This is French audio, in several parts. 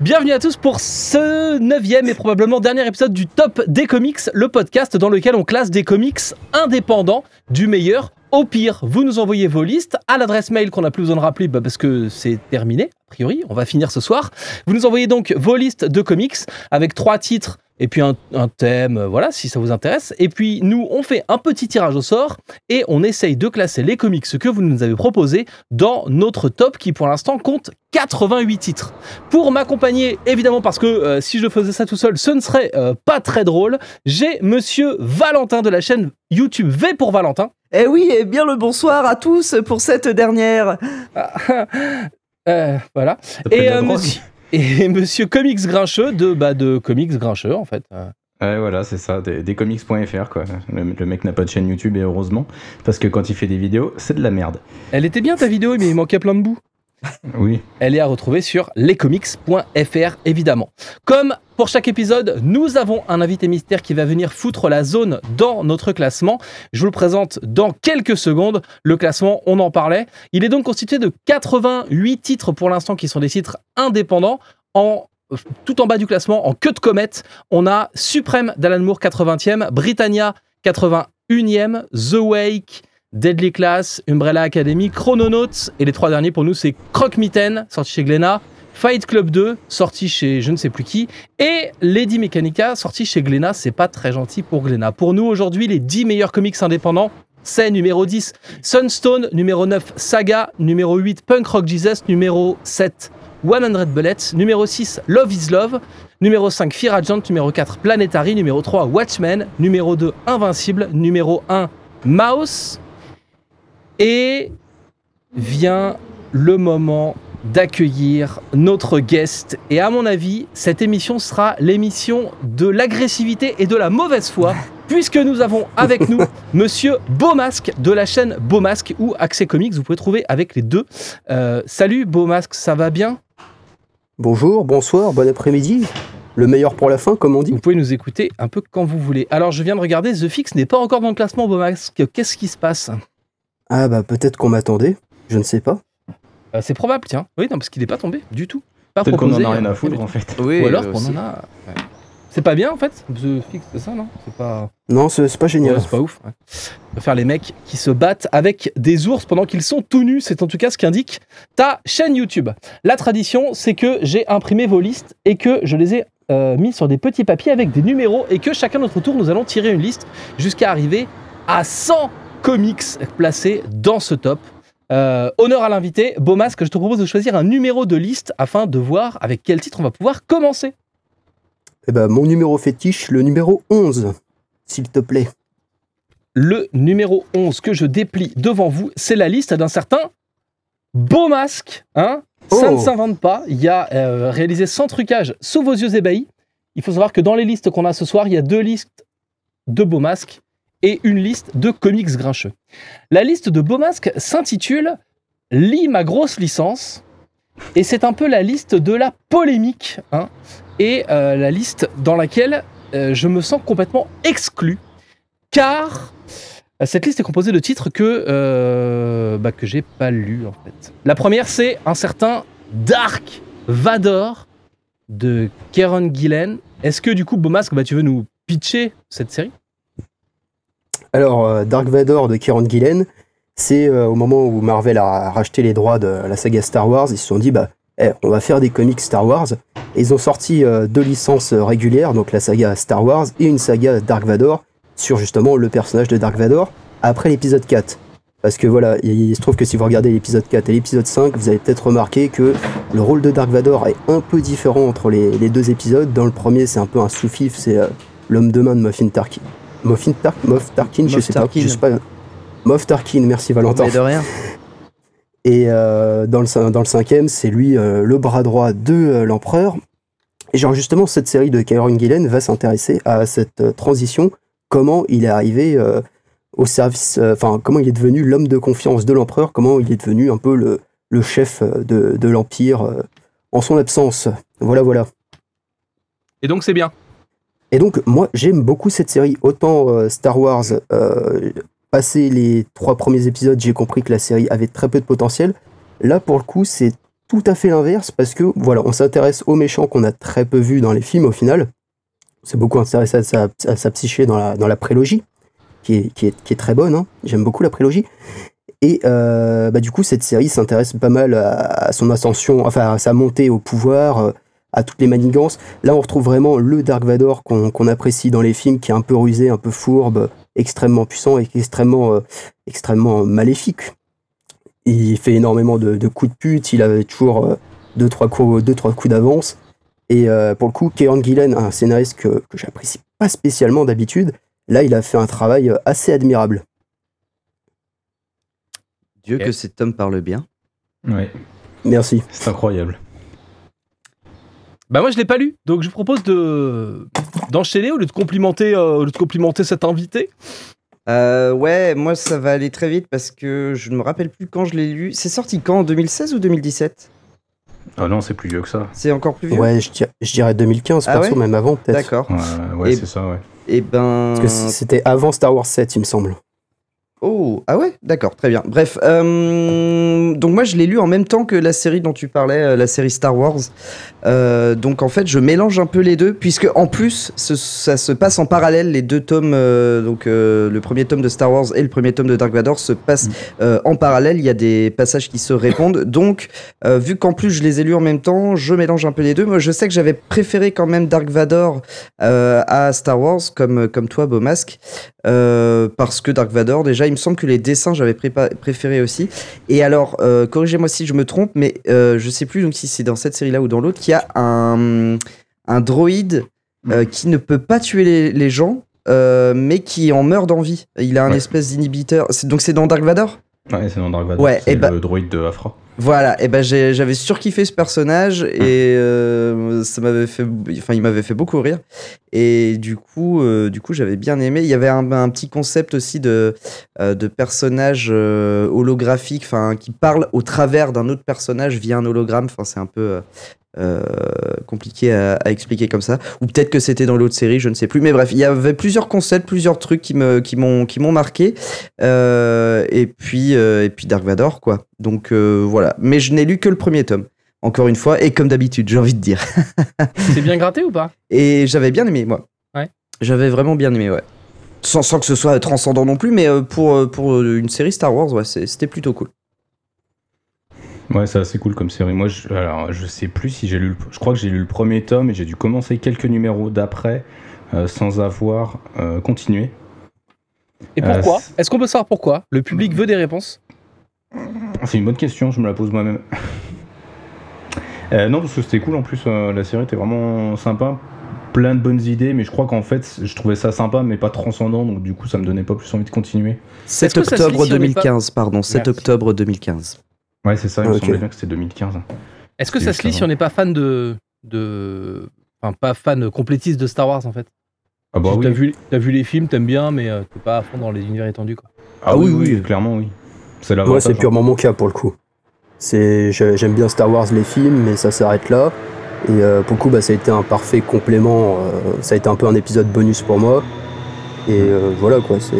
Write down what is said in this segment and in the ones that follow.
Bienvenue à tous pour ce neuvième et probablement dernier épisode du Top des Comics, le podcast dans lequel on classe des comics indépendants du meilleur au pire. Vous nous envoyez vos listes à l'adresse mail qu'on n'a plus besoin de rappeler bah, parce que c'est terminé, a priori, on va finir ce soir. Vous nous envoyez donc vos listes de comics avec trois titres et puis un, thème, euh, voilà, si ça vous intéresse. Et puis nous, on fait un petit tirage au sort et on essaye de classer les comics que vous nous avez proposés dans notre top qui pour l'instant compte 88 titres. Pour m'accompagner, évidemment, parce que euh, si je faisais ça tout seul, ce ne serait euh, pas très drôle, j'ai monsieur Valentin de la chaîne YouTube V pour Valentin. Eh oui, et bien le bonsoir à tous pour cette dernière. Euh, voilà. Et, euh, monsieur, et monsieur Comics Grincheux de, bah, de Comics Grincheux, en fait. Ouais, voilà, c'est ça, des, des comics.fr quoi. Le, le mec n'a pas de chaîne YouTube et heureusement, parce que quand il fait des vidéos, c'est de la merde. Elle était bien ta vidéo, mais il manquait plein de bouts. Oui. Elle est à retrouver sur lescomics.fr évidemment. Comme pour chaque épisode, nous avons un invité mystère qui va venir foutre la zone dans notre classement. Je vous le présente dans quelques secondes. Le classement, on en parlait. Il est donc constitué de 88 titres pour l'instant qui sont des titres indépendants. En tout en bas du classement, en queue de comète, on a Suprême d'Alan Moore 80e, Britannia 81e, The Wake, Deadly Class, Umbrella Academy, Chrononauts, et les trois derniers pour nous, c'est Croque Mitaine, sorti chez Glénat, Fight Club 2, sorti chez je ne sais plus qui, et Lady Mechanica, sorti chez Glénat. C'est pas très gentil pour Glénat. Pour nous, aujourd'hui, les 10 meilleurs comics indépendants, c'est numéro 10, Sunstone, numéro 9, Saga, numéro 8, Punk Rock Jesus, numéro 7, 100 Bullets, numéro 6, Love is Love, numéro 5, Fear Agent, numéro 4, Planetary, numéro 3, Watchmen, numéro 2, Invincible, numéro 1, Mouse, et vient le moment d'accueillir notre guest. Et à mon avis, cette émission sera l'émission de l'agressivité et de la mauvaise foi, puisque nous avons avec nous Monsieur Beaumasque de la chaîne Beaumasque ou Accès Comics. Vous pouvez trouver avec les deux. Euh, salut Beaumasque, ça va bien? Bonjour, bonsoir, bon après-midi. Le meilleur pour la fin, comme on dit. Vous pouvez nous écouter un peu quand vous voulez. Alors, je viens de regarder, The Fix n'est pas encore dans le classement Beaumasque. Qu'est-ce qui se passe? Ah bah peut-être qu'on m'attendait, je ne sais pas. Euh, C'est probable, tiens. Oui, non, parce qu'il n'est pas tombé du tout. Pas Peut-être qu'on en a rien euh, à foutre en fait. Oui, Ou alors qu'on en a. ouais. C'est pas bien en fait The Fix, c'est ça, non? C'est pas. Non, c'est c'est pas génial. Ouais, c'est pas ouf. ouais. Faire les mecs qui se battent avec des ours pendant qu'ils sont tout nus. C'est en tout cas ce qu'indique ta chaîne YouTube. La tradition, c'est que j'ai imprimé vos listes et que je les ai euh, mis sur des petits papiers avec des numéros et que chacun notre tour, nous allons tirer une liste jusqu'à arriver à 100 comics placés dans ce top. Euh, honneur à l'invité, Beaumasque, je te propose de choisir un numéro de liste afin de voir avec quel titre on va pouvoir commencer. Eh bah mon numéro fétiche, le numéro 11, s'il te plaît. Le numéro 11 que je déplie devant vous, c'est la liste d'un certain Beaumasque. Hein Ça Oh. ne s'invente pas. Il y a euh, réalisé sans trucage sous vos yeux ébahis. Il faut savoir que dans les listes qu'on a ce soir, il y a deux listes de Beaumasque et une liste de comics grincheux. La liste de Beaumasque s'intitule Lis ma grosse licence. Et c'est un peu la liste de la polémique. hein, et euh, la liste dans laquelle euh, je me sens complètement exclu. Car euh, cette liste est composée de titres que, bah, j'ai pas lus en fait. La première, c'est un certain Dark Vador de Kieron Gillen. Est-ce que du coup, Beaumasque, bah, tu veux nous pitcher cette série? Alors, euh, Dark Vador de Kieron Gillen, c'est euh, au moment où Marvel a racheté les droits de la saga Star Wars, ils se sont dit, bah, eh, on va faire des comics Star Wars. Et ils ont sorti euh, deux licences régulières, donc la saga Star Wars et une saga Dark Vador, sur justement le personnage de Dark Vador, après l'épisode 4. Parce que voilà, il se trouve que si vous regardez l'épisode 4 et l'épisode 5, vous avez peut-être remarqué que le rôle de Dark Vador est un peu différent entre les, deux épisodes. Dans le premier, c'est un peu un sous-fif, c'est l'homme de main de Muffin Tarkin. Muffin Tark, Moff Tarkin, je sais Tarkin. pas, je sais pas. Moff Tarkin, merci Valentin. Mais de rien. Et euh, dans, le, cin- dans le cinquième, c'est lui euh, le bras droit de euh, l'empereur. Et genre justement, cette série de Kieron Gillen va s'intéresser à cette euh, transition, comment il est arrivé euh, au service, euh, enfin comment il est devenu l'homme de confiance de l'empereur, comment il est devenu un peu le, le chef de, de l'empire euh, en son absence. Voilà, voilà. Et donc, c'est bien. Et donc, moi, j'aime beaucoup cette série. Autant euh, Star Wars, euh, passé les trois premiers épisodes, j'ai compris que la série avait très peu de potentiel. Là, pour le coup, c'est tout à fait l'inverse parce que voilà, on s'intéresse aux méchants qu'on a très peu vus dans les films au final. C'est beaucoup intéressé à sa, sa psyché dans la, dans la prélogie, qui est, qui est, qui est très bonne. hein. J'aime beaucoup la prélogie. Et euh, bah, du coup, cette série s'intéresse pas mal à, à son ascension, enfin à sa montée au pouvoir, euh, à toutes les manigances. Là, on retrouve vraiment le Dark Vador qu'on apprécie dans les films, qui est un peu rusé, un peu fourbe, extrêmement puissant et extrêmement, euh, extrêmement maléfique. Il fait énormément de, de coups de pute, il avait toujours euh, deux, trois coups, deux, trois coups d'avance. Et euh, pour le coup, Kieran Gillen, un scénariste que, que j'apprécie pas spécialement d'habitude, là, il a fait un travail euh, assez admirable. Dieu que cet homme parle bien. Ouais, Merci. c'est incroyable. Bah moi je l'ai pas lu, donc je vous propose de d'enchaîner au lieu de complimenter, euh, au lieu de complimenter cet invité. Euh, ouais, moi ça va aller très vite parce que je ne me rappelle plus quand je l'ai lu. C'est sorti quand En 2016 ou 2017 Ah non, c'est plus vieux que ça. C'est encore plus vieux? Ouais, je, dirais- je dirais 2015, Ah perso, ouais? même avant, peut-être. D'accord. Ouais, ouais Et- c'est ça, ouais. Et ben. Parce que c'était avant Star Wars 7, il me semble. Oh, ah ouais, d'accord, très bien. Bref, euh, donc moi je l'ai lu en même temps que la série dont tu parlais, euh, la série Star Wars. Euh, donc en fait, je mélange un peu les deux, puisque en plus, ce- ça se passe en parallèle. Les deux tomes, euh, donc le premier tome de Star Wars et le premier tome de Dark Vador se passent euh, en parallèle. Il y a des passages qui se répondent. Donc, vu qu'en plus je les ai lus en même temps, je mélange un peu les deux. Moi, je sais que j'avais préféré quand même Dark Vador à Star Wars, comme, comme toi, Beau Masque. Euh, parce que Dark Vador, déjà, il me semble que les dessins, j'avais préféré aussi. Et alors, euh, corrigez-moi si je me trompe, mais euh, je sais plus donc si c'est dans cette série-là ou dans l'autre, qu'il y a un, un droïde euh, qui ne peut pas tuer les, les gens, euh, mais qui en meurt d'envie. Il a un Ouais. espèce d'inhibiteur. Donc c'est dans Dark Vador? Ouais, c'est dans Dark Vador. Ouais, c'est et bah- le droïde de Afra. Voilà, et ben j'avais surkiffé ce personnage et euh, m'avait fait, il m'avait fait beaucoup rire et du coup, euh, du coup j'avais bien aimé. Il y avait un, petit concept aussi de euh, personnage holographique, qui parle au travers d'un autre personnage via un hologramme. Enfin c'est un peu euh, compliqué à, à expliquer comme ça. Ou peut-être que c'était dans l'autre série, je ne sais plus. Mais bref, il y avait plusieurs concepts, plusieurs trucs qui me qui m'ont qui m'ont marqué. Euh, et puis euh, et puis Dark Vador quoi. Donc voilà. Mais je n'ai lu que le premier tome. Encore une fois, et comme d'habitude, j'ai envie de dire. C'est bien gratté ou pas? Et j'avais bien aimé, moi. Ouais. J'avais vraiment bien aimé, ouais. Sans, sans que ce soit transcendant non plus, mais pour, pour une série Star Wars, ouais, c'était plutôt cool. Ouais, c'est assez cool comme série. Moi, je, alors, je sais plus si j'ai lu. le- Je crois que j'ai lu le premier tome et j'ai dû commencer quelques numéros d'après euh, sans avoir euh, continué. Et Euh, pourquoi c'est- Est-ce qu'on peut savoir pourquoi? Le public veut des réponses? C'est une bonne question, je me la pose moi-même. Euh, non, parce que c'était cool en plus, euh, la série était vraiment sympa. Plein de bonnes idées, mais je crois qu'en fait, je trouvais ça sympa, mais pas transcendant, donc du coup, ça me donnait pas plus envie de continuer. 7 que ça se lit octobre si on n'est pas- 2015, pardon. 7 Merci. octobre 2015. Ouais, c'est ça, il Ah, me ok. semblait bien que c'était 2015. Est-ce que ça se lit si avant. on n'est pas fan de, de, enfin pas fan complétiste de Star Wars en fait? Ah bah T'as oui. vu, t'as vu les films, t'aimes bien, mais euh, t'es pas à fond dans les univers étendus quoi. Ah oui, oui, clairement, oui. C'est la Moi, c'est purement mon cas pour le coup. C'est, je- j'aime bien Star Wars les films, mais ça s'arrête là. Et euh, pour le coup, bah, ça a été un parfait complément. euh, ça a été un peu un épisode bonus pour moi. Et euh, voilà quoi. C'est.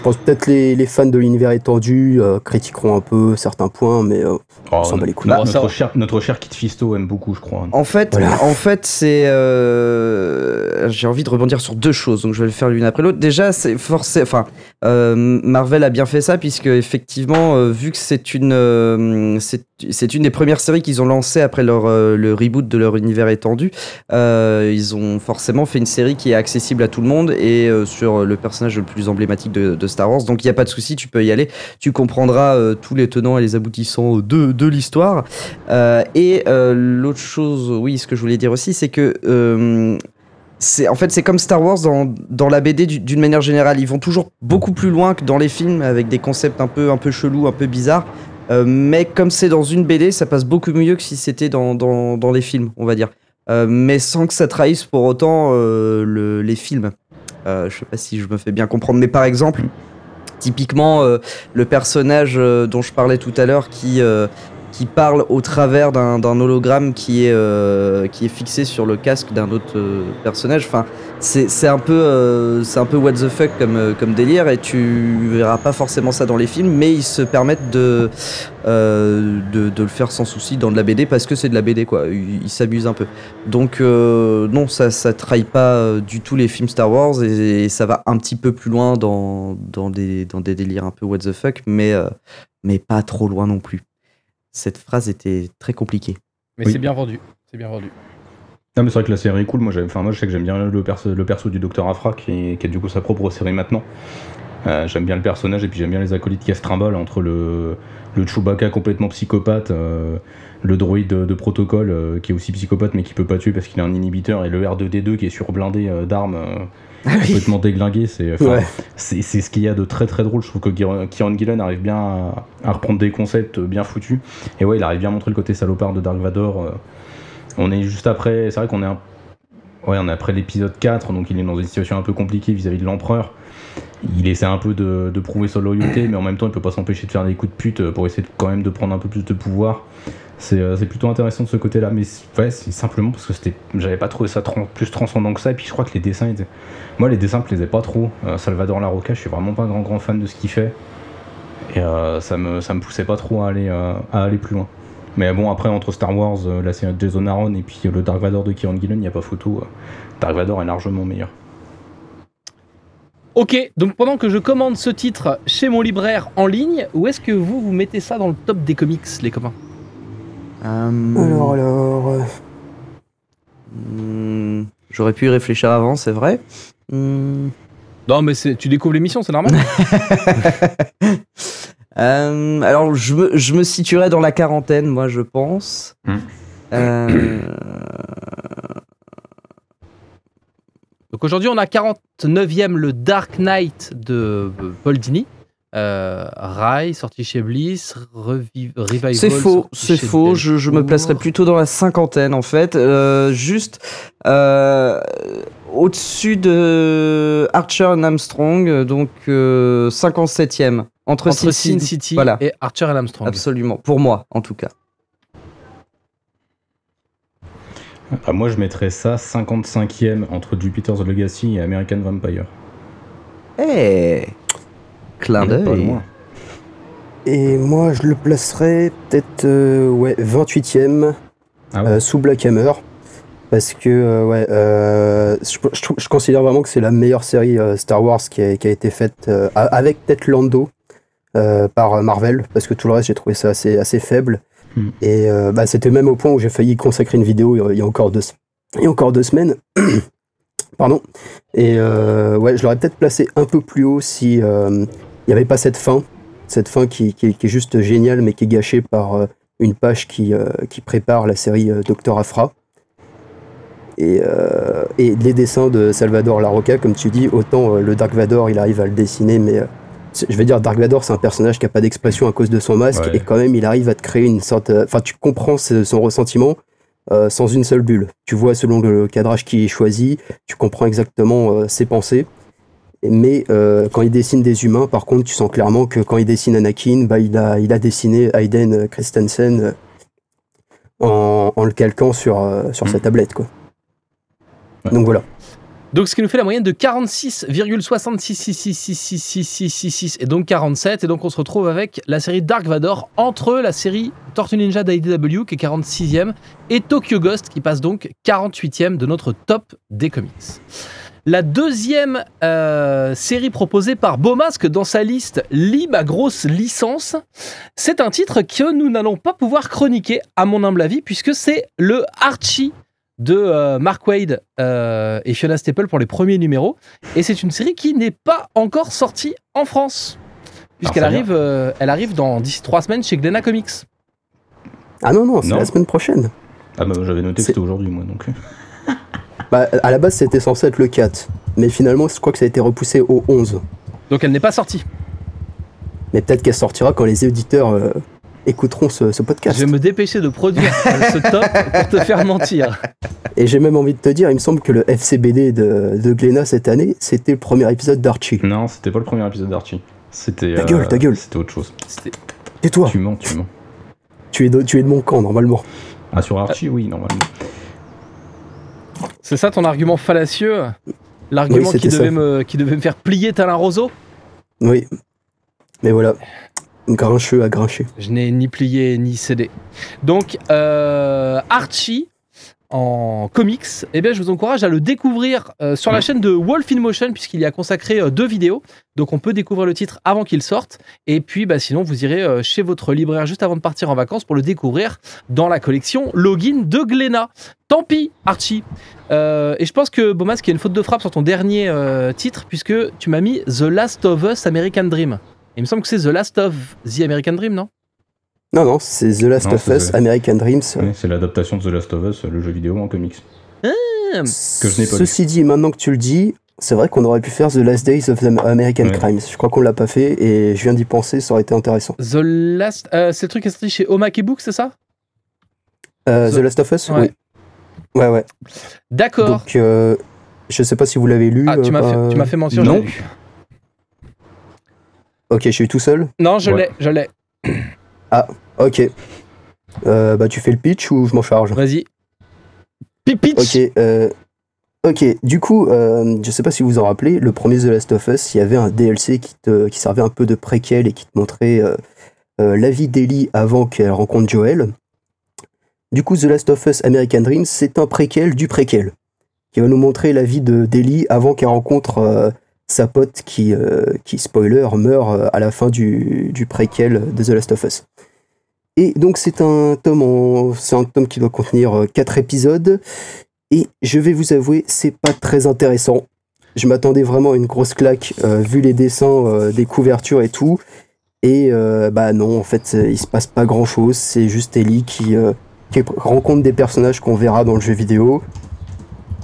Je pense peut-être les, les fans de l'univers étendu euh, critiqueront un peu certains points, mais euh, on s'en bat les couilles. Notre, ça- cher, notre cher Kit Fisto aime beaucoup, je crois. En fait, Voilà. en fait, c'est. euh, J'ai envie de rebondir sur deux choses, donc je vais le faire l'une après l'autre. Déjà, c'est forcé. Enfin, euh, Marvel a bien fait ça puisque effectivement, euh, vu que c'est une, euh, c'est c'est une des premières séries qu'ils ont lancées après leur euh, le reboot de leur univers étendu. euh, ils ont forcément fait une série qui est accessible à tout le monde et euh, sur le personnage le plus emblématique de, Star Wars. Donc il y a pas de souci, tu peux y aller. Tu comprendras tous les tenants et les aboutissants de de l'histoire. Et l'autre chose, oui, ce que je voulais dire aussi, c'est que c'est en fait c'est comme Star Wars dans, dans la BD du- d'une manière générale. Ils vont toujours beaucoup plus loin que dans les films avec des concepts un peu un peu chelous, un peu bizarres. Euh, mais comme c'est dans une BD, ça passe beaucoup mieux que si c'était dans, les films, on va dire. Euh, mais sans que ça trahisse pour autant euh, le- les films. Je sais pas si je me fais bien comprendre, mais par exemple, typiquement le personnage dont je parlais tout à l'heure qui qui parle au travers d'un hologramme qui est, euh, qui est fixé sur le casque d'un autre euh, personnage. Enfin, c'est un peu, euh, un peu what the fuck comme, euh, comme délire et tu verras pas forcément ça dans les films, mais ils se permettent de, de, le faire sans souci dans de la BD parce que c'est de la BD quoi. Ils s'amusent un peu. Donc non, ça ça trahit pas du tout les films Star Wars et, et ça va un petit peu plus loin dans, dans des dans des délires un peu what the fuck, mais mais pas trop loin non plus. Cette phrase était très compliquée. Mais Oui. c'est bien vendu. C'est bien vendu. Non, mais c'est vrai que la série est cool. Moi, j'aime- enfin, moi je sais que j'aime bien le perso, le perso du docteur Afra qui, qui a du coup sa propre série maintenant. Euh, j'aime bien le personnage et puis j'aime bien les acolytes qui se trimballent entre le, le Chewbacca complètement psychopathe, euh, le droïde de, de protocole euh, qui est aussi psychopathe mais qui peut pas tuer parce qu'il a un inhibiteur et le R2D2 qui est surblindé d'armes euh, complètement déglingué. C'est Ouais. c'est ce qu'il y a de très très drôle. Je trouve que Kieran Gillen arrive bien à, à reprendre des concepts bien foutus. Et ouais, il arrive bien à montrer le côté salopard de Dark Vador. on est juste après, c'est vrai qu'on est un- Ouais, on est après l'épisode 4, donc il est dans une situation un peu compliquée vis-à-vis de l'empereur. Il essaie un peu de, de prouver sa loyauté, mais en même temps, il peut pas s'empêcher de faire des coups de pute pour essayer quand même de prendre un peu plus de pouvoir. C'est euh, plutôt intéressant de ce côté-là, mais ouais, c'est simplement parce que j'avais pas trouvé ça plus transcendant que ça, et puis je crois que les dessins. Moi, les dessins me plaisaient pas trop. Euh, Salvador Larroca, je suis vraiment pas un grand grand fan de ce qu'il fait, et euh, ça, me, ça me poussait pas trop à aller, euh, à aller plus loin. Mais bon, après, entre Star Wars, euh, la série de Jason Aaron et puis euh, le Dark Vador de Kieran Gillen, il n'y a pas photo. euh, Dark Vador est largement meilleur. Ok, donc pendant que je commande ce titre chez mon libraire en ligne, où est-ce que vous vous mettez ça dans le top des comics, les copains Euh, Alors, alors. euh, hmm, J'aurais pu y réfléchir avant, c'est vrai. Hmm, Non, mais c'est- tu découvres l'émission, c'est normal. euh, alors, je me, je me situerais dans la quarantaine, moi, je pense. Hmm. Euh, donc aujourd'hui, on a 49e le Dark Knight de euh, Paul Dini. Euh, Rai, sorti chez Bliss, Revi- Revival. c'est faux, c'est faux. Je, je me placerais plutôt dans la cinquantaine, en fait. Euh, juste euh, au-dessus de Archer and Armstrong, donc euh, 57e. Entre, entre Sin Sin City- City Voilà. et Archer et Armstrong. Absolument. Pour moi, en tout cas. Ah, moi, je mettrais ça 55e entre Jupiter's Legacy et American Vampire. Eh Clin d'œil. Et moi, je le placerais peut-être euh, ouais, 28ème Ah ouais. euh, sous Black Hammer. Parce que, euh, ouais, euh, je, je trouve- je considère vraiment que c'est la meilleure série euh, Star Wars qui a, qui a été faite euh, avec peut-être Lando euh, par Marvel. Parce que tout le reste, j'ai trouvé ça assez, assez faible. Hmm. Et euh, bah, c'était même au point où j'ai failli consacrer une vidéo il y a- encore deux, il y a encore deux semaines. Pardon. Et euh, ouais, je l'aurais peut-être placé un peu plus haut si euh, il n'y avait pas cette fin. Cette fin qui, qui est- juste géniale, mais qui est gâchée par euh, une page qui, euh, qui prépare la série euh, Docteur Afra. Et, euh, et les dessins de Salvador Larroca, comme tu dis, autant euh, le Dark Vador, il arrive à le dessiner, mais euh, je veux dire, Dark Vador, c'est un personnage qui n'a pas d'expression à cause de son masque, Ouais. et quand même, il arrive à te créer une sorte. euh, Enfin, tu comprends ce- son ressentiment euh, sans une seule bulle. Tu vois selon le cadrage qu'il choisit, tu comprends exactement euh, ses pensées. Mais euh, quand il dessine des humains, par contre, tu sens clairement que quand il dessine Anakin, bah, il, a, il a dessiné Hayden Christensen en, en le calquant sur, sur sa Mm. tablette. Quoi. Ouais. Donc voilà. Donc, ce qui nous fait la moyenne de 46,6666666 et donc 47. Et donc, on se retrouve avec la série Dark Vador entre la série Tortue Ninja d'IDW qui est 46e et Tokyo Ghost qui passe donc 48e de notre top des comics. La deuxième euh, série proposée par Beaumasque dans sa liste Lis ma grosse licence, c'est un titre que nous n'allons pas pouvoir chroniquer, à mon humble avis, puisque c'est le Archie de euh, Mark Wade euh, et Fiona Staple pour les premiers numéros. Et c'est une série qui n'est pas encore sortie en France. Puisqu'elle arrive, euh, elle arrive dans d'ici trois semaines chez Glénat Comics. Ah non, non, c'est la semaine prochaine. Ah bah j'avais noté que c'était aujourd'hui moi donc. Bah, à la base, c'était censé être le 4. Mais finalement, je crois que ça a été repoussé au 11. Donc elle n'est pas sortie. Mais peut-être qu'elle sortira quand les éditeurs euh, écouteront ce, ce podcast. Je vais me dépêcher de produire euh, ce top pour te faire mentir. Et j'ai même envie de te dire, il me semble que le FCBD de, de Glénat cette année, c'était le premier épisode d'Archie. Non, c'était pas le premier épisode d'Archie. C'était. Ta gueule, ta gueule. C'était autre chose. C'était- Tais-toi Tu mens, tu mens. tu, es de, tu es de mon camp, normalement. Ah, sur Archie, oui, normalement. C'est ça ton argument fallacieux? L'argument Oui, qui, devait me, qui devait me faire plier tel un roseau? Oui. Mais voilà. Grincheux à grincher. Je n'ai ni plié ni cédé. Donc, euh, Archie, en comics, eh bien, je vous encourage à le découvrir euh, sur la chaîne de Wolf in Motion, puisqu'il y a consacré euh, deux vidéos. Donc, on peut découvrir le titre avant qu'il sorte. Et puis, bah, sinon, vous irez euh, chez votre libraire juste avant de partir en vacances pour le découvrir dans la collection Login de Glénat. Tant pis, Archie. Et je pense que, Bomas, qu'il y a une faute de frappe sur ton dernier titre, puisque tu m'as mis The Last of Us American Dream. Il me semble que c'est The Last of The American Dream, non? Non, non, c'est The Last Non, of Us, The- American Dreams. C'est l'adaptation de The Last of Us, le jeu vidéo en comics. Que je n'ai pas lu. Ceci dit, maintenant que tu le dis, c'est vrai qu'on aurait pu faire The Last Days of the American Ouais. Crimes. Je crois qu'on l'a pas fait et je viens d'y penser, ça aurait été intéressant. The Last. euh, c'est le truc qui est sorti chez Omake Book, c'est ça? Euh, The- The Last of Us Ouais. Oui. Ouais, ouais. D'accord. Donc, euh, je sais pas si vous l'avez lu. Ah, tu euh, m'as bah, fait, tu m'as fait mentir, non. Ok, je suis tout seul. Non, je Ouais. l'ai, je l'ai. Ok. Euh, bah, tu fais le pitch ou je m'en charge? Vas-y. Pipitch Ok. euh, Ok, du coup, euh, je sais pas si vous en rappelez, le premier The Last of Us, il y avait un DLC qui, te, qui servait un peu de préquel et qui te montrait euh, euh, la vie d'Ellie avant qu'elle rencontre Joel. Du coup, The Last of Us American Dream, c'est un préquel du préquel, qui va nous montrer la vie de d'Ellie avant qu'elle rencontre euh, sa pote qui, euh, spoiler, meurt euh, à la fin du, préquel de The Last of Us. Et donc c'est un tome en- c'est un tome qui doit contenir euh, quatre épisodes et je vais vous avouer, c'est pas très intéressant. Je m'attendais vraiment à une grosse claque, vu les dessins des couvertures et tout. Et bah non, en fait, il se passe pas grand chose. C'est juste Ellie qui rencontre des personnages qu'on verra dans le jeu vidéo.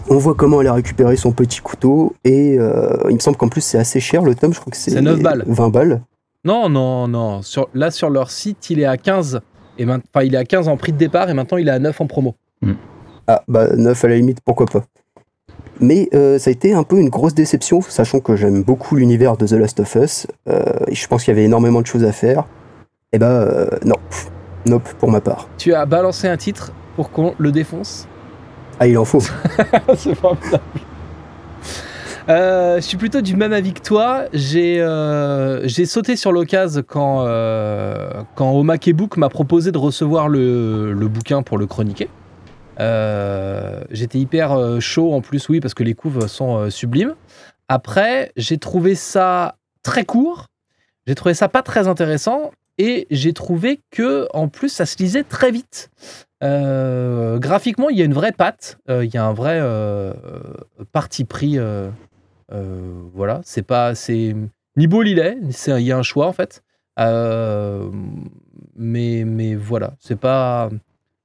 On voit comment elle a récupéré son petit couteau. Et euh, il me semble qu'en plus, c'est assez cher le tome. Je crois que c'est C'est 9 balles. 20 balles. Non, non, non. Sur, là, sur leur site, il est à 15. Et Enfin, il est à 15 en prix de départ et maintenant il est à 9 en promo. Ah, bah 9 à la limite, pourquoi pas. Mais euh, ça a été un peu une grosse déception, sachant que j'aime beaucoup l'univers de The Last of Us, euh, et je pense qu'il y avait énormément de choses à faire. Et bah euh, non, nope pour ma part. Tu as balancé un titre pour qu'on le défonce? Ah, il en faut. C'est formidable. Euh, je suis plutôt du même avis que toi. J'ai euh, sauté sur l'occasion quand, euh, quand Omake Book m'a proposé de recevoir le, le bouquin pour le chroniquer. Euh, J'étais hyper euh, chaud en plus, oui, parce que les couves sont euh, sublimes. Après, j'ai trouvé ça très court. J'ai trouvé ça pas très intéressant. Et j'ai trouvé que, en plus, ça se lisait très vite. Euh, graphiquement, il y a une vraie patte. Euh, il y a un vrai euh, parti pris. voilà, c'est pas, ni beau laid. c'est- Il y a un choix en fait. Mais, mais voilà, c'est pas.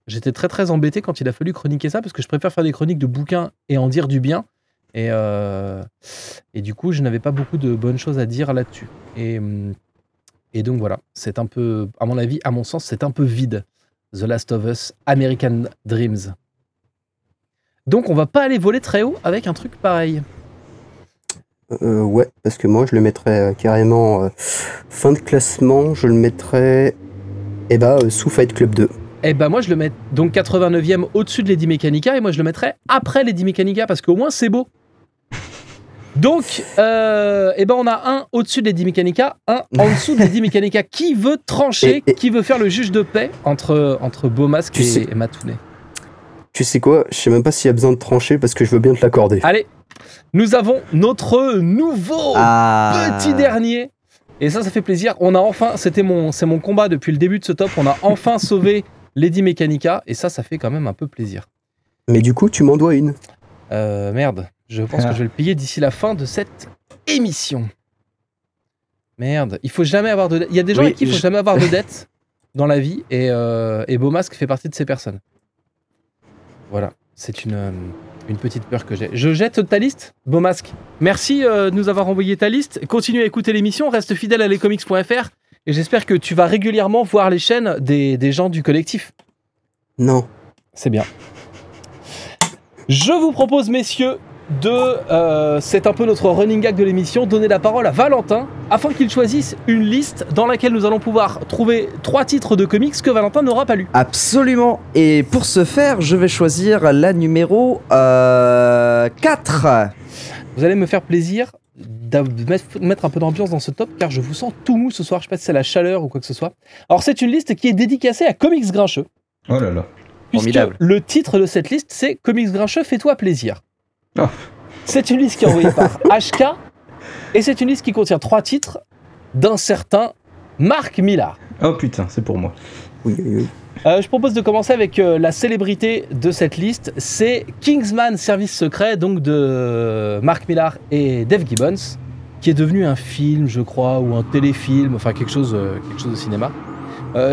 J'étais très très embêté quand il a fallu chroniquer ça parce que je préfère faire des chroniques de bouquins et en dire du bien. Et, et du coup, je n'avais pas beaucoup de bonnes choses à dire là-dessus. Et, et donc voilà, c'est un peu, à mon avis, à mon sens, c'est un peu vide. The Last of Us, American Dreams. Donc on va pas aller voler très haut avec un truc pareil. Euh, ouais, parce que moi je le mettrais euh, carrément euh, fin de classement, je le mettrais eh euh, sous Fight Club 2. Eh ben moi je le mets donc 89e au-dessus de Lady Mechanica et moi je le mettrais après Lady Mechanica parce qu'au moins c'est beau. Donc, euh, eh ben on a un au-dessus de Lady Mechanica, un en dessous de Lady Mechanica. Qui veut trancher, Et- et- qui veut faire le juge de paix entre, entre Beaumasque Tu et, sais- et Matounet Tu sais quoi, je sais même pas s'il y a besoin de trancher parce que je veux bien te l'accorder. Allez, nous avons notre nouveau Ah. petit dernier. Et ça, ça fait plaisir. On a enfin, c'était mon, c'est mon combat depuis le début de ce top. On a enfin sauvé Lady Mechanica. Et ça, ça fait quand même un peu plaisir. Mais du coup, tu m'en dois une. Euh, merde, je pense Ah. que je vais le payer d'ici la fin de cette émission. Merde, il faut jamais avoir de dette. Il y a des gens Oui, avec qui il faut je- jamais avoir de dette dans la vie. Et, euh, et Beaumasque fait partie de ces personnes. Voilà, c'est une, euh, une petite peur que j'ai. Je jette ta liste, Beaumasque. Merci euh, de nous avoir envoyé ta liste. Continue à écouter l'émission, reste fidèle à lescomics.fr. Et j'espère que tu vas régulièrement voir les chaînes des, des gens du collectif. Non. C'est bien. Je vous propose, messieurs, de, euh, c'est un peu notre running gag de l'émission, donner la parole à Valentin afin qu'il choisisse une liste dans laquelle nous allons pouvoir trouver trois titres de comics que Valentin n'aura pas lu. Absolument. Et pour ce faire, je vais choisir la numéro euh, 4. Vous allez me faire plaisir de mettre- un peu d'ambiance dans ce top car je vous sens tout mou ce soir. Je sais pas si c'est la chaleur ou quoi que ce soit. Alors, c'est une liste qui est dédicacée à Comics Grincheux. Oh là là. Puisque Formidable. le titre de cette liste, c'est Comics Grincheux, fais-toi plaisir. Oh. C'est une liste qui est envoyée par HK et c'est une liste qui contient trois titres d'un certain Marc Millard. Oh putain, c'est pour moi. Oui, oui, oui. Euh, je propose de commencer avec euh, la célébrité de cette liste. C'est Kingsman Service Secret, donc de Mark Millar et Dave Gibbons, qui est devenu un film, je crois, ou un téléfilm, enfin quelque chose, euh, quelque chose de cinéma.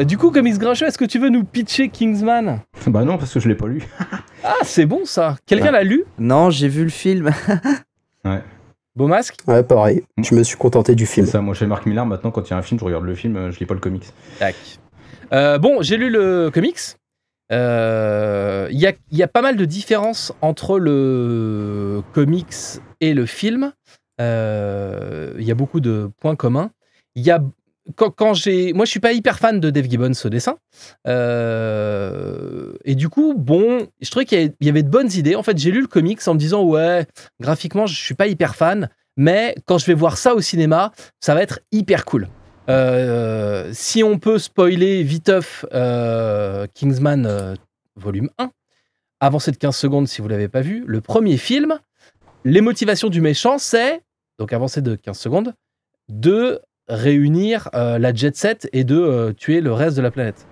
Du coup, Comics Grincheux, est-ce que tu veux nous pitcher Kingsman? Bah non, parce que je l'ai pas lu. Ah, c'est bon ça Quelqu'un Ouais. l'a lu? Non, j'ai vu le film. Beau masque? Ouais, pareil. Je me suis contenté du C'est film. ça, moi chez Marc Millar, maintenant quand il y a un film, je regarde le film, euh, je lis pas le comics. Tac. Euh, bon, j'ai lu le comics. Euh, Il y, a, il y a pas mal de différences entre le comics et le film. Euh, Il y a beaucoup de points communs. Il y a quand, j'ai, moi, je suis pas hyper fan de Dave Gibbons au dessin. Euh, et du coup, bon, je trouvais qu'il y avait- de bonnes idées. En fait, j'ai lu le comics en me disant ouais, graphiquement, je suis pas hyper fan, mais quand je vais voir ça au cinéma, ça va être hyper cool. Euh, si on peut spoiler viteuf euh, Kingsman euh, volume 1, avancez de 15 secondes si vous l'avez pas vu, le premier film, les motivations du méchant, c'est, donc avancez de 15 secondes, de réunir euh, la jet set et de euh, tuer le reste de la planète.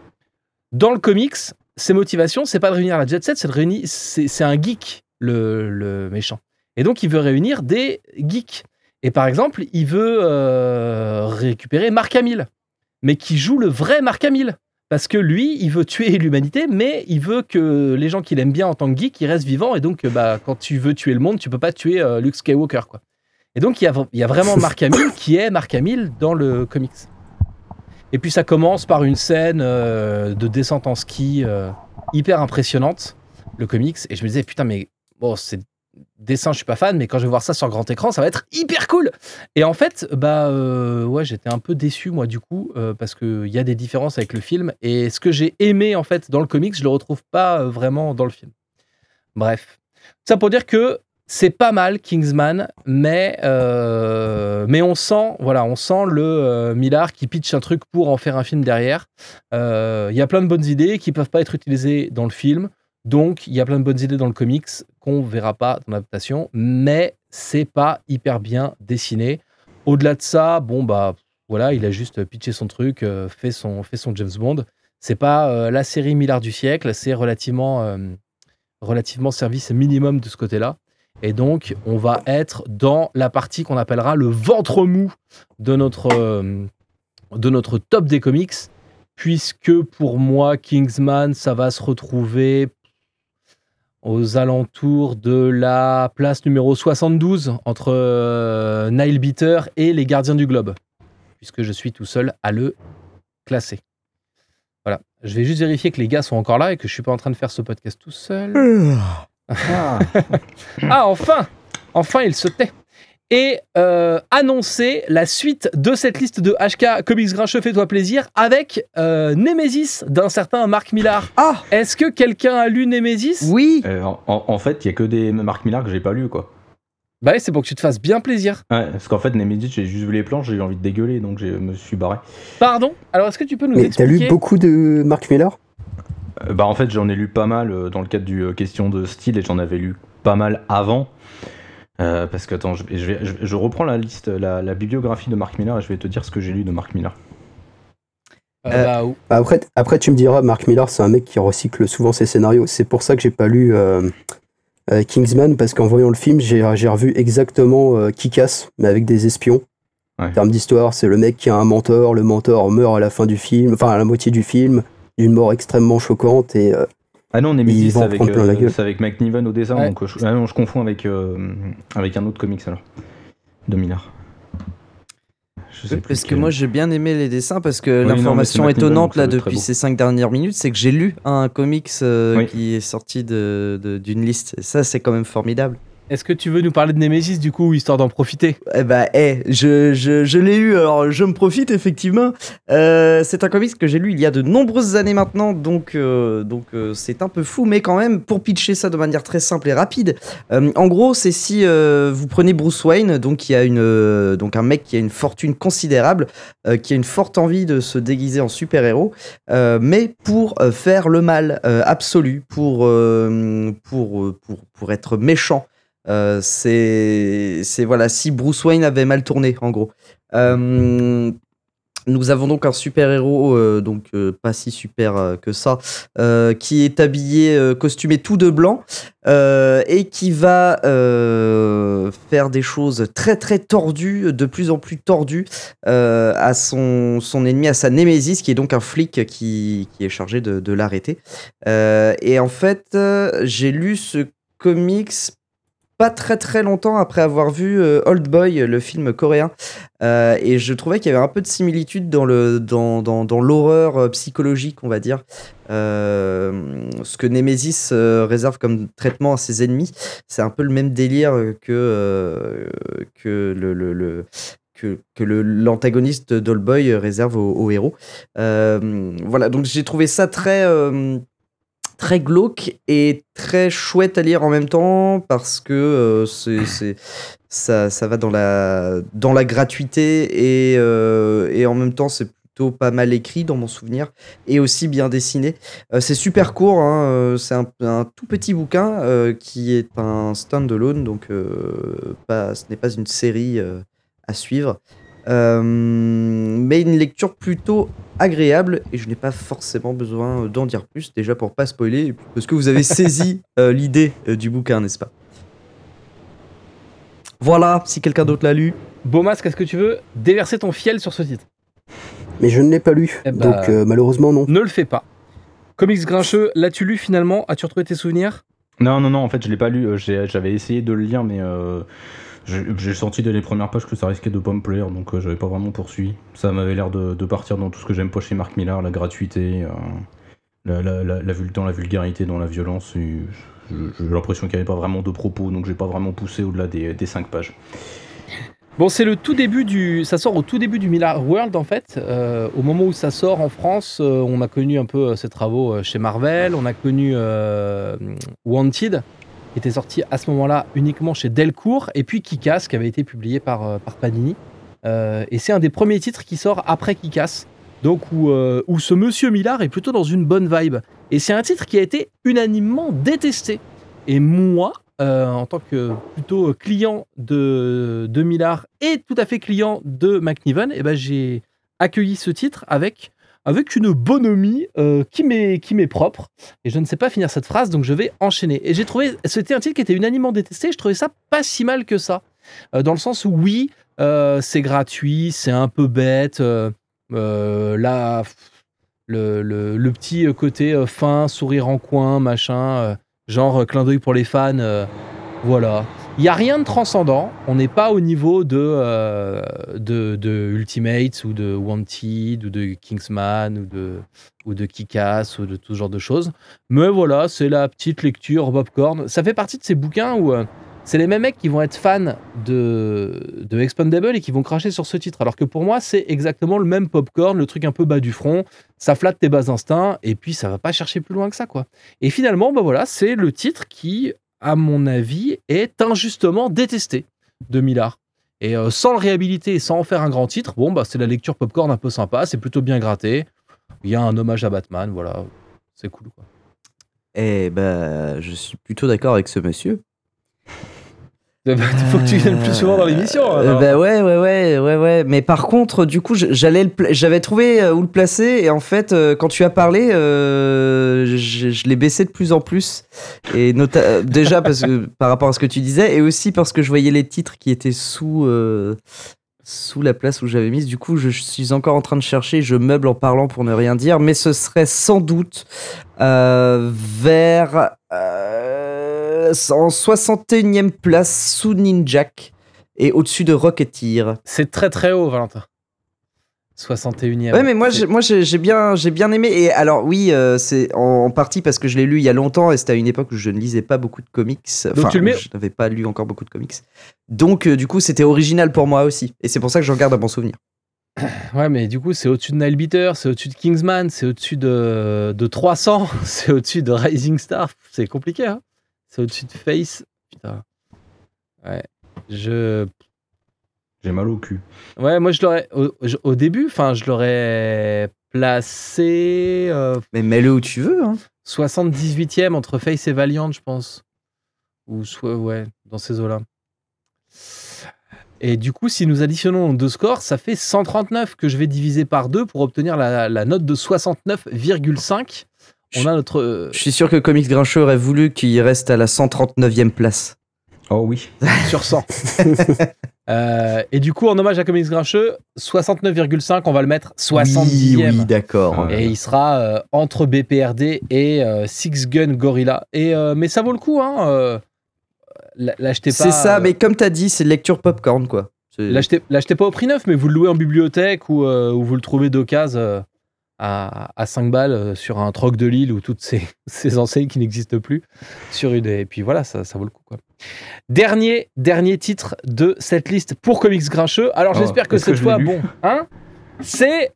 Dans le comics, ses motivations, c'est pas de réunir la jet set, c'est de réunir, c'est un geek, le, le méchant. Et donc, il veut réunir des geeks. Et par exemple, il veut euh, récupérer Mark Hamill, mais qui joue le vrai Mark Hamill. Parce que lui, il veut tuer l'humanité, mais il veut que les gens qu'il aime bien en tant que geek, ils restent vivants. Et donc, bah, quand tu veux tuer le monde, tu peux pas tuer Luke Skywalker. Quoi. Et donc, il y a, il y a vraiment Mark Hamill qui est Mark Hamill dans le comics. Et puis, ça commence par une scène euh, de descente en ski euh, hyper impressionnante, le comics. Et je me disais, putain, mais bon, c'est dessin, je suis pas fan, mais quand je vais voir ça sur grand écran, ça va être hyper cool. Et en fait, bah euh, ouais, j'étais un peu déçu moi du coup euh, parce que il y a des différences avec le film et ce que j'ai aimé en fait dans le comics, je le retrouve pas vraiment dans le film. Bref, ça pour dire que c'est pas mal Kingsman, mais euh, mais on sent voilà, on sent le euh, Millard qui pitch un truc pour en faire un film derrière. Euh, Il y a plein de bonnes idées qui peuvent pas être utilisées dans le film. Donc, il y a plein de bonnes idées dans le comics qu'on verra pas dans l'adaptation, mais c'est pas hyper bien dessiné. Au-delà de ça, bon bah voilà, il a juste pitché son truc, euh, fait son fait son James Bond. C'est pas la série milliard du siècle, c'est relativement relativement service minimum de ce côté-là. Et donc, on va être dans la partie qu'on appellera le ventre mou de notre euh, de notre top des comics, puisque pour moi, Kingsman, ça va se retrouver aux alentours de la place numéro 72 entre euh, Nile Beater et les Gardiens du Globe, puisque je suis tout seul à le classer. Voilà, je vais juste vérifier que les gars sont encore là et que je suis pas en train de faire ce podcast tout seul. Ah, Ah, enfin Enfin, il se tait. Et euh, annoncer la suite de cette liste de HK Comics Grincheux, fais-toi plaisir, avec euh, Nemesis d'un certain Marc Millar. Ah Est-ce que quelqu'un a lu Nemesis? Oui Euh, en, fait, il y a que des Marc Millar que j'ai pas lu quoi. Bah ouais, c'est pour que tu te fasses bien plaisir. Ouais, parce qu'en fait, Nemesis, j'ai juste vu les planches, j'ai eu envie de dégueuler, donc je me suis barré. Pardon? Alors, est-ce que tu peux nous Mais t'as expliquer? lu beaucoup de Mark Millar? Bah en fait, j'en ai lu pas mal euh, dans le cadre du euh, question de style et j'en avais lu pas mal avant. Euh, parce que attends, je, je vais- je- je reprends la liste, la, la bibliographie de Marc Millar et je vais te dire ce que j'ai lu de. Euh, Euh, bah, ou- Après, après, tu me diras, Mark Millar, c'est un mec qui recycle souvent ses scénarios. C'est pour ça que j'ai pas lu euh, euh, Kingsman, parce qu'en voyant le film, j'ai j'ai revu exactement euh, Kick-Ass, mais avec des espions. Ouais. En termes d'histoire, c'est le mec qui a un mentor, le mentor meurt à la fin du film, enfin à la moitié du film, d'une mort extrêmement choquante, et euh, Ah non, Nemesis, c'est avec, euh, avec McNiven au dessin, Ouais. donc euh, je, ah non, je confonds avec, euh, avec un autre comics alors. De Millar. Je sais plus Parce que moi j'ai bien aimé les dessins parce que Oui, l'information étonnante là depuis ces cinq dernières minutes c'est que j'ai lu un comics euh, Oui. qui est sorti de- de- d'une liste et ça c'est quand même formidable. Est-ce que tu veux nous parler de Nemesis du coup, histoire d'en profiter? Eh bah, eh, je, je, l'ai eu, alors je me profite effectivement. Euh, c'est un comics que j'ai lu il y a de nombreuses années maintenant, donc euh, donc euh, c'est un peu fou, mais quand même, pour pitcher ça de manière très simple et rapide, en gros, c'est si vous prenez Bruce Wayne, donc y a une, donc un mec qui a une fortune considérable, qui a une forte envie de se déguiser en super-héros, mais pour faire le mal absolu, pour, pour, pour, pour être méchant. Euh, c'est c'est- voilà si Bruce Wayne avait mal tourné en gros. Euh, nous avons donc un super héros euh, donc pas si super que ça qui est habillé costumé tout de blanc et qui va faire des choses très très tordues de plus en plus tordues à son, son ennemi à sa némésis qui est donc un flic qui, qui est chargé de, de l'arrêter et en fait j'ai lu ce comics pas très très longtemps après avoir vu euh, Old Boy, le film coréen, Euh, et je trouvais qu'il y avait un peu de similitude dans le dans, dans, dans l'horreur euh, psychologique, on va dire, ce que Nemesis réserve comme traitement à ses ennemis, c'est un peu le même délire que euh, que le, le, que, que l'antagoniste d'Old Boy réserve aux héros. Voilà, donc j'ai trouvé ça très très glauque et très chouette à lire en même temps parce que euh, c'est, ça, va dans la, dans la gratuité et, euh, et en même temps c'est plutôt pas mal écrit dans mon souvenir et aussi bien dessiné. Euh, c'est super court, hein, c'est un, tout petit bouquin qui est un stand-alone, donc pas, ce n'est pas une série à suivre. Euh, mais une lecture plutôt agréable et je n'ai pas forcément besoin d'en dire plus déjà pour pas spoiler parce que vous avez saisi euh, l'idée euh, du bouquin n'est-ce pas? Voilà si quelqu'un d'autre l'a lu Beaumas, est-ce que tu veux déverser ton fiel sur ce titre? Mais je ne l'ai pas lu, Eh bah- donc euh, malheureusement non. Ne le fais pas. Comics grincheux, l'as-tu lu finalement? As-tu retrouvé tes souvenirs? Non, non, non, en fait, je l'ai pas lu. euh, J'avais essayé de le lire, mais euh, j'ai senti dès les premières pages que ça risquait de pas me plaire, donc euh, j'avais pas vraiment poursuivi. Ça m'avait l'air de, partir dans tout ce que j'aime pas chez Mark Millar, la gratuité, euh, la, la, la, dans la vulgarité, dans la violence. J'ai l'impression qu'il n'y avait pas vraiment de propos, donc j'ai pas vraiment poussé au-delà des, des 5 pages. Bon, c'est le tout début du. Ça sort au tout début du Miller World en fait. Euh, au moment où ça sort en France, euh, on a connu un peu ses travaux chez Marvel. On a connu Wanted, était sorti à ce moment-là uniquement chez Delcourt, et puis Kikas, qui avait été publié par, euh, par Panini. Euh, et c'est un des premiers titres qui sort après Kikas. Donc où, euh, où ce monsieur Millard est plutôt dans une bonne vibe. Et c'est un titre qui a été unanimement détesté. Et moi, en tant que plutôt client de, de Millard et tout à fait client de McNiven, eh ben, j'ai accueilli ce titre avec, avec une bonhomie euh, qui m'est propre. Et je ne sais pas finir cette phrase, donc je vais enchaîner. Et j'ai trouvé, c'était un titre qui était unanimement détesté, je trouvais ça pas si mal que ça. Euh, dans le sens où oui, euh, c'est gratuit, c'est un peu bête. là, le, le- petit côté fin, sourire en coin, machin, genre clin d'œil pour les fans, voilà. Il n'y a rien de transcendant, on n'est pas au niveau de, euh, de, de Ultimates ou de Wanted ou de Kingsman ou de, ou de ou de tout ce genre de choses. Mais voilà, c'est la petite lecture popcorn. Ça fait partie de ces bouquins où euh, c'est les mêmes mecs qui vont être fans de, de Expandable et qui vont cracher sur ce titre. Alors que pour moi, c'est exactement le même popcorn, le truc un peu bas du front. Ça flatte tes bas instincts et puis ça va pas chercher plus loin que ça, quoi. Et finalement, bah voilà, c'est le titre qui, à mon avis, est injustement détesté de Millard. Et euh, sans le réhabiliter et sans en faire un grand titre, bon, bah c'est la lecture popcorn un peu sympa, c'est plutôt bien gratté. Il y a un hommage à Batman, voilà, c'est cool. Eh ben, je suis plutôt d'accord avec ce monsieur. Il faut que tu viennes plus souvent dans l'émission. Bah ouais, ouais, ouais, ouais, ouais. Mais par contre, du coup, j'allais, j'avais trouvé euh, où le placer et en fait, euh, quand tu as parlé, euh, je, je l'ai baissé de plus en plus. Et nota- déjà parce que par rapport à ce que tu disais et aussi parce que je voyais les titres qui étaient sous. euh, sous la place où j'avais mise. Du coup, je suis encore en train de chercher, je meuble en parlant pour ne rien dire, mais ce serait sans doute euh, vers euh, en 61e place sous Ninjak et au-dessus de Rocketeer. C'est très très haut, Valentin. 61e. Ouais, mais moi, j'ai, moi, j'ai, j'ai bien, j'ai bien aimé. Et alors, oui, euh, c'est en, en partie parce que je l'ai lu il y a longtemps et c'était à une époque où je ne lisais pas beaucoup de comics. Enfin, tu le mets- je n'avais pas lu encore beaucoup de comics. Donc, euh, du coup, c'était original pour moi aussi. Et c'est pour ça que j'en garde un bon souvenir. Ouais, mais du coup, c'est au-dessus de Nailbeater, c'est au-dessus de Kingsman, c'est au-dessus de, de 300, c'est au-dessus de Rising Star. C'est compliqué, hein C'est au-dessus de Face. Putain. Ouais. Je. J'ai mal au cul. Ouais, moi, je l'aurais. Au, début, enfin, je l'aurais placé euh, Mais mets-le où tu veux. Hein. 78e entre Face et Valiant, je pense. Ou soit, ouais, dans ces eaux-là. Et du coup, si nous additionnons nos deux scores, ça fait 139 que je vais diviser par deux pour obtenir la, la note de 69,5. On a notre. euh, Je suis sûr que Comics Grincheux aurait voulu qu'il reste à la 139e place. Oh oui. sur 100. Euh, et du coup, en hommage à Comics Grincheux, 69,5, on va le mettre 70e. Oui, oui, d'accord. Ouais. Et il sera euh, entre BPRD et euh, Six Gun Gorilla. Et, euh, mais ça vaut le coup, hein. euh, L'achetez pas. C'est ça, euh, mais comme t'as dit, c'est lecture popcorn, quoi. L'achetez l'achetez pas au prix neuf, mais vous le louez en bibliothèque ou, euh, ou vous le trouvez d'occasion euh, à, à 5 balles euh, sur un troc de Lille ou toutes ces, ces enseignes qui n'existent plus. Sur une, et puis voilà, ça, ça vaut le coup. Quoi. Dernier, dernier titre de cette liste pour Comics Grincheux. Alors Oh, j'espère que cette fois, bon, hein, c'est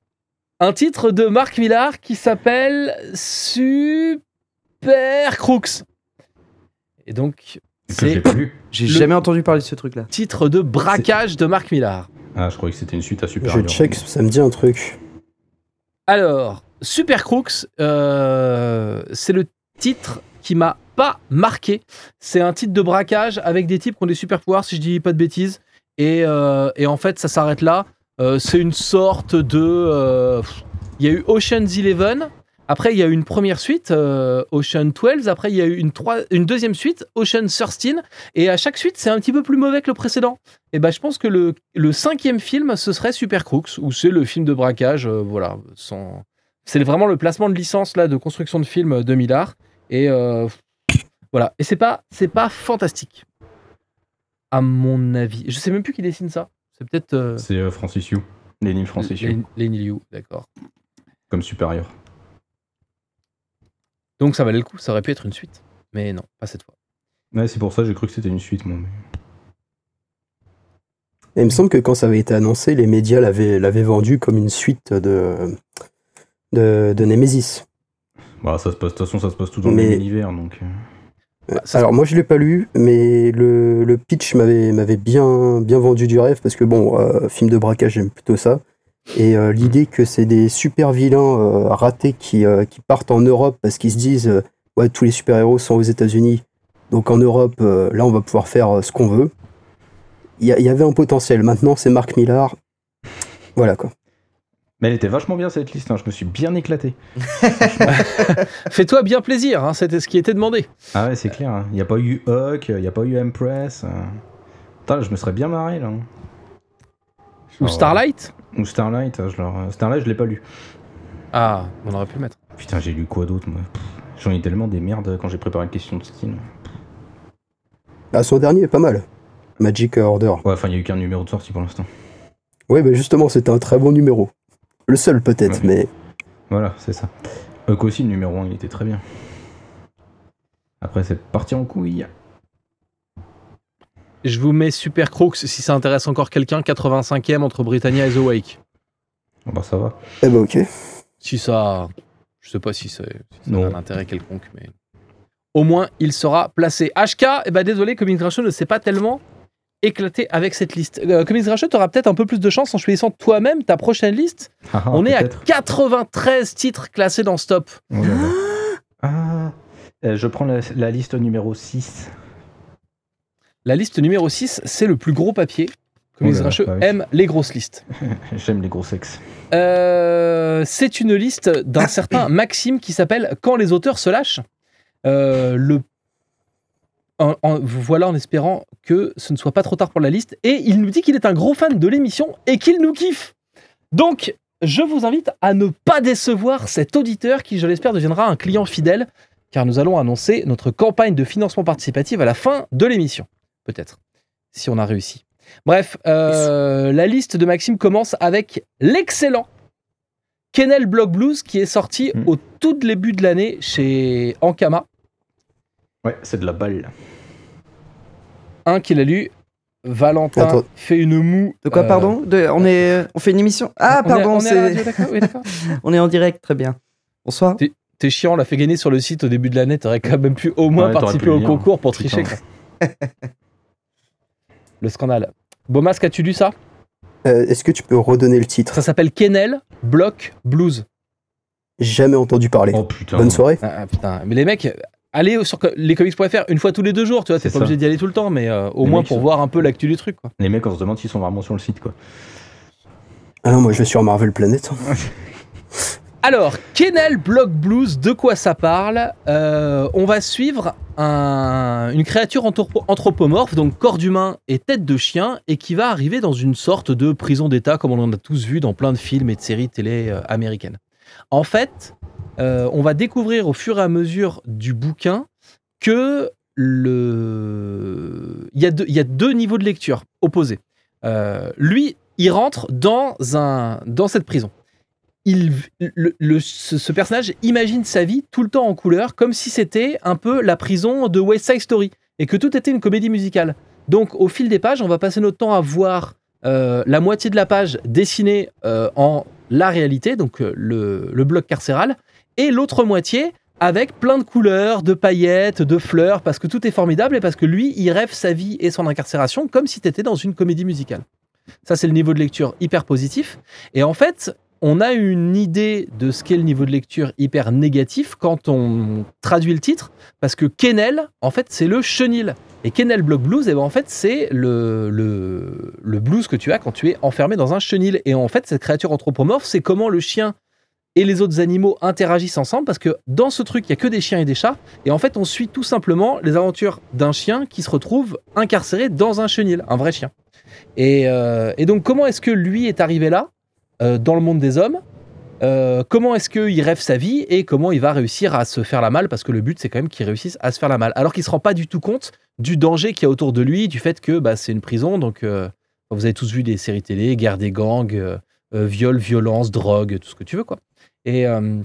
un titre de Marc Millard qui s'appelle Super Crooks. Et donc, c'est. J'ai jamais entendu parler de ce truc-là. titre de braquage de Marc Millard. Ah, je croyais que c'était une suite à Super Je check, ça me dit un truc. Alors, Super Crooks, euh, c'est le titre qui m'a pas marqué. C'est un titre de braquage avec des types qui ont des super pouvoirs, si je dis pas de bêtises. Et, euh, en fait, ça s'arrête là. Euh, c'est une sorte de. Il y a eu Ocean's Eleven. Après, il y a eu une première suite, euh, Ocean 12. Après, il y a eu une, trois- une deuxième suite, Ocean 13. Et à chaque suite, c'est un petit peu plus mauvais que le précédent. Et ben, je pense que le, le cinquième film, ce serait Super Crooks, où c'est le film de braquage. euh, voilà, sans... C'est vraiment le placement de licence là, de construction de film de Millard. Et euh, voilà. Et c'est pas, c'est pas fantastique, à mon avis. Je sais même plus qui dessine ça. C'est peut-être euh, C'est euh, Francis Yu. Lenny Francis Yu. Len- Lenny Liu, d'accord. Comme supérieur. Donc ça valait le coup. Ça aurait pu être une suite, mais non, pas cette fois. Ouais, c'est pour ça que j'ai cru que c'était une suite, moi. Et il me semble que quand ça avait été annoncé, les médias l'avaient l'avaient vendu comme une suite de, de, de Nemesis. Bah, ça se passe, de toute façon, ça se passe tout dans Mais- le même univers, donc. euh, Euh, ça- Alors moi je l'ai pas lu, mais le, le pitch m'avait m'avait bien bien vendu du rêve parce que bon, euh, film de braquage j'aime plutôt ça. Et euh, l'idée que c'est des super vilains euh, ratés qui, euh, qui partent en Europe parce qu'ils se disent euh, ouais tous les super héros sont aux États-Unis, donc en Europe euh, là on va pouvoir faire euh, ce qu'on veut. Il y, avait un potentiel. Maintenant c'est Marc Millar. Voilà quoi. Mais elle était vachement bien cette liste, hein. je me suis bien éclaté. Fais-toi bien plaisir. hein, C'était ce qui était demandé. Ah ouais, c'est clair. hein. Il n'y a pas eu Hawk, il n'y a pas eu Empress. euh. Putain, je me serais bien marré là. hein. Ou Genre, Starlight. Ou Starlight. Je leur- Starlight, je l'ai pas lu. Ah, on aurait pu le mettre. Putain, j'ai lu quoi d'autre moi? J'en ai tellement des merdes quand j'ai préparé la question de style. Ah, son dernier est pas mal. Magic Order. Ouais, enfin, il n'y a eu qu'un numéro de sortie pour l'instant. Ouais, bah justement, c'était un très bon numéro. Le seul peut-être, Ouais. mais Voilà, c'est ça. Hawk aussi, le numéro 1, il était très bien. Après, c'est parti en couille. Je vous mets Super Crooks si ça intéresse encore quelqu'un. 85e entre Britannia et The Wake. Bon, bah, ça va. eh bah ok. Si ça. Je sais pas si, ça a un intérêt quelconque, mais. Au moins, il sera placé. HK, eh ben désolé, Comics Grincheux ne s'est pas tellement éclaté avec cette liste. Euh, Comics Grincheux, tu auras peut-être un peu plus de chance en choisissant toi-même ta prochaine liste. Ah, ah, On est à peut-être. 93 titres classés dans Stop. Oh là là. Ah Euh, Je prends la, la liste numéro 6. La liste numéro 6, c'est le plus gros papier. Comics Oh là là, Grincheux bah oui. aime les grosses listes. J'aime les gros sexes. Euh, c'est une liste d'un certain Maxime qui s'appelle Quand les auteurs se lâchent. Euh, le... en- en- voilà en espérant que ce ne soit pas trop tard pour la liste. Et il nous dit qu'il est un gros fan de l'émission et qu'il nous kiffe. Donc, je vous invite à ne pas décevoir cet auditeur qui, je l'espère, deviendra un client fidèle, car nous allons annoncer notre campagne de financement participatif à la fin de l'émission. Peut-être, si on a réussi. Bref, euh, la liste de Maxime commence avec l'excellent Kennel Block Blues qui est sorti Mm. au tout début de l'année chez Ankama. Ouais, c'est de la balle. Un qu'il a lu. Valentin Attends. fait une moue. De quoi, euh, pardon De- on, est, on fait une émission Ah, on est- pardon, on est radio, oui, on est en direct, très bien. Bonsoir. T'es chiant, on l'a fait gagner sur le site au début de l'année. T'aurais quand même pu au moins Ouais, participer au lire. concours pour Putain. tricher. le scandale. Bomas, as-tu lu ça? Euh, Est-ce que tu peux redonner le titre? Ça s'appelle Kennel Block Blues. Jamais entendu parler. Oh putain. Bonne soirée. Ah, ah, putain, mais les mecs, allez sur co- lescomics.fr une fois tous les deux jours, tu vois, C'est pas ça. obligé d'y aller tout le temps, mais euh, au Les moins pour sont- voir un peu l'actu du truc, quoi. Les mecs, on se demande s'ils sont vraiment sur le site, quoi. Ah non, moi je vais sur Marvel Planet. Alors, Kennel Block Blues, de quoi ça parle Euh, On va suivre un- une créature anthropo- anthropomorphe, donc corps d'humain et tête de chien, et qui va arriver dans une sorte de prison d'État, comme on en a tous vu dans plein de films et de séries télé euh, américaines. En fait, euh, on va découvrir au fur et à mesure du bouquin que il, y a deux, niveaux de lecture opposés. Lui, il rentre dans cette prison ce personnage imagine sa vie tout le temps en couleur, comme si c'était un peu la prison de West Side Story, et que tout était une comédie musicale. Donc, au fil des pages, on va passer notre temps à voir euh, la moitié de la page dessinée euh, en la réalité, donc euh, le, le bloc carcéral, et l'autre moitié avec plein de couleurs, de paillettes, de fleurs, parce que tout est formidable et parce que lui, il rêve sa vie et son incarcération comme si tu étais dans une comédie musicale. Ça, c'est le niveau de lecture hyper positif. Et en fait, on a une idée de ce qu'est le niveau de lecture hyper négatif quand on traduit le titre, parce que Kennel, en fait, c'est le chenil. Et Kennel Block Blues, eh ben, en fait, c'est le, blues que tu as quand tu es enfermé dans un chenil. Et en fait, cette créature anthropomorphe, c'est comment le chien et les autres animaux interagissent ensemble, parce que dans ce truc, il n'y a que des chiens et des chats. Et en fait, on suit tout simplement les aventures d'un chien qui se retrouve incarcéré dans un chenil, un vrai chien. Et, euh, et donc, comment est-ce que lui est arrivé là? Dans le monde des hommes. Euh, comment est-ce qu'il rêve sa vie et comment il va réussir à se faire la malle parce que le but c'est quand même qu'il réussisse à se faire la malle. Alors qu'il se rend pas du tout compte du danger qu'il y a autour de lui du fait que bah, c'est une prison donc euh, vous avez tous vu des séries télé guerre des gangs euh, euh, viol violence drogue tout ce que tu veux quoi. Et, euh,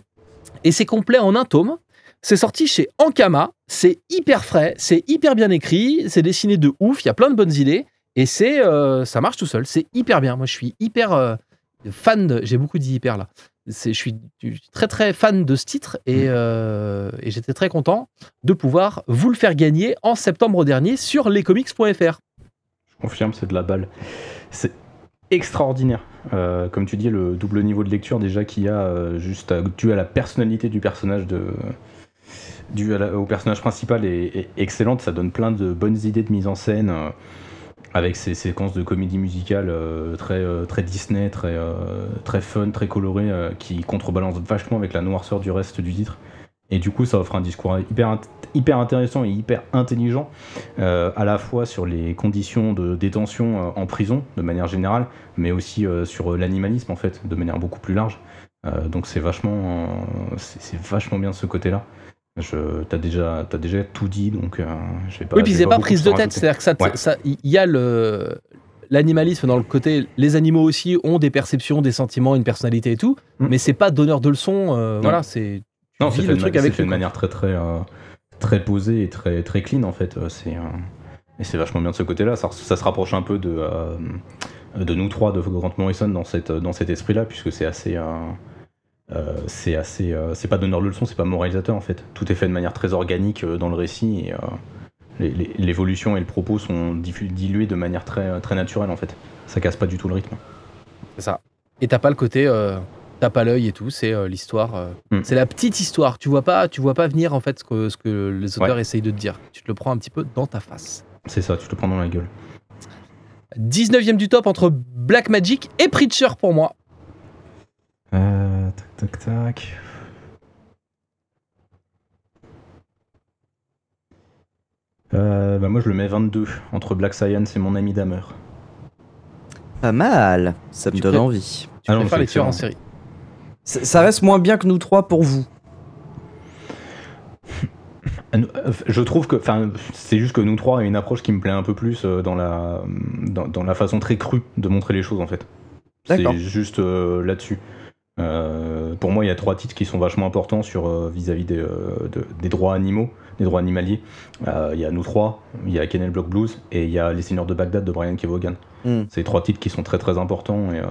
et c'est complet en un tome. C'est sorti chez Ankama. C'est hyper frais c'est hyper bien écrit c'est dessiné de ouf il y a plein de bonnes idées. Et c'est euh, ça marche tout seul. C'est hyper bien. Moi je suis hyper euh, fan de. J'ai beaucoup dit hyper là. Je suis, très très fan de ce titre et, euh, et j'étais très content de pouvoir vous le faire gagner en septembre dernier sur lescomics.fr. Je confirme, c'est de la balle. C'est extraordinaire. Euh, comme tu dis, le double niveau de lecture déjà qu'il y a euh, juste à- dû à la personnalité du personnage de dû à la- au personnage principal est, est excellente. Ça donne plein de bonnes idées de mise en scène avec ces séquences de comédie musicale euh, très euh, très Disney, très euh, très fun, très coloré, qui contrebalancent vachement avec la noirceur du reste du titre. Et du coup, ça offre un discours hyper, hyper intéressant et hyper intelligent, à la fois sur les conditions de détention en prison, de manière générale, mais aussi sur l'animalisme, en fait, de manière beaucoup plus large. Donc c'est vachement, c'est vachement bien de ce côté-là. T'as déjà, t'as déjà tout dit, donc euh, je vais pas. oui, puis c'est pas beaucoup prise de tête, c'est-à-dire que ça, te- Ouais. ça- il y a le l'animalisme dans le côté, les animaux aussi ont des perceptions, des sentiments, une personnalité et tout, Mm. mais c'est pas donneur de leçons. euh, voilà, c'est Non, c'est fait, le truc avec c'est fait de manière très très euh, très posée et très très clean en fait. Euh, C'est euh, et c'est vachement bien de ce côté-là. Ça, ça se rapproche un peu de euh, de nous trois de Grant Morrison dans cette dans cet esprit-là puisque c'est assez euh, c'est assez euh, c'est pas donneur de leçons, c'est pas moralisateur en fait. Tout est fait de manière très organique euh, dans le récit et l'évolution et le propos sont dilués de manière très très naturelle en fait. Ça casse pas du tout le rythme. C'est ça. Et t'as pas le côté, t'as pas l'œil et tout, c'est l'histoire. Mm. C'est la petite histoire. Tu vois pas, tu vois pas venir en fait ce que, ce que les auteurs Ouais. essayent de te dire. Tu te le prends un petit peu dans ta face. C'est ça, tu te le prends dans la gueule. 19ème du top entre Black Magic et Preacher pour moi. Euh, tac tac tac. Euh, bah moi je le mets 22 entre Black Science et mon ami Damer. Pas mal, ça me Tu donne envie. Tu non, préfères c'est les tueurs en série. Ça ça reste moins bien que nous trois pour vous. Euh, Je trouve que, enfin, c'est juste que nous trois, a une approche qui me plaît un peu plus euh, dans la, dans, dans la façon très crue de montrer les choses en fait. C'est juste euh, là-dessus. Euh, pour moi, il y a trois titres qui sont vachement importants sur euh, vis-à-vis des, euh, de- des droits animaux, des droits animaliers. Euh, Il y a nous trois, il y a Kennel Block Blues et il y a Les Seigneurs de Bagdad de Brian Kevogan. Hmm. C'est trois titres qui sont très très importants et euh,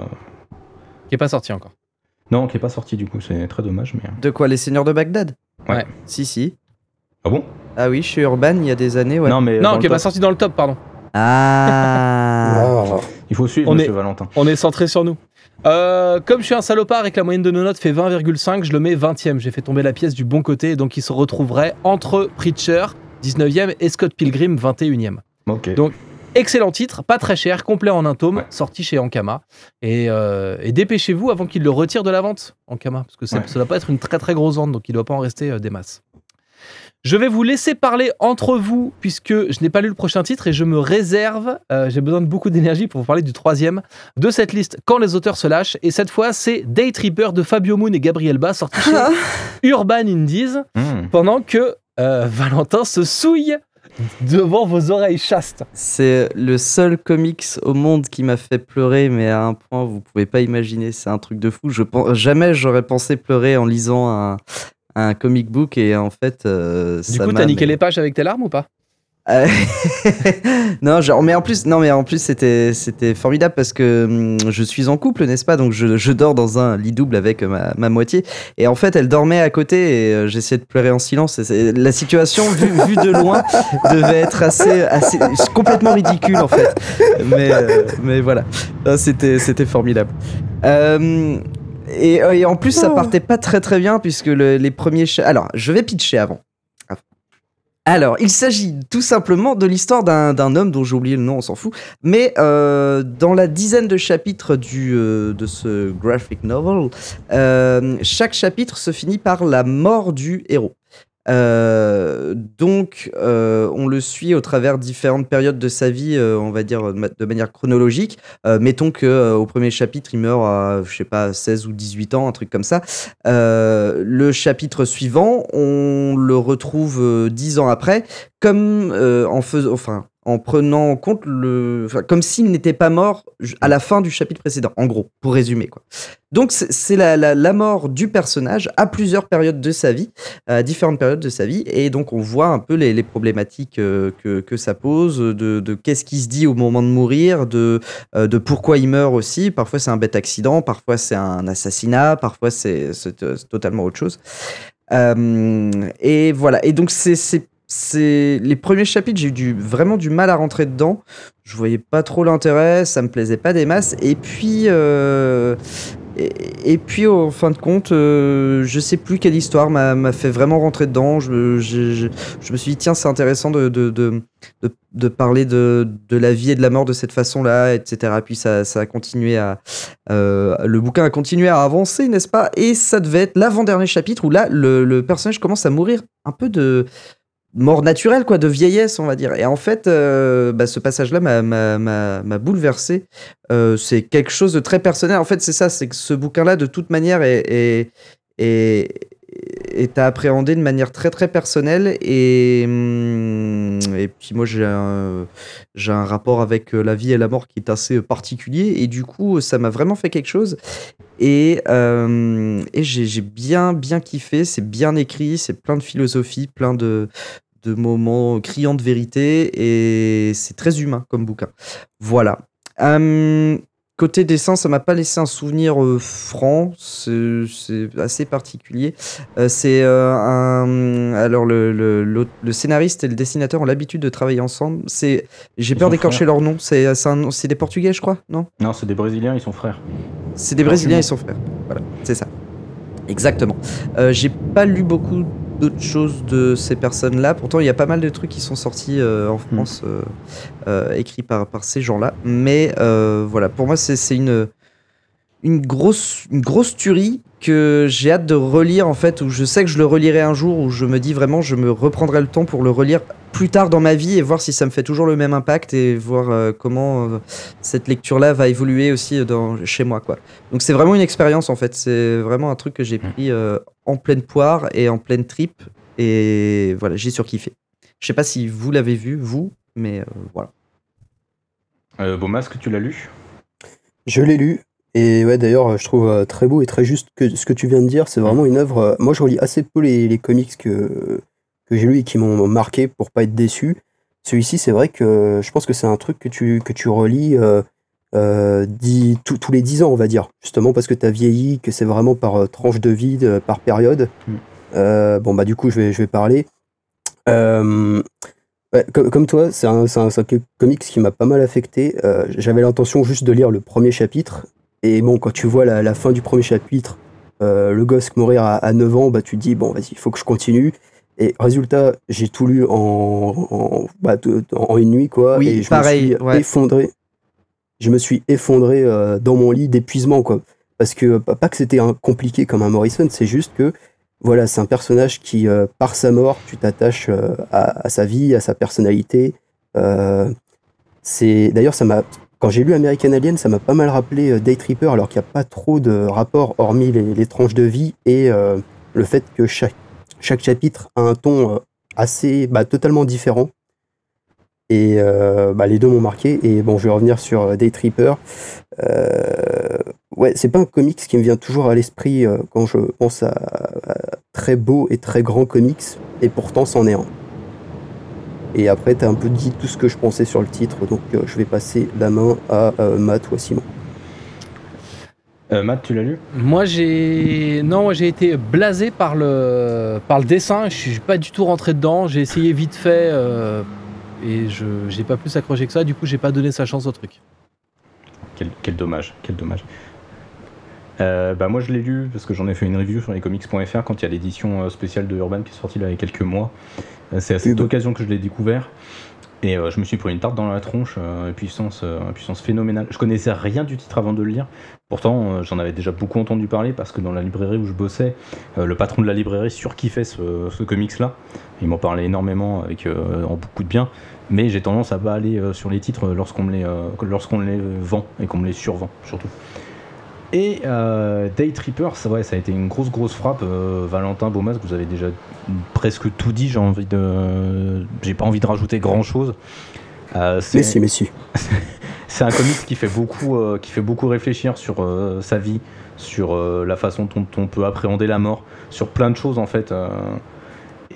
Qui est pas sorti encore. non, qui est pas sorti du coup, c'est très dommage. Mais De quoi Les Seigneurs de Bagdad? Ouais. Si, si. ah bon? Ah oui, chez Urban il y a des années, ouais. Non, mais non, qui est pas top, sorti dans le top, pardon. Ah Ah. il faut suivre On Monsieur est- Valentin. On est centré sur nous. Euh, comme je suis un salopard et que la moyenne de nos notes fait 20,5, je le mets 20e. J'ai fait tomber la pièce du bon côté, et donc il se retrouverait entre Preacher, 19e, et Scott Pilgrim, 21e. Ok. Donc, Excellent titre, pas très cher, complet en un tome, Ouais. sorti chez Ankama. Et, euh, et dépêchez-vous avant qu'il le retire de la vente, Ankama, parce que ça Ouais. ne doit pas être une très très grosse vente, donc il ne doit pas en rester euh, des masses. Je vais vous laisser parler entre vous, puisque je n'ai pas lu le prochain titre et je me réserve, euh, j'ai besoin de beaucoup d'énergie pour vous parler du troisième de cette liste, Quand les auteurs se lâchent. Et cette fois, c'est Day Tripper de Fabio Moon et Gabriel Bas, sorti chez Urban Indies, Hmm. pendant que euh, Valentin se souille devant vos oreilles chastes. C'est le seul comics au monde qui m'a fait pleurer, mais à un point vous pouvez pas imaginer. C'est un truc de fou. Je pense jamais j'aurais pensé pleurer en lisant un, un comic book et en fait. euh, Du ça coup, t'as niqué les pages avec tes larmes ou pas? Euh, non, genre, mais en plus, non, mais en plus, c'était, c'était formidable parce que hum, je suis en couple, n'est-ce pas? Donc, je, je dors dans un lit double avec ma, ma moitié. Et en fait, elle dormait à côté et euh, j'essayais de pleurer en silence. Et la situation, vue, vue de loin, devait être assez, assez, complètement ridicule, en fait. Mais, euh, mais voilà, c'était, c'était formidable. Euh, et, et en plus, ça partait pas très très bien puisque le- les premiers. Alors, je vais pitcher avant. Alors, il s'agit tout simplement de l'histoire d'un d'un homme dont j'ai oublié le nom, on s'en fout. Mais euh, dans la dizaine de chapitres du, euh, de ce graphic novel, euh, chaque chapitre se finit par la mort du héros. Euh, donc, euh, on le suit au travers différentes périodes de sa vie, euh, on va dire de ma- de manière chronologique. Euh, mettons que euh, au premier chapitre, il meurt à, je sais pas, 16 ou 18 ans, un truc comme ça. Euh, le chapitre suivant, on le retrouve euh, 10 ans après, comme euh, en faisant, enfin, en prenant en compte le, comme s'il n'était pas mort à la fin du chapitre précédent. En gros, pour résumer quoi. Donc c'est la, la, mort du personnage à plusieurs périodes de sa vie, à différentes périodes de sa vie, et donc on voit un peu les, les problématiques euh, que, que ça pose, de, de qu'est-ce qui se dit au moment de mourir, de, euh, de pourquoi il meurt aussi. Parfois c'est un bête accident, parfois c'est un assassinat, parfois c'est euh, totalement autre chose. Et voilà. Et donc c'est c'est les premiers chapitres, j'ai eu vraiment du mal à rentrer dedans. Je voyais pas trop l'intérêt, ça me plaisait pas des masses. Et puis euh, et, et puis en fin de compte, euh, je sais plus quelle histoire m'a fait vraiment rentrer dedans. Je, me- suis dit tiens c'est intéressant de parler de, la vie et de la mort de cette façon-là, etc. Puis ça, a continué à euh, le bouquin a continué à avancer, n'est-ce pas? Et ça devait être l'avant-dernier chapitre où là, le personnage commence à mourir un peu de mort naturelle, quoi, de vieillesse, on va dire. Et en fait, euh, bah, ce passage-là m'a- bouleversé. Euh, c'est quelque chose de très personnel. En fait, c'est ça, c'est que ce bouquin-là, de toute manière, est, est, est, est à appréhender de manière très très personnelle. Et, hum, et puis moi, j'ai un, un rapport avec euh, la vie et la mort qui est assez particulier. Et du coup, ça m'a vraiment fait quelque chose. Et, et j'ai bien, bien kiffé. C'est bien écrit, c'est plein de philosophie, plein de, de moments criants de vérité. Et c'est très humain comme bouquin. Voilà. Hum, côté dessin, ça m'a pas laissé un souvenir euh, franc. C'est assez particulier. Euh, c'est euh, un. Alors, le, le, le scénariste et le dessinateur ont l'habitude de travailler ensemble. C'est. J'ai peur d'écorcher leur nom. C'est c'est des Portugais, je crois, non? Non, c'est des Brésiliens, ils sont frères. c'est des Brésiliens, ils sont frères. Voilà, c'est ça. Exactement. Euh, J'ai pas lu beaucoup d'autres choses de ces personnes-là. Pourtant, il y a pas mal de trucs qui sont sortis euh, en France, euh, euh, écrits par, par ces gens-là. Mais voilà, pour moi, c'est c'est une, une, grosse, une grosse tuerie que j'ai hâte de relire, en fait, où je sais que je le relirai un jour, où je me dis vraiment, je me reprendrai le temps pour le relire plus tard dans ma vie et voir si ça me fait toujours le même impact et voir euh, comment euh, cette lecture-là va évoluer aussi dans, chez moi. Quoi. Donc c'est vraiment une expérience en fait, c'est vraiment un truc que j'ai pris euh, en pleine poire et en pleine tripe Et voilà, j'ai surkiffé. Je sais pas si vous l'avez vu, vous, mais euh, voilà. Euh, Beau Masque, tu l'as lu? Je l'ai lu. Et ouais, d'ailleurs, je trouve euh, très beau et très juste que ce que tu viens de dire. C'est vraiment une œuvre. euh, moi, je relis assez peu les, les comics que, que j'ai lus et qui m'ont marqué pour pas être déçu. Celui-ci, c'est vrai que je pense que c'est un truc que tu, que tu relis euh, euh, dix- tous- tous les 10 ans, on va dire. Justement parce que tu as vieilli, que c'est vraiment par euh, tranche de vie, de- par période. Mm. Euh, bon, bah, du coup, je vais, je vais parler. Ouais, comme, comme toi, c'est un, un, un comics qui m'a pas mal affecté. J'avais l'intention juste de lire le premier chapitre. Et bon, quand tu vois la, la fin du premier chapitre, le gosse mourir à, à 9 ans, bah, tu te dis, bon, vas-y, il faut que je continue. Et résultat, j'ai tout lu en, en, bah, de- en une nuit, quoi. Oui, et je pareil, me suis ouais. effondré. Je me suis effondré euh, dans mon lit d'épuisement. Parce que, pas pas que c'était compliqué comme un Morrison, c'est juste que, voilà, c'est un personnage qui, euh, par sa mort, tu t'attaches euh, à, sa vie, à sa personnalité. Euh, c'est D'ailleurs, ça m'a quand j'ai lu American Alien, ça m'a pas mal rappelé euh, Day Tripper, alors qu'il n'y a pas trop de rapport hormis les, tranches de vie et euh, le fait que chaque, chaque chapitre a un ton euh, assez bah, totalement différent. Et euh, bah, les deux m'ont marqué. Et bon, je vais revenir sur euh, Day Tripper. Euh, ouais, c'est pas un comics qui me vient toujours à l'esprit euh, quand je pense à, à très beau et très grand comics, et pourtant c'en est un. Et après, tu as un peu dit tout ce que je pensais sur le titre, donc euh, je vais passer la main à euh, Matt ou à Simon. Euh, Matt, tu l'as lu? Moi, j'ai. Non, moi, j'ai été blasé par le, par le dessin. Je suis pas du tout rentré dedans. J'ai essayé vite fait. Et je j'ai pas plus accroché que ça. Du coup, j'ai pas donné sa chance au truc. quel, quel dommage, quel dommage. Euh, bah moi je l'ai lu parce que j'en ai fait une review sur lescomics.fr quand il y a l'édition euh, spéciale de Urban qui est sortie là il y a quelques mois. Euh, C'est à cette occasion que je l'ai découvert et euh, je me suis pris une tarte dans la tronche, euh, une puissance, euh, une puissance phénoménale. Je connaissais rien du titre avant de le lire, pourtant euh, j'en avais déjà beaucoup entendu parler parce que dans la librairie où je bossais, euh, le patron de la librairie surkiffait ce, ce comics là. Il m'en parlait énormément avec euh, en beaucoup de bien, mais j'ai tendance à pas aller euh, sur les titres lorsqu'on me les, euh, lorsqu'on les vend et qu'on me les survend surtout. Et euh, Day Tripper, ça, ouais, ça a été une grosse grosse frappe. Euh, Valentin Beaumas, vous avez déjà presque tout dit. J'ai envie de, j'ai pas envie de rajouter grand chose. Euh, c'est- Mais si, mais si. c'est un comics qui fait beaucoup, euh, qui fait beaucoup réfléchir sur euh, sa vie, sur euh, la façon dont on peut appréhender la mort, sur plein de choses en fait.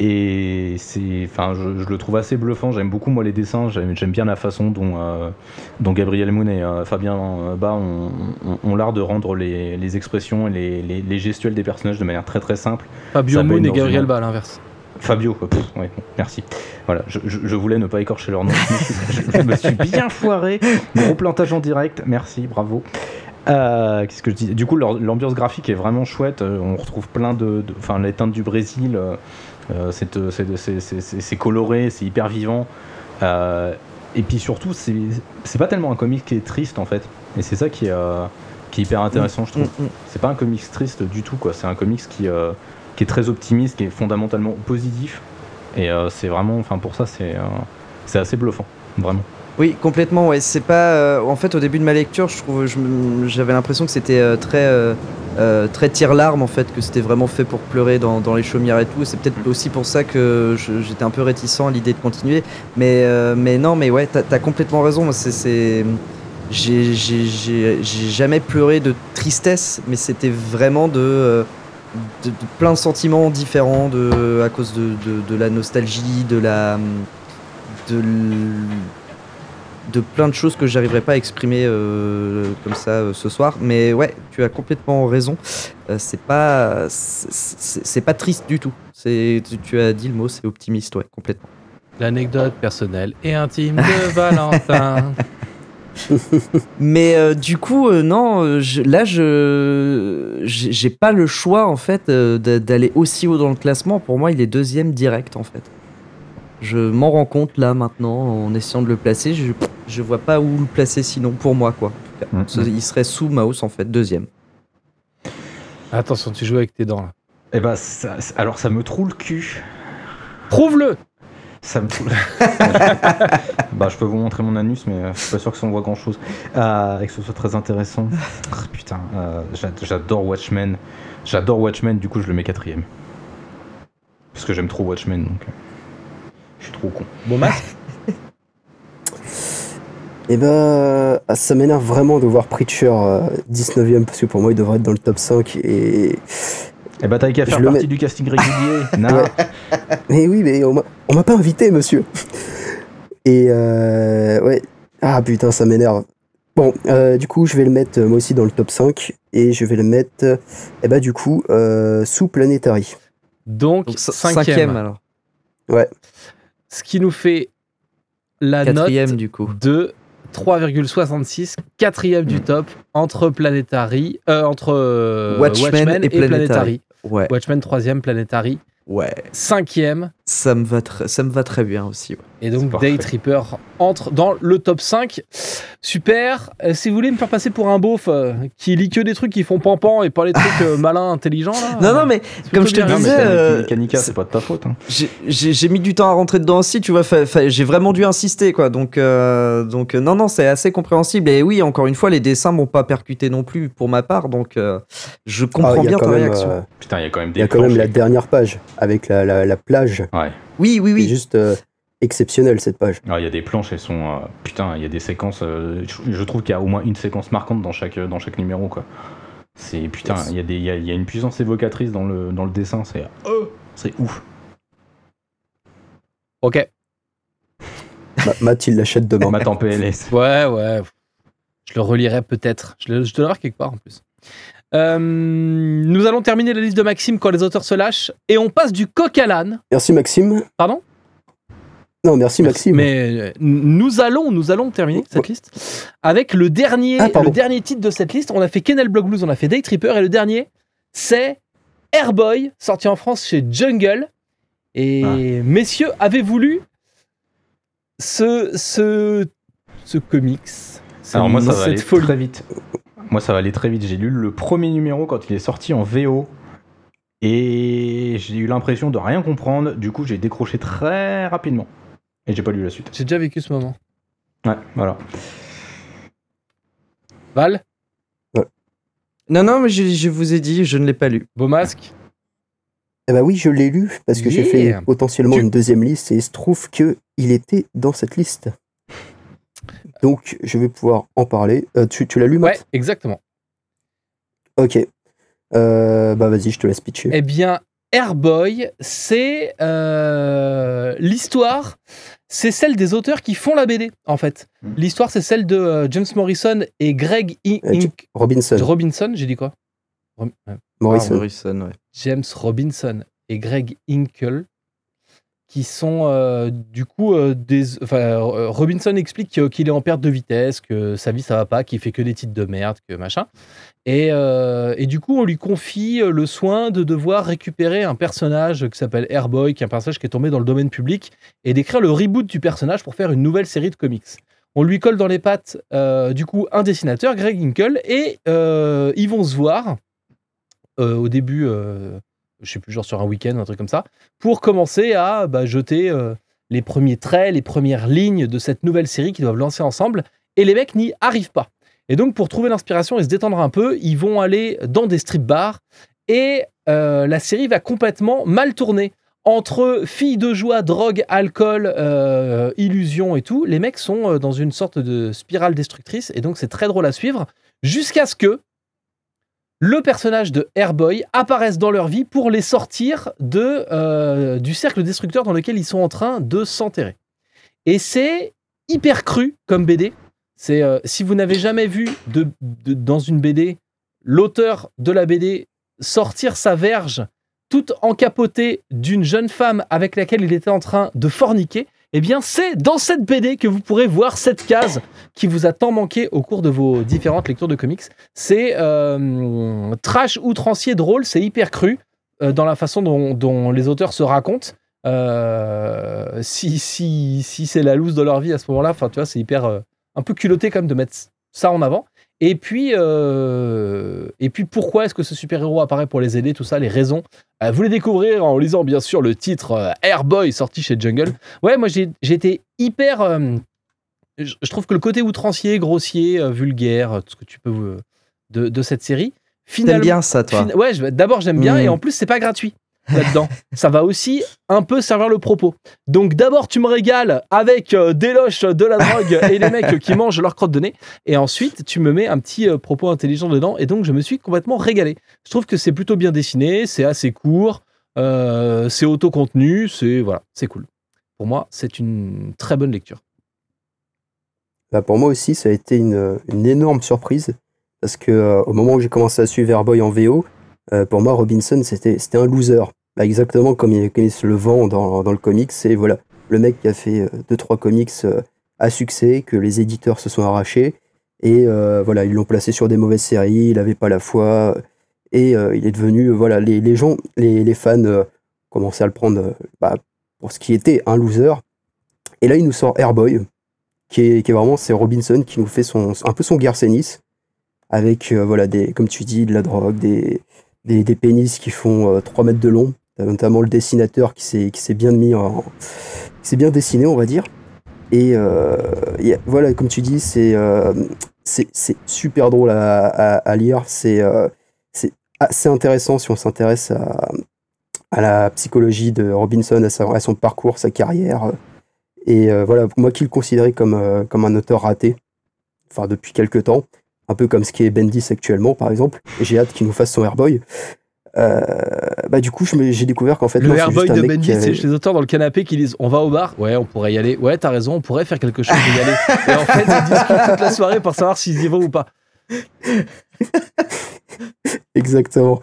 Et c'est, enfin, je, je le trouve assez bluffant. J'aime beaucoup moi les dessins. J'aime, bien la façon dont, euh, dont Gabriel Moon et euh, Fabien euh, Bas ont, ont- ont l'art de rendre les, les expressions et les, les- les gestuels des personnages de manière très très simple. Fabio Moon et Gabriel Bas à l'inverse. Fabio. Pff, ouais, bon, merci. Voilà, je, je- je voulais ne pas écorcher leur nom. Je me suis, je- je me suis bien foiré. Gros plantage en direct. Merci, bravo. Euh, Qu'est-ce que je dis? Du coup, l'ambiance graphique est vraiment chouette. On retrouve plein de, enfin, les teintes du Brésil. euh, c'est euh, c'est- coloré, c'est hyper vivant. Euh, et puis surtout, c'est c'est pas tellement un comic qui est triste en fait. Et c'est ça qui est, euh, qui est hyper intéressant, je trouve. Mm, mm. C'est pas un comics triste du tout, quoi. C'est un comics qui, euh, qui est très optimiste, qui est fondamentalement positif. Et euh, c'est vraiment, enfin, pour ça, c'est euh, c'est assez bluffant, vraiment. Oui, complètement. Ouais, c'est pas. euh, en fait, au début de ma lecture, je trouve, j'avais l'impression que c'était euh, très, euh, très tire-larme en fait, que c'était vraiment fait pour pleurer dans, dans les chaumières et tout. C'est peut-être aussi pour ça que j'étais un peu réticent à l'idée de continuer. Mais, mais non, mais ouais, t'as as complètement raison. C'est- j'ai jamais pleuré de tristesse, mais c'était vraiment de, de, de plein de sentiments différents, de, à cause de, la nostalgie, de la, de l- de plein de choses que j'arriverai pas à exprimer euh, comme ça euh, ce soir. Mais ouais, tu as complètement raison. Euh, c'est pas c'est- pas triste du tout. C'est tu, tu as dit le mot, c'est optimiste, ouais, complètement. L'anecdote personnelle et intime de Valentin. Mais euh, du coup, non, je- là, je j'ai pas le choix en fait d'a- d'aller aussi haut dans le classement. Pour moi, il est deuxième direct en fait. Je m'en rends compte là maintenant en essayant de le placer. Je, je vois pas où le placer sinon pour moi quoi. En tout cas. Mm, mm. Il serait sous Mouse en fait, deuxième. Attention, tu joues avec tes dents là. Et bah, ça- alors ça me troue le cul. Prouve-le Ça me troue. bah, je peux vous montrer mon anus, mais euh, je suis pas sûr que ça en voit grand chose. et que ce soit très intéressant. Ah, putain, euh, j'a- j'adore Watchmen. J'adore Watchmen, du coup, je le mets quatrième. Parce que j'aime trop Watchmen, donc. Euh, Je suis trop con. Bon masque Et ben, ah, ça m'énerve vraiment de voir Preacher euh, 19ème, parce que pour moi, il devrait être dans le top 5. Et... Eh bah, t'as qu'à Je faire le partie mets- du casting régulier. non. Ouais. Mais oui, mais on m'a- pas invité, monsieur. Et euh, ouais. Ah putain, ça m'énerve. Bon, euh, du coup, je vais le mettre euh, moi aussi dans le top 5. Et je vais le mettre, euh, eh ben, du coup, euh, sous Planetary. Donc, Donc, c- cinquième. cinquième alors. Ce qui nous fait la Quatrième note du coup. de 3,66, quatrième du top entre Planetary, euh, entre euh, Watchmen et. Planetary. Ouais, Watchmen troisième, Planetary ouais. cinquième. Ça me va, tr- ça me va très bien aussi. ouais. Et donc. Day Tripper entre dans le top 5. Super. Euh, si vous voulez me faire passer pour un beauf euh, qui lit que des trucs qui font pampan et pas les trucs euh, malins, intelligents là. Non, non, mais comme je te disais, c'est- pas de ta faute. hein. j'ai- mis du temps à rentrer dedans aussi, tu vois. j'ai vraiment dû insister, quoi. Donc, euh, donc non, non, c'est assez compréhensible. Et oui, encore une fois, les dessins m'ont pas percuté non plus pour ma part. Donc, euh, je Ah, comprends il bien ta même, réaction. euh, Putain, il y a quand même il des. y a quand même la dernière page avec la, la, la plage. Ouais. Oui, oui, C'est oui. juste euh, exceptionnel cette page. Ah, Il y a des planches, elles sont. euh, putain, il y a des séquences. euh, je, je trouve qu'il y a au moins une séquence marquante dans chaque, dans chaque numéro, quoi. C'est. Putain, Yes. il y, a des- il y, a, il y a une puissance évocatrice dans le, dans le dessin, c'est. C'est ouf. Ok. Ma- Matt, il l'achète demain. Matt en PLS. Ouais, ouais. Je le relirai peut-être. Je, le- je dois l'avoir quelque part en plus. Euh, nous allons terminer la liste de Maxime quand les auteurs se lâchent et on passe du coq à l'âne. Merci Maxime. Pardon? Non, merci Maxime. Mais euh, nous allons, nous allons terminer cette liste avec le dernier, Ah, le dernier titre de cette liste. On a fait Kennel Block Blues, on a fait Day Tripper et le dernier, c'est Airboy, sorti en France chez Jungle. Et Ah. messieurs, avez-vous lu ce, ce, ce comics? Alors moi ça va cette aller folie très vite. Moi ça va aller très vite. J'ai lu le premier numéro quand il est sorti en VO et j'ai eu l'impression de rien comprendre. Du coup j'ai décroché très rapidement et j'ai pas lu la suite. J'ai déjà vécu ce moment. Ouais, voilà. Val, Non, non, mais je, je vous ai dit, je ne l'ai pas lu. beau masque. Eh ben oui, je l'ai lu parce que j'ai fait potentiellement Tu- une deuxième liste et il se trouve que il était dans cette liste. Donc je vais pouvoir en parler. Euh, tu tu l'as lu, Matt? Ouais, exactement. Ok. Euh, bah vas-y, je te laisse pitcher. Eh bien, Airboy, c'est euh, l'histoire, c'est celle des auteurs qui font la BD, en fait. Mm. L'histoire, c'est celle de euh, James Morrison et Greg I- Euh, Ink- Robinson. Robinson, j'ai dit quoi? Rom- Morrison. Ah, Morrison, ouais. James Robinson et Greg Hinkle, qui sont euh, du coup euh, des. Enfin, euh, Robinson explique que- qu'il est en perte de vitesse, que sa vie ça va pas, qu'il fait que des titres de merde, que machin. Et, et du coup, on lui confie le soin de devoir récupérer un personnage qui s'appelle Airboy, qui est un personnage qui est tombé dans le domaine public, et d'écrire le reboot du personnage pour faire une nouvelle série de comics. On lui colle dans les pattes, du coup, un dessinateur, Greg Hinkle, et ils vont se voir au début, je sais plus, genre sur un week-end, un truc comme ça, pour commencer à bah, jeter euh, les premiers traits, les premières lignes de cette nouvelle série qu'ils doivent lancer ensemble. Et les mecs n'y arrivent pas. Et donc, pour trouver l'inspiration et se détendre un peu, ils vont aller dans des strip bars et euh, la série va complètement mal tourner. Entre filles de joie, drogue, alcool, euh, illusion et tout, les mecs sont euh, dans une sorte de spirale destructrice et donc c'est très drôle à suivre jusqu'à ce que le personnage de Airboy apparaisse dans leur vie pour les sortir euh, du cercle destructeur dans lequel ils sont en train de s'enterrer. Et c'est hyper cru comme BD. C'est euh, si vous n'avez jamais vu dans une BD l'auteur de la BD sortir sa verge toute encapotée d'une jeune femme avec laquelle il était en train de forniquer, eh bien c'est dans cette BD que vous pourrez voir cette case qui vous a tant manqué au cours de vos différentes lectures de comics. C'est euh, trash outrancier drôle, c'est hyper cru euh, dans la façon dont, les auteurs se racontent. Euh, si si, si c'est la loose de leur vie à ce moment-là, enfin tu vois, c'est hyper un peu culotté comme de mettre ça en avant. Et puis, euh, et puis pourquoi est-ce que ce super-héros apparaît pour les aider, tout ça, les raisons Euh, Vous les découvrir en lisant bien sûr le titre euh, Airboy sorti chez Jungle. Ouais, moi j'ai été hyper. euh, je trouve que le côté outrancier, grossier, vulgaire, tout ce que tu peux de, de cette série, T'aimes finalement. bien ça, toi fin- ouais, d'abord j'aime bien et en plus c'est pas gratuit. Là-dedans. ça va aussi un peu servir le propos. Donc d'abord, tu me régales avec euh, des loches, de la drogue et des mecs qui mangent leur crotte de nez. Et ensuite, tu me mets un petit euh, propos intelligent dedans. Et donc, je me suis complètement régalé. Je trouve que c'est plutôt bien dessiné, c'est assez court, euh, c'est auto-contenu, c'est voilà, c'est cool. Pour moi, c'est une très bonne lecture. Bah, pour moi aussi, ça a été une, une énorme surprise. Parce que euh, au moment où j'ai commencé à suivre Airboy en VO, euh, pour moi, Robinson, c'était c'était un loser. Bah, exactement comme il, comme il se le vend dans, dans le comics. C'est voilà, le mec qui a fait euh, deux, trois comics euh, à succès, que les éditeurs se sont arrachés. Et euh, voilà, ils l'ont placé sur des mauvaises séries, il n'avait pas la foi. Et il est devenu, voilà, les, les gens, les, les fans euh, commençaient à le prendre bah, pour ce qui était un loser. Et là, il nous sort Airboy, qui est, qui est vraiment, c'est Robinson qui nous fait son, un peu son Garcenis, avec, voilà, des, comme tu dis, de la drogue, des, des, des pénis qui font euh, 3 mètres de long, notamment le dessinateur qui s'est, bien mis en, qui s'est bien dessiné, on va dire. Et euh, voilà, comme tu dis, c'est, euh, super drôle à, lire, c'est, euh, assez intéressant si on s'intéresse à, la psychologie de Robinson, à, son parcours, sa carrière. Et euh, voilà, moi qui le considérais comme, euh, comme un auteur raté, enfin depuis quelques temps, un peu comme ce qui est Bendis actuellement par exemple, j'ai hâte qu'il nous fasse son Airboy. Euh, bah du coup, je me- j'ai découvert qu'en fait, Le Airboy de Bendy, avait- c'est les auteurs dans le canapé qui disent on va au bar Ouais, on pourrait y aller. Ouais, t'as raison, on pourrait faire quelque chose et y aller. Et en fait, ils discutent toute la soirée pour savoir s'ils y vont ou pas. Exactement.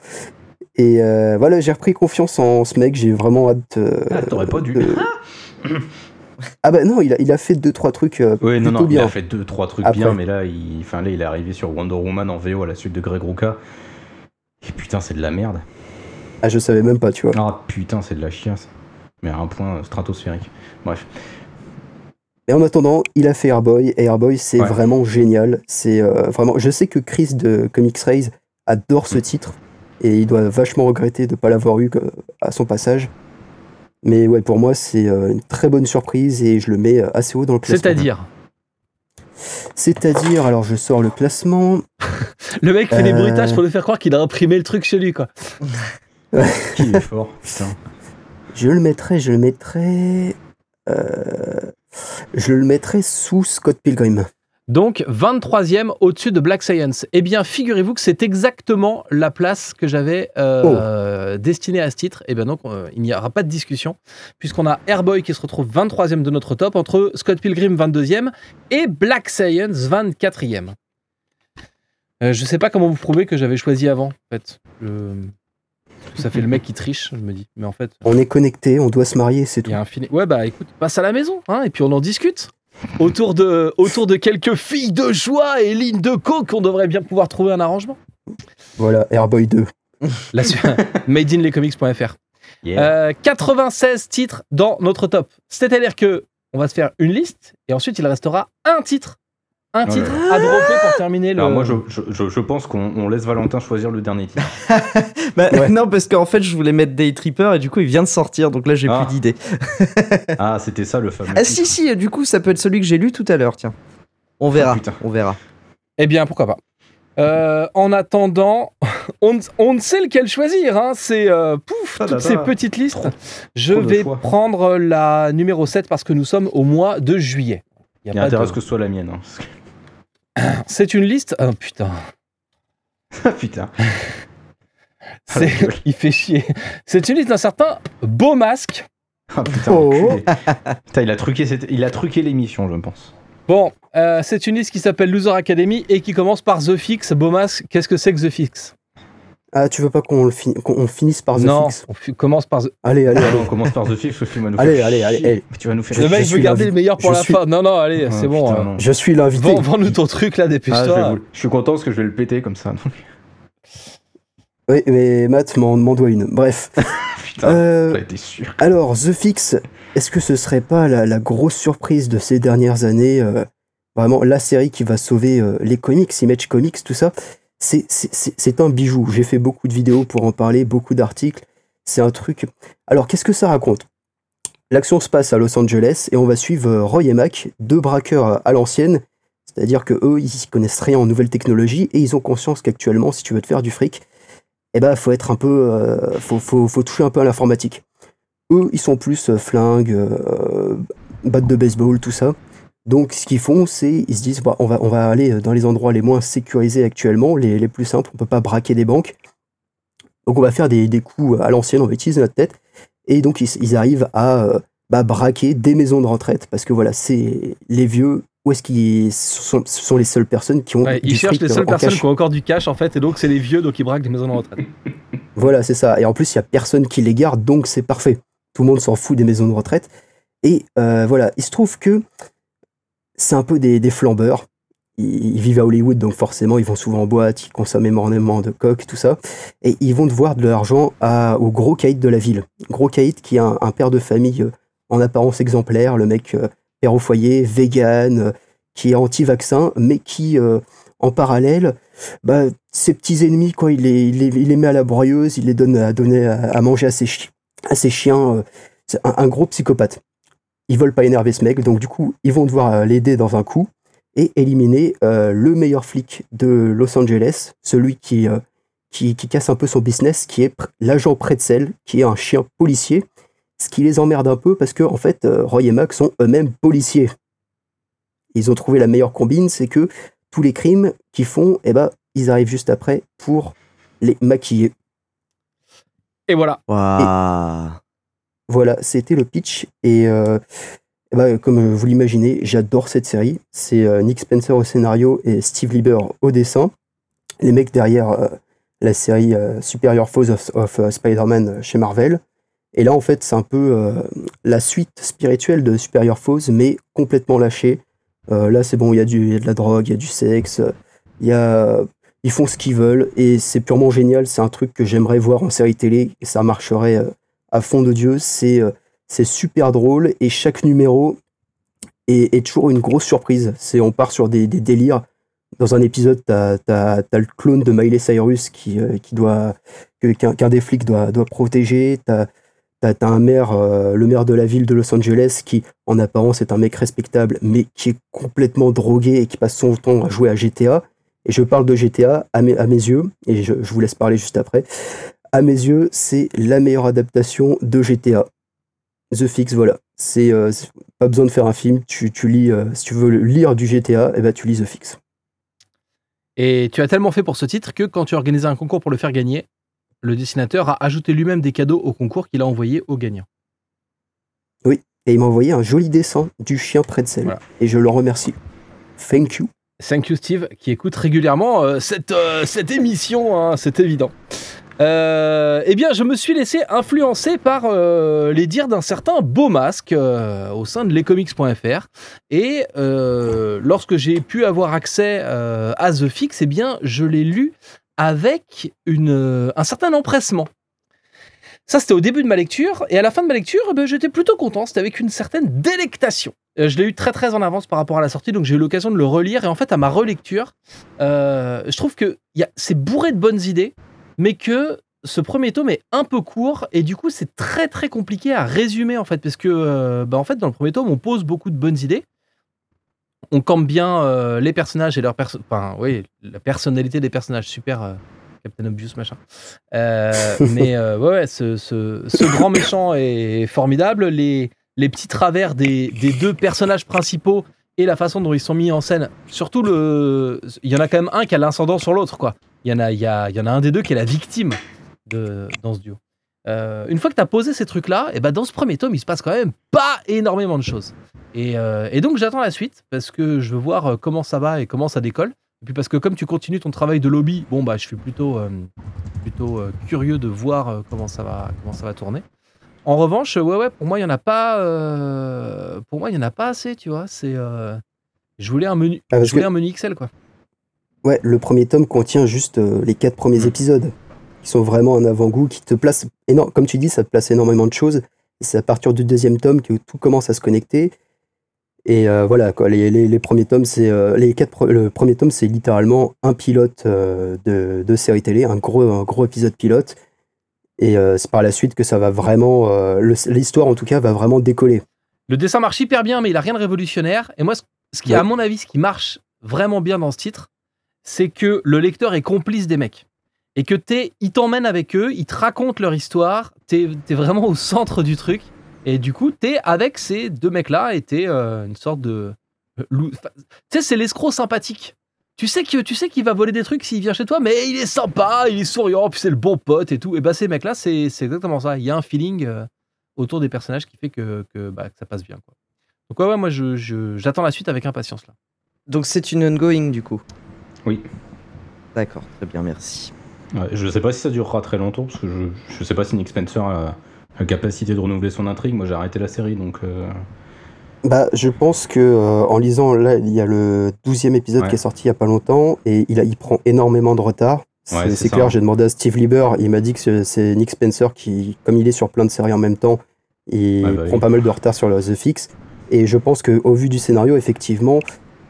Et euh, voilà, j'ai repris confiance en ce mec, j'ai vraiment hâte. euh, Ah, t'aurais pas dû. de- Ah bah non, il a, il a fait deux trois trucs euh, Oui, non, non, il a fait deux, trois trucs Après. bien, mais là il... Enfin, là, il est arrivé sur Wonder Woman en VO à la suite de Greg Rucka. Et putain, c'est de la merde. Ah, je savais même pas, tu vois. Ah putain, c'est de la chiasse. Mais à un point stratosphérique. Bref. Mais en attendant, il a fait Airboy, et Airboy, c'est Ouais. vraiment génial. C'est euh, vraiment. Je sais que Chris de Comics Raise adore ce titre, et il doit vachement regretter de ne pas l'avoir eu euh, à son passage. Mais ouais, pour moi, c'est euh, une très bonne surprise, et je le mets euh, assez haut dans le classement. C'est-à-dire, C'est-à-dire, alors je sors le classement. Le mec fait des Euh. bruitages pour nous faire croire qu'il a imprimé le truc chez lui, quoi. Qui est fort, putain. Je le mettrai, je le mettrai. euh, je le mettrai sous Scott Pilgrim. Donc, 23e au-dessus de Black Science. Eh bien, figurez-vous que c'est exactement la place que j'avais euh, destinée à ce titre. Et bien donc, euh, il n'y aura pas de discussion, puisqu'on a Airboy qui se retrouve 23e de notre top, entre Scott Pilgrim 22e et Black Science 24e. Euh, je sais pas comment vous prouver que j'avais choisi avant, en fait. Je- Ça fait le mec qui triche, je me dis. Mais en fait, On est connecté, on doit se marier, c'est il tout. y a un fini. Ouais, bah écoute, passe à la maison, hein, et puis on en discute. Autour de, autour de quelques filles de joie et lignes de coke, on devrait bien pouvoir trouver un arrangement. Voilà, Airboy 2. La su- madeinlescomics.fr. Yeah. Euh, 96 titres dans notre top. C'est-à-dire que on va se faire une liste et ensuite il restera un titre. Un Ouais. titre à dropper pour terminer le. Alors moi, je, je, je- pense qu'on on laisse Valentin choisir le dernier titre. Bah, Ouais. Non, parce qu'en fait, je voulais mettre Day Tripper et du coup, il vient de sortir, donc là, j'ai Ah. plus d'idées. Ah, c'était ça le fameux. Ah, titre. si, si, du coup, ça peut être celui que j'ai lu tout à l'heure, tiens. On verra, Ah, on verra. Eh bien, pourquoi pas. Euh, en attendant, on, ne- on ne sait lequel choisir. Hein. C'est euh, pouf, Ah, toutes bah, ces bah. petites listes. Trop- Je trop vais prendre la numéro 7 parce que nous sommes au mois de juillet. Il y a Il y a pas intérêt à de- ce que ce soit la mienne. hein, C'est une liste. Oh putain. Ah, putain. Ah. Il fait chier. C'est une liste d'un certain Beau Masque. Ah, putain, Oh. Putain, il a truqué, cette- il a truqué l'émission, je pense. Bon, euh, c'est une liste qui s'appelle Loser Academy et qui commence par The Fix. Beau Masque, qu'est-ce que c'est que The Fix? Ah, tu veux pas qu'on le fin- qu'on finisse par The Non, Fix on fi- commence par The... Allez, allez, Ah, allez. on commence par The Fifth, ce film va nous Allez, faire allez, allez, allez. Tu vas nous faire Le Je mec veut garder le meilleur pour je la suis- fin. Non, non, allez, Ah, c'est bon. putain, euh, non. Je suis l'invité. Vends- Vends-nous ton truc là, Ah, je, dépêche-toi. vais vous- je suis content parce que je vais le péter comme ça. Oui, mais Matt m'en m'en doit une. Bref. Putain, Euh, étais sûr. alors, The Fix, est-ce que ce serait pas la, la grosse surprise de ces dernières années euh, Vraiment, la série qui va sauver euh, les comics, Image Comics, tout ça? C'est- un bijou. J'ai fait beaucoup de vidéos pour en parler, beaucoup d'articles. C'est un truc. Alors, qu'est-ce que ça raconte? L'action se passe à Los Angeles et on va suivre euh, Roy et Mac, deux braqueurs euh, à l'ancienne. C'est-à-dire que eux, ils connaissent rien en nouvelles technologies et ils ont conscience qu'actuellement, si tu veux te faire du fric, eh ben, faut être un peu, euh, faut, toucher un peu à l'informatique. Eux, ils sont plus flingues, euh, de baseball, tout ça. Donc, ce qu'ils font, c'est, ils se disent, bah, on, va, on va aller dans les endroits les moins sécurisés actuellement, les, les plus simples, on peut pas braquer des banques. Donc, on va faire des, des coups à l'ancienne, on va utiliser notre tête. Et donc, ils, ils arrivent à euh, bah, braquer des maisons de retraite, parce que voilà, c'est les vieux, où est-ce qu'ils sont, sont les seules personnes qui ont. Ouais, ils cherchent les seules personnes cash. qui ont encore du cash en fait, et donc c'est les vieux, donc ils braquent des maisons de retraite. Voilà, c'est ça. Et en plus, il y a personne qui les garde, donc c'est parfait. Tout le monde s'en fout des maisons de retraite. Et euh, voilà, il se trouve que c'est un peu des, des flambeurs. Ils, ils vivent à Hollywood, donc forcément, ils vont souvent en boîte, ils consomment énormément de coke, tout ça. Et ils vont devoir de l'argent au gros caïd de la ville. Gros caïd qui est un, un père de famille euh, en apparence exemplaire, le mec euh, père au foyer, vegan, euh, qui est anti-vaccin, mais qui, euh, en parallèle, bah, ses petits ennemis, quoi, il les, il les, il les met à la broyeuse, il les donne à à, à manger à ses, à ses chiens. euh, un gros psychopathe. Ils veulent pas énerver ce mec, donc du coup, ils vont devoir euh, l'aider dans un coup et éliminer euh, le meilleur flic de Los Angeles, celui qui, euh, qui, qui casse un peu son business, qui est l'agent Pretzel, qui est un chien policier, ce qui les emmerde un peu parce que, en fait, euh, Roy et Mac sont eux-mêmes policiers. Ils ont trouvé la meilleure combine, c'est que tous les crimes qu'ils font, eh ben, ils arrivent juste après pour les maquiller. Et voilà. Waouh. Voilà, c'était le pitch. Et ben, comme vous l'imaginez, j'adore cette série. C'est euh, Nick Spencer au scénario et Steve Lieber au dessin. Les mecs derrière euh, la série Superior Foes of, Spider-Man chez Marvel. Et là, en fait, c'est un peu la suite spirituelle de Superior Foes, mais complètement lâchée. Là, c'est bon, il y, a du- y a de la drogue, il y a du sexe, y a, ils font ce qu'ils veulent, et c'est purement génial. C'est un truc que j'aimerais voir en série télé, et ça marcherait à fond de Dieu. C'est euh, c'est super drôle, et chaque numéro est, toujours une grosse surprise. C'est On part sur des, délires. Dans un épisode, t'as as, le clone de Miley Cyrus qui, euh, doit qu'un des flics doit, doit protéger. T'as T'as un maire, euh, le maire de la ville de Los Angeles, qui en apparence est un mec respectable, mais qui est complètement drogué et qui passe son temps à jouer à GTA. Et je parle de GTA à mes, à mes yeux, et je vous laisse parler juste après. À mes yeux, c'est la meilleure adaptation de GTA. The Fix, voilà. C'est euh, c'est pas besoin de faire un film. Tu, tu lis, euh, si tu veux lire du GTA, eh ben, tu lis The Fix. Et tu as tellement fait pour ce titre que quand tu organisais un concours pour le faire gagner, le dessinateur a ajouté lui-même des cadeaux au concours qu'il a envoyé aux gagnants. Et il m'a envoyé un joli dessin du chien Pretzel. Voilà. Et je le remercie. Thank you. Thank you Steve, qui écoute régulièrement euh, cette, cette émission, hein, c'est évident. Euh, eh bien, je me suis laissé influencer par euh, les dires d'un certain beau masque euh, au sein de lescomics.fr. Et lorsque j'ai pu avoir accès à The Fix, eh bien, je l'ai lu avec un certain empressement. Ça, c'était au début de ma lecture. Et à la fin de ma lecture, eh ben, j'étais plutôt content. C'était avec une certaine délectation. Je l'ai eu très très en avance par rapport à la sortie, donc j'ai eu l'occasion de le relire. Et en fait, à ma relecture, je trouve que c'est bourré de bonnes idées, mais que ce premier tome est un peu court et du coup, c'est très très compliqué à résumer en fait, parce que euh, bah, en fait, dans le premier tome, on pose beaucoup de bonnes idées. On campe bien euh, les personnages et leur perso- enfin, oui, la personnalité des personnages, super. euh, Captain Obvious, machin. Mais ouais, ouais, ce, ce- ce grand méchant est formidable. Les, les petits travers des, des deux personnages principaux et la façon dont ils sont mis en scène. Surtout, le, il y en a quand même un qui a l'incendant sur l'autre. quoi. Il y, en a, il, y a, il y en a un des deux qui est la victime de, dans ce duo. Euh, une fois que tu as posé ces trucs-là, et ben dans ce premier tome, il se passe quand même pas énormément de choses. Et, euh, et donc j'attends la suite parce que je veux voir euh, comment ça va et comment ça décolle. Et puis parce que comme tu continues ton travail de lobby, bon bah je suis plutôt, euh, plutôt curieux de voir comment ça va, comment ça va tourner. En revanche, ouais ouais, pour moi il y en a pas, pour moi il y en a pas assez, tu vois. C'est, je voulais un menu, Ah, je voulais que- un menu Excel quoi. Ouais, le premier tome contient juste euh, les quatre premiers épisodes, qui sont vraiment un avant-goût, qui te place, éno- comme tu dis, ça te place énormément de choses. Et c'est à partir du deuxième tome que tout commence à se connecter. Et euh, voilà, quoi, les, les, les premiers tomes, c'est euh, les quatre, le premier tome, c'est littéralement un pilote euh, de, de série télé, un gros, un gros épisode pilote. Et c'est par la suite que ça va vraiment, l'histoire en tout cas, va vraiment décoller. Le dessin marche hyper bien, mais il a rien de révolutionnaire. Et moi, ce, ce qui, Ouais. à mon avis, ce qui marche vraiment bien dans ce titre, c'est que le lecteur est complice des mecs. et que t'es, ils t'emmènent avec eux, ils te racontent leur histoire, t'es es vraiment au centre du truc. Et du coup, t'es avec ces deux mecs-là et t'es euh, une sorte de. euh, Tu sais, c'est l'escroc sympathique. Tu sais que tu sais qu'il va voler des trucs s'il vient chez toi, mais il est sympa, il est souriant, puis c'est le bon pote et tout. Et bah ces mecs-là, c'est exactement ça. Il y a un feeling euh, autour des personnages qui fait que, que, bah, ça passe bien. Quoi. Donc ouais, moi j'attends la suite avec impatience là. Donc c'est une ongoing du coup. Oui. D'accord, très bien, merci. Ouais, je sais pas si ça durera très longtemps, parce que je, je sais pas si Nick Spencer a la capacité de renouveler son intrigue. Moi, j'ai arrêté la série, donc. euh, Bah, je pense que euh, en lisant, là, il y a le 12e épisode Ouais. qui est sorti il y a pas longtemps et il, a, il prend énormément de retard. C'est Ouais, clair, j'ai demandé à Steve Lieber, il m'a dit que c'est- c'est Nick Spencer qui, comme il est sur plein de séries en même temps, il Ouais, bah prend oui. pas mal de retard sur le The Fix. Et je pense qu'au vu du scénario, effectivement,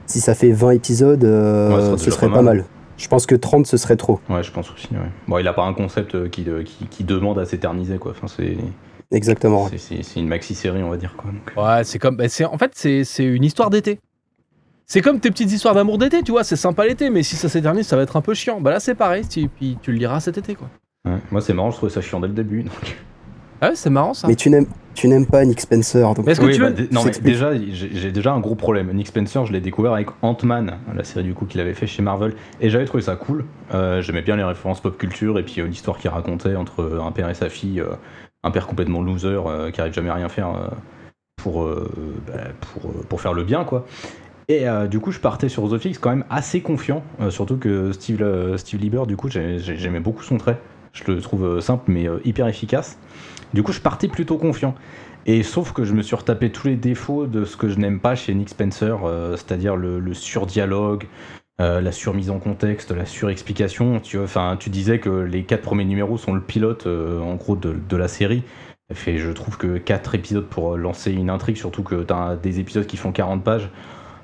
si ça fait 20 épisodes, euh, Ouais, ce serait pas mal. mal. Je pense que 30, ce serait trop. Ouais, je pense aussi. Ouais. Bon, il a pas un concept euh, qui, de- qui, qui demande à s'éterniser, quoi. Enfin, c'est Exactement. c'est- une maxi-série, on va dire, quoi. donc. Ouais, c'est comme. bah, c'est- en fait, c'est c'est une histoire d'été. C'est comme tes petites histoires d'amour d'été, tu vois, c'est sympa l'été, mais si ça s'éternise, ça va être un peu chiant. Bah là, c'est pareil, tu- puis tu le liras cet été, quoi. Ouais. Moi, c'est marrant, je trouvais ça chiant dès le début. donc. Ah ouais, c'est marrant ça. Mais tu n'aimes, tu n'aimes pas Nick Spencer. Donc Mais est-ce que Oui, tu bah, veux- non, mais déjà, j'ai déjà un gros problème. Nick Spencer, je l'ai découvert avec Ant-Man, la série du coup qu'il avait fait chez Marvel, et j'avais trouvé ça cool. Euh, J'aimais bien les références pop culture et puis euh, l'histoire qu'il racontait entre un père et sa fille, euh, un père complètement loser euh, qui arrive jamais à rien faire euh, pour, euh, bah, pour, euh, pour faire le bien, quoi. Et euh, du coup, je partais sur The Fix quand même assez confiant, euh, surtout que Steve, euh, Steve Lieber, du coup, j'ai- j'ai- j'aimais beaucoup son trait. Je le trouve euh, simple mais euh, hyper efficace. Du coup, je partais plutôt confiant. Et sauf que je me suis retapé tous les défauts de ce que je n'aime pas chez Nick Spencer, euh, c'est-à-dire le, le surdialogue, euh, la surmise en contexte, la surexplication. Tu, tu disais que les quatre premiers numéros sont le pilote, euh, en gros, de, la série. Et je trouve que quatre épisodes pour lancer une intrigue, surtout que tu as des épisodes qui font 40 pages,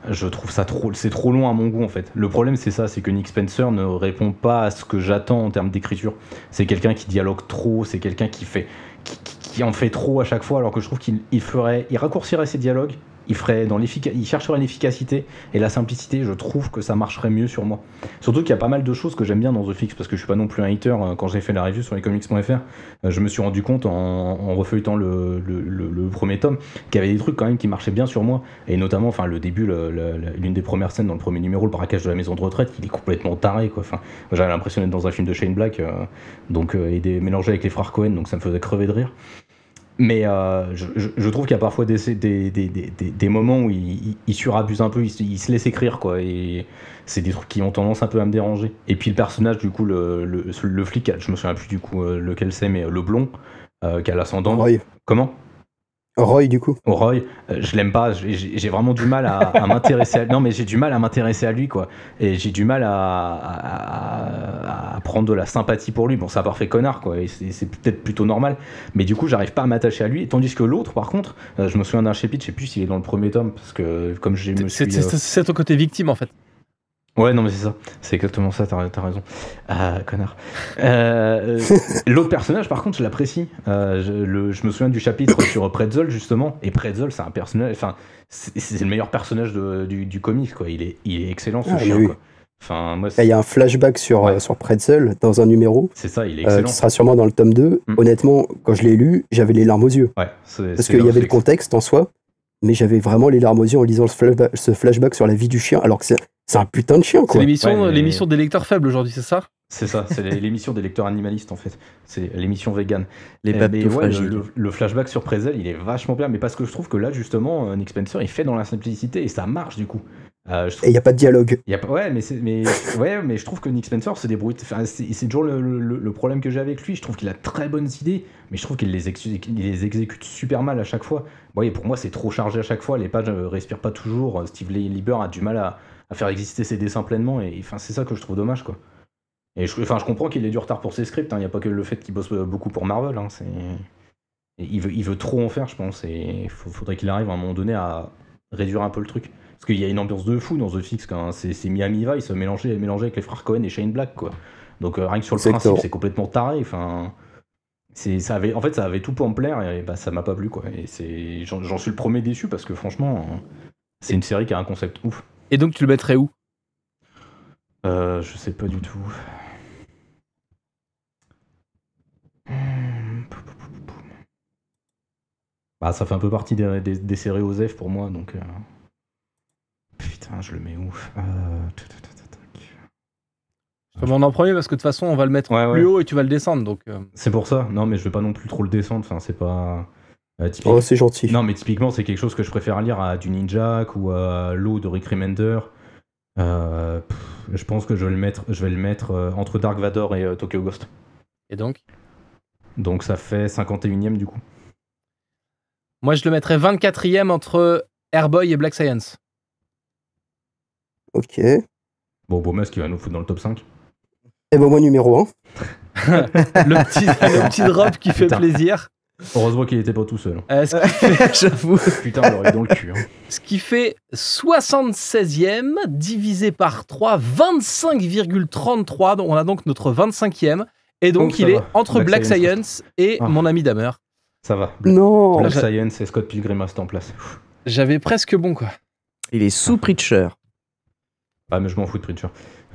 je trouve ça trop, c'est trop long à mon goût en fait. Le problème c'est ça, c'est que Nick Spencer ne répond pas à ce que j'attends en termes d'écriture. C'est quelqu'un qui dialogue trop, c'est quelqu'un qui fait, qui, en fait trop à chaque fois, alors que je trouve qu'il il ferait, il raccourcirait ses dialogues, il ferait dans il chercherait l'efficacité et la simplicité. Je trouve que ça marcherait mieux sur moi. Surtout qu'il y a pas mal de choses que j'aime bien dans The Fix parce que je suis pas non plus un hater. euh, Quand j'ai fait la review sur lescomics.fr, euh, je me suis rendu compte en, en le, premier tome qu'il y avait des trucs quand même qui marchaient bien sur moi et notamment enfin le début l'une des premières scènes dans le premier numéro le braquage de la maison de retraite il est complètement taré quoi enfin j'avais l'impression d'être dans un film de Shane Black euh, donc euh, et des, mélangé avec les frères Cohen donc ça me faisait crever de rire mais euh, je, je- trouve qu'il y a parfois des, des, des, des, des- des moments où il, il, il surabuse un peu, il, se- il se laisse écrire, quoi. Et c'est des trucs qui ont tendance un peu à me déranger. Et puis le personnage, du coup, le, le, le flic, je me souviens plus du coup euh, lequel c'est, mais euh, le blond, euh, qui a l'ascendant. Comment? Roy, du coup. Roy, euh, je l'aime pas, j'ai j'ai vraiment du mal à, à m'intéresser à Non, mais j'ai du mal à m'intéresser à lui, quoi. Et j'ai du mal à, à- à prendre de la sympathie pour lui. Bon, c'est un parfait connard, quoi, c'est peut-être plutôt normal. Mais du coup, j'arrive pas à m'attacher à lui. Tandis que l'autre, par contre, euh, je me souviens d'un chapitre, je sais plus s'il est dans le premier tome, parce que comme je me C'est suis. c'est- euh, c'est ton côté victime en fait. Ouais, non, mais c'est ça. C'est exactement ça, t'as as raison. Ah, connard. Euh, euh, L'autre personnage, par contre, je l'apprécie. Euh, je, le- je me souviens du chapitre sur Pretzel, justement. Et Pretzel, c'est un personnage. Enfin, c'est le meilleur personnage de- du, du comic, quoi. Il est, il est excellent, ce Ah, chien, mais oui. quoi. Enfin, moi, c'est Il y a un flashback sur, Ouais. euh, sur Pretzel dans un numéro c'est ça, il est euh, excellent. qui sera sûrement dans le tome 2. Mm. Honnêtement, quand je l'ai lu, j'avais les larmes aux yeux. Ouais, Parce qu'il y avait le contexte en soi, mais j'avais vraiment les larmes aux yeux en lisant ce flashback, ce flashback sur la vie du chien, alors que c'est c'est un putain de chien, C'est quoi. l'émission Ouais, mais- l'émission des lecteurs faibles aujourd'hui, c'est ça? C'est ça, c'est l'émission des lecteurs animalistes, en fait. C'est l'émission vegan. Les babes mais tout ouais, le, fragiles. le- le flashback sur Prezel, il est vachement bien, mais parce que je trouve que là, justement, euh, Nick Spencer, il fait dans la simplicité et ça marche du coup. Euh, je trouve- Et il n'y a pas de dialogue. y a ouais, mais, ouais, mais je trouve que Nick Spencer se débrouille. Enfin, c'est toujours le, le- le problème que j'ai avec lui. Je trouve qu'il a très bonnes idées, mais je trouve qu'il les, exécute super mal à chaque fois. Bon, et pour moi, c'est trop chargé à chaque fois. Les pages ne respirent pas toujours. Steve Lieber a du mal à, à faire exister ses dessins pleinement, et enfin, c'est ça que je trouve dommage, quoi. Et je, enfin, je comprends qu'il ait du retard pour ses scripts. hein. Il n'y a pas que le fait qu'il bosse euh, beaucoup pour Marvel. hein. C'est- il, veut, il veut trop en faire, je pense. Et il faudrait qu'il arrive à un moment donné à réduire un peu le truc. Parce qu'il y a une ambiance de fou dans The Fix hein. c'est Miami Vice mélangé, mélangé avec les frères Cohen et Shane Black, quoi. Donc euh, rien que sur le principe, c'est complètement taré. Enfin, ça avait, en fait, ça avait tout pour me plaire et, bah, ça m'a pas plu, j'en suis le premier déçu parce que franchement, c'est une série qui a un concept ouf. Et donc tu le mettrais où? Euh, Je sais pas du tout. Bah, ça fait un peu partie des, séries OZEF pour moi, donc. Euh. Putain, je le mets où? Euh. Je te demande en premier parce que de toute façon, on va le mettre Ouais, plus ouais. haut et tu vas le descendre. Donc, euh, C'est pour ça. Non, mais je vais pas non plus trop le descendre. Enfin, c'est pas. euh, typique- Oh, c'est gentil. Non, mais typiquement, c'est quelque chose que je préfère lire à du Ninjak ou à l'eau de Rick Remender. Euh, pff, je pense que je vais le mettre, je vais le mettre euh, entre Dark Vador et euh, Tokyo Ghost. et donc, Donc ça fait 51ème du coup. moi, je le mettrais 24e entre Airboy et Black Science. Ok. Et Bon, Beaumas qui va nous foutre dans le top 5. ben moi numéro 1. Le petit, le petit drop qui fait Putain. plaisir. Heureusement qu'il était pas tout seul. Euh, ce, qui, J'avoue. Putain, on l'aurait dans le cul. hein. ce qui fait 76e divisé par 3, 25,33. Donc, on a donc notre 25e. Et donc, Donc, ça il est va. entre Black, Black Science, Science. et Ah. mon ami Damer. Ça va. Non. Black Science et Scott Pilgrim restent en place. J'avais presque bon, quoi. Il est sous Preacher. Ah, mais je m'en fous de Preacher.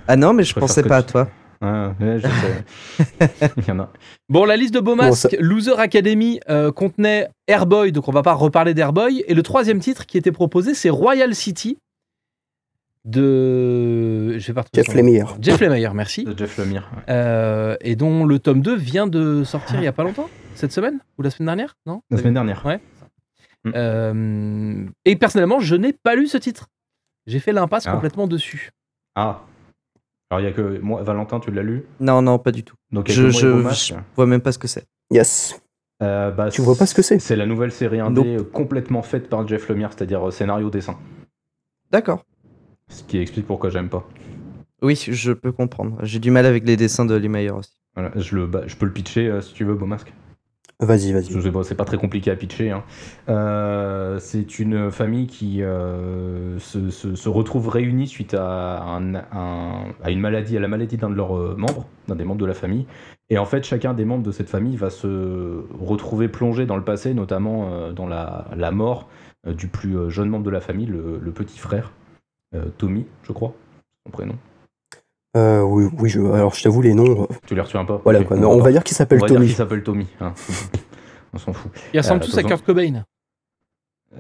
Ah non, mais je préfère pensais pas à tu- toi. Ah, ouais, je sais. Il y en a. Bon, la liste de Bon, Beaumasque, ça- Loser Academy, euh, contenait Airboy, donc on va pas reparler d'Airboy. Et le troisième titre qui était proposé, c'est Royal City de. Je vais Jeff. Lemire. Jeff Lemire, merci. De Jeff Lemire. ouais. Euh, et dont le tome 2 vient de sortir il y a pas longtemps Cette semaine Ou la semaine dernière Non? La semaine dernière. Ouais. Mm. Euh, et personnellement, je n'ai pas lu ce titre. J'ai fait l'impasse Ah. complètement dessus. Ah. Alors, il y a que moi, Valentin, tu l'as lu? Non, non, pas du tout. Donc, Je, je, vois même pas ce que c'est. Yes. Euh, bah, Tu vois pas ce que c'est? C'est la nouvelle série indé complètement faite par Jeff Lemire, c'est-à-dire euh, scénario-dessin. D'accord. Ce qui explique pourquoi j'aime pas. Oui, je peux comprendre. J'ai du mal avec les dessins de Lee aussi. Voilà, je, le, bah, je peux le pitcher euh, si tu veux, Beaumasque. Vas-y, vas-y. C'est pas très compliqué à pitcher. hein. Euh, c'est une famille qui euh, se, retrouve réunie suite à, un- un- à une maladie, à la maladie d'un de leurs euh, membres, d'un des membres de la famille. Et en fait, chacun des membres de cette famille va se retrouver plongé dans le passé, notamment dans la, mort du plus jeune membre de la famille, le, le petit frère, Tommy, je crois, son prénom. Euh, oui, oui je... alors je t'avoue, les noms. euh, Tu les retiens pas Voilà quoi. Non, va on va dire qu'il s'appelle on va dire Tommy. qu'il s'appelle Tommy. hein. on s'en fout. Ils ressemblent Euh, tous à. Kurt Cobain.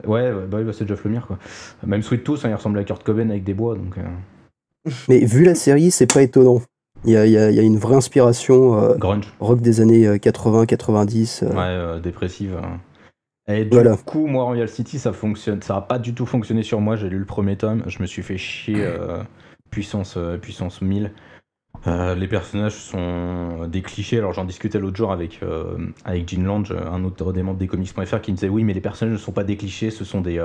Ouais, ouais, bah bah c'est Jeff Lemire quoi. Même Sweet Tooth, hein, il ressemble à Kurt Cobain avec des bois, donc euh, Mais vu la série, c'est pas étonnant. Il y a, il y a- il y a une vraie inspiration euh, grunge, rock des années euh, 80-90. euh, ouais, euh, dépressive. hein. Et du Voilà. coup, moi, Royal City, ça fonctionne, ça a pas du tout fonctionné sur moi. J'ai lu le premier tome, je me suis fait chier euh, puissance, euh, puissance 1000. Euh, les personnages sont des clichés. Alors j'en discutais l'autre jour avec euh, avec Gene Lange, un autre des membres des comics.fr, qui me disait oui, mais les personnages ne sont pas des clichés, ce sont des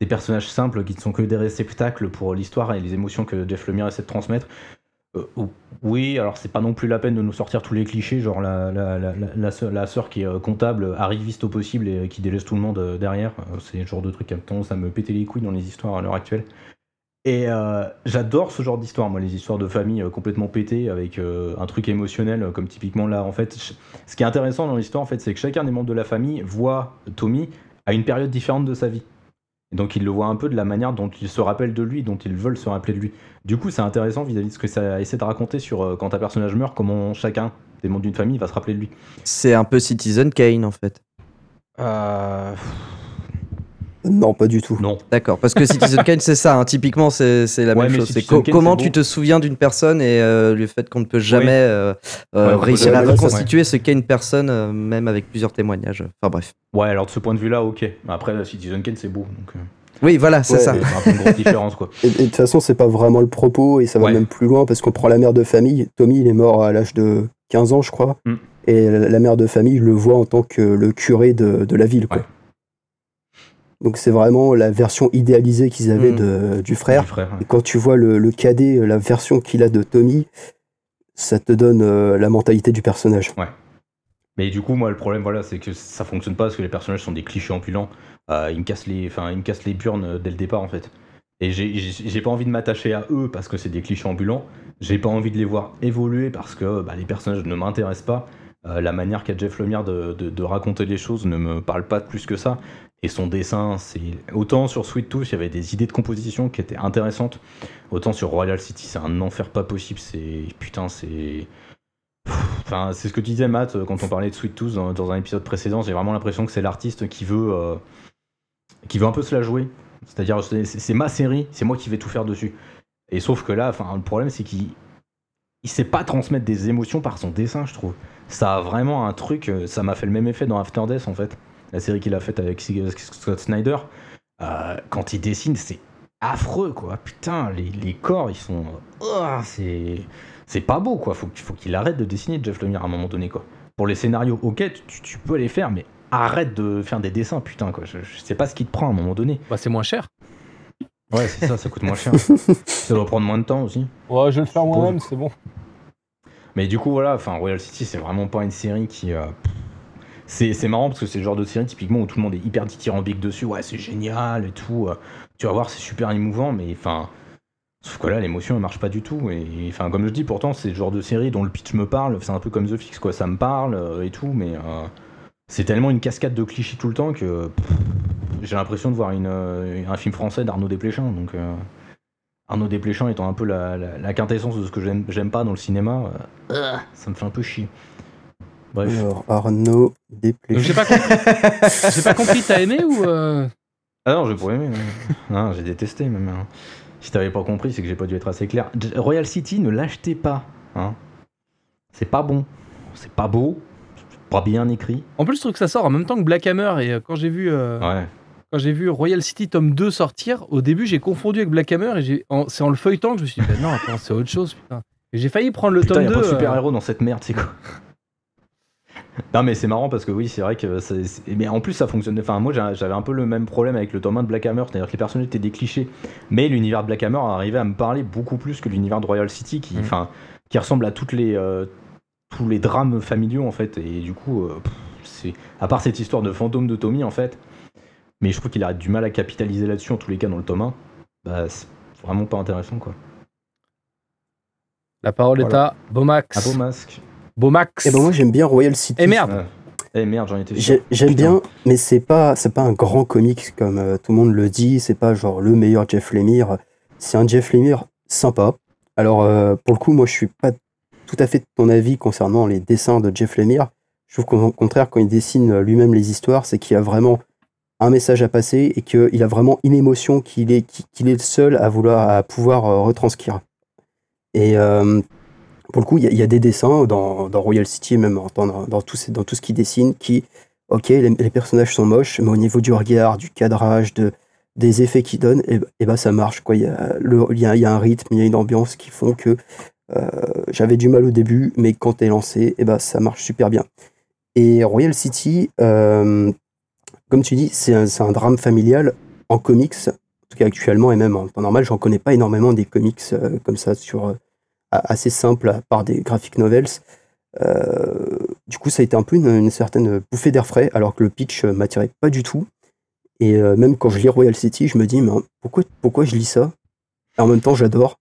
des personnages simples qui ne sont que des réceptacles pour l'histoire et les émotions que Jeff Lemire essaie de transmettre. Oui, alors c'est pas non plus la peine de nous sortir tous les clichés, genre la, la, la, sœur qui est comptable, arriviste au possible et qui délaisse tout le monde derrière. C'est le genre de truc qui a tendance à me péter les couilles dans les histoires à l'heure actuelle. Et euh, j'adore ce genre d'histoire, moi, les histoires de famille euh, complètement pétées avec euh, un truc émotionnel, comme typiquement là. En fait, ce qui est intéressant dans l'histoire, en fait, c'est que chacun des membres de la famille voit Tommy à une période différente de sa vie. Et donc, il le voit un peu de la manière dont il se rappelle de lui, dont ils veulent se rappeler de lui. Du coup, c'est intéressant vis-à-vis de ce que ça essaie de raconter sur euh, quand un personnage meurt, comment chacun des membres d'une famille va se rappeler de lui. C'est un peu Citizen Kane en fait. Euh... Non, pas du tout. Non. D'accord, parce que Citizen Kane, c'est ça, hein, typiquement, c'est c'est la Ouais, même chose. C'est Citizen co- Kane, comment c'est tu te souviens d'une personne et euh, le fait qu'on ne peut jamais euh, euh, Ouais, réussir à reconstituer ce qu'est une personne, euh, même avec plusieurs témoignages. Enfin bref. Ouais, alors de ce point de vue-là, ok. Après, Citizen Kane, c'est beau. Donc, euh, Oui, voilà, c'est Ouais, ça. c'est un peu une grosse différence, quoi. Et, de toute façon, c'est pas vraiment le propos et ça va Ouais. même plus loin parce qu'on prend la mère de famille. Tommy, il est mort à l'âge de 15 ans, je crois. Mm. Et la, la mère de famille le voit en tant que le curé de, de la ville. Quoi. Ouais. Donc c'est vraiment la version idéalisée qu'ils avaient Mm. de, du frère. Du frère. ouais. Et quand tu vois le, le cadet, la version qu'il a de Tommy, ça te donne euh, la mentalité du personnage. Mais du coup, moi, le problème, voilà, c'est que ça fonctionne pas parce que les personnages sont des clichés ambulants. Euh, ils me cassent les, enfin, ils me cassent les burnes euh, dès le départ, en fait. Et j'ai- pas envie de m'attacher à eux parce que c'est des clichés ambulants. J'ai pas envie de les voir évoluer parce que bah, les personnages ne m'intéressent pas. Euh, la manière qu'a Jeff Lemire de, de- de raconter les choses ne me parle pas plus que ça. Et son dessin, c'est autant sur Sweet Tooth, il y avait des idées de composition qui étaient intéressantes. Autant sur Royal City, c'est un enfer pas possible. C'est putain, c'est Enfin, c'est ce que tu disais, Matt, quand on parlait de Sweet Tooth dans, un épisode précédent. J'ai vraiment l'impression que c'est l'artiste qui veut, euh, qui veut un peu se la jouer. C'est-à-dire, c'est c'est ma série, c'est moi qui vais tout faire dessus. Et sauf que là, enfin, le problème, c'est qu'il il sait pas transmettre des émotions par son dessin, je trouve. Ça a vraiment un truc. euh, Ça m'a fait le même effet dans After Death, en fait. La série qu'il a faite avec Scott Snyder. Euh, quand il dessine, c'est affreux, quoi. Putain, les, les corps, ils sont. Oh, c'est. C'est pas beau, quoi. Faut, qu'il- faut qu'il arrête de dessiner Jeff Lemire à un moment donné, quoi. Pour les scénarios, ok, tu, tu peux les faire, mais arrête de faire des dessins, putain, quoi. Je, je sais pas ce qui te prend à un moment donné. Bah, c'est moins cher. Ouais, c'est ça, ça coûte moins cher. ça doit prendre moins de temps aussi. Ouais, je vais le faire moi-même, c'est bon. Mais du coup, voilà, enfin, Royal City, c'est vraiment pas une série qui. euh, C'est marrant parce que c'est le genre de série typiquement où tout le monde est hyper dithyrambique dessus. Ouais, c'est génial et tout. euh, Tu vas voir, c'est super émouvant, mais enfin. Sauf que là, l'émotion, elle marche pas du tout. Et enfin, comme je dis, pourtant, c'est le genre de série dont le pitch me parle. C'est un peu comme The Fix, quoi. Ça me parle euh, et tout, mais euh, c'est tellement une cascade de clichés tout le temps que j'ai l'impression de voir un film français d'Arnaud Desplechin. Donc, Arnaud Desplechin étant un peu la, quintessence de ce que j'aime pas dans le cinéma, ça me fait un peu chier. Bref. Alors, Arnaud Donc, Desplechin. J'ai pas compris. J'ai pas compris, t'as aimé ou. euh, Ah non, j'ai pas aimé. non, j'ai détesté même. hein. Si t'avais pas compris, c'est que j'ai pas dû être assez clair. Royal City, ne l'achetez pas. Hein. C'est pas bon. C'est pas beau. C'est pas bien écrit. En plus, je trouve que ça sort en même temps que Black Hammer. Et euh, quand j'ai vu, euh, Ouais. quand j'ai vu Royal City tome 2 sortir, au début, j'ai confondu avec Black Hammer. Et j'ai- en- c'est en le feuilletant que je me suis dit, bah non, attends, c'est autre chose, putain. Et j'ai failli prendre le Putain, tome y a 2. pas de euh, super-héros dans cette merde, c'est quoi? Non mais c'est marrant parce que oui c'est vrai que mais en plus ça fonctionne enfin moi j'a- j'avais un peu le même problème avec le tome 1 de Black Hammer c'est-à-dire que les personnages étaient des clichés. Mais l'univers de Black Hammer arrivait à me parler beaucoup plus que l'univers de Royal City qui enfin qui ressemble à toutes les euh, tous les drames familiaux en fait. Et du coup euh, pff, c'est à part cette histoire de fantôme de Tommy en fait mais je trouve qu'il a du mal à capitaliser là-dessus en tous les cas dans le tome 1 bah c'est vraiment pas intéressant quoi. La parole est Voilà. à Bomax. un beau masque Bomax. Eh ben moi j'aime bien Royal City. Eh merde. Ouais. eh merde j'en étais J'aime bien, mais c'est pas c'est pas un grand comics comme euh, tout le monde le dit. C'est pas genre le meilleur Jeff Lemire. C'est un Jeff Lemire sympa. Alors euh, pour le coup, moi je suis pas tout à fait de ton avis concernant les dessins de Jeff Lemire. Je trouve qu'au contraire, quand il dessine euh, lui-même les histoires, c'est qu'il a vraiment un message à passer et qu'il a vraiment une émotion qu'il est qu'il qu'il est le seul à vouloir à pouvoir euh, retranscrire. Et euh, pour le coup, il y, a- des dessins dans, Royal City, même dans, tout, ce- qu'il dessine, qui, ok, les, personnages sont moches, mais au niveau du regard, du cadrage, de, des effets qu'ils donnent, et, et ben ça marche. Il, y a un rythme, il y a une ambiance qui font que euh, j'avais du mal au début, mais quand t'es lancé, et ben ça marche super bien. Et Royal City, euh, comme tu dis, c'est un, drame familial en comics, en tout cas actuellement, et même en temps normal, j'en connais pas énormément des comics euh, comme ça sur assez simple à part des graphic novels. Euh, du coup, ça a été un peu une, certaine bouffée d'air frais, alors que le pitch euh, m'attirait pas du tout. Et euh, même quand je lis Royal City, je me dis, mais pourquoi, pourquoi je lis ça? Et en même temps, j'adore.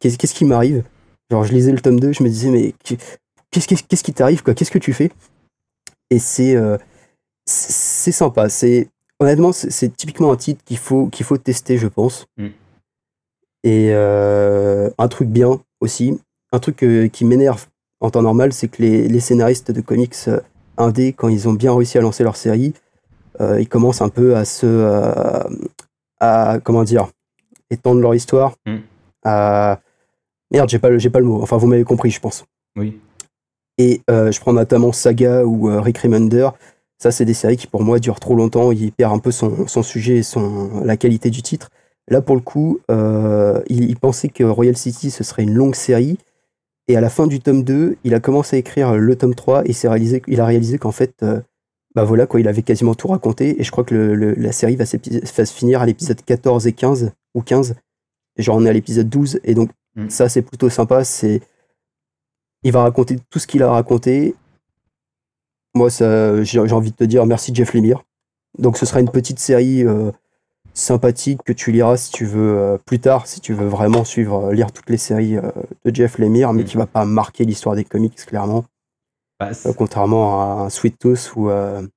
Qu'est-ce qui m'arrive? Genre, je lisais le tome 2, je me disais, mais qu'est-ce qui t'arrive Qu'est-ce que tu fais? Et c'est sympa. C'est honnêtement, c'est typiquement un titre qu'il faut faut tester, je pense. Mm. Et euh, un truc bien aussi, un truc euh, qui m'énerve en temps normal, c'est que les, les scénaristes de comics euh, indés, quand ils ont bien réussi à lancer leur série, euh, ils commencent un peu à se. à. comment dire étendre leur histoire. Mm. À. Merde, j'ai pas, le- j'ai pas le mot. Enfin, vous m'avez compris, je pense. oui Et euh, je prends notamment Saga ou euh, Rick Remender. Ça, c'est des séries qui, pour moi, durent trop longtemps. Il perd un peu son, son sujet et son, la qualité du titre. Là, pour le coup, euh, il, il pensait que Royal City, ce serait une longue série. Et à la fin du tome 2, il a commencé à écrire le tome 3 et s'est réalisé, il a réalisé qu'en fait, euh, bah voilà, quoi, il avait quasiment tout raconté. Et je crois que le- le- la série va, se finir à l'épisode 14 et 15, ou 15. Et genre, on est à l'épisode 12. Et donc, Mm. ça, c'est plutôt sympa. C'est il va raconter tout ce qu'il a raconté. Moi, j'ai envie de te dire merci Jeff Lemire. Donc, ce sera une petite série euh, sympathique que tu liras si tu veux euh, plus tard, si tu veux vraiment suivre, euh, lire toutes les séries euh, de Jeff Lemire, mais Mm. qui va pas marquer l'histoire des comics clairement, Bah, contrairement à un Sweet Tooth ou Un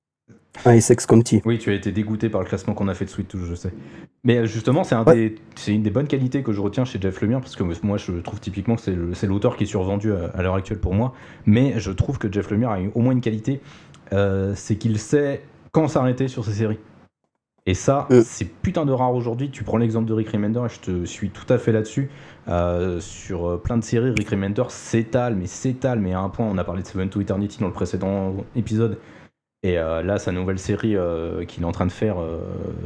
Essex County. Oui, tu as été dégoûté par le classement qu'on a fait de Sweet Tooth, je sais. Mais justement, c'est un Ouais. une des bonnes qualités que je retiens chez Jeff Lemire, parce que moi, je trouve typiquement que c'est l'auteur qui est survendu à, à l'heure actuelle pour moi. Mais je trouve que Jeff Lemire a eu au moins une qualité, c'est qu'il sait quand s'arrêter sur ses séries. Et ça, Euh. c'est putain de rare aujourd'hui. Tu prends l'exemple de Rick Remender, et je te suis tout à fait là-dessus. Euh, sur euh, plein de séries, Rick Remender s'étale, mais s'étale, mais à un point, on a parlé de Seven to Eternity dans le précédent épisode. Et euh, là, sa nouvelle série euh, qu'il est en train de faire, euh,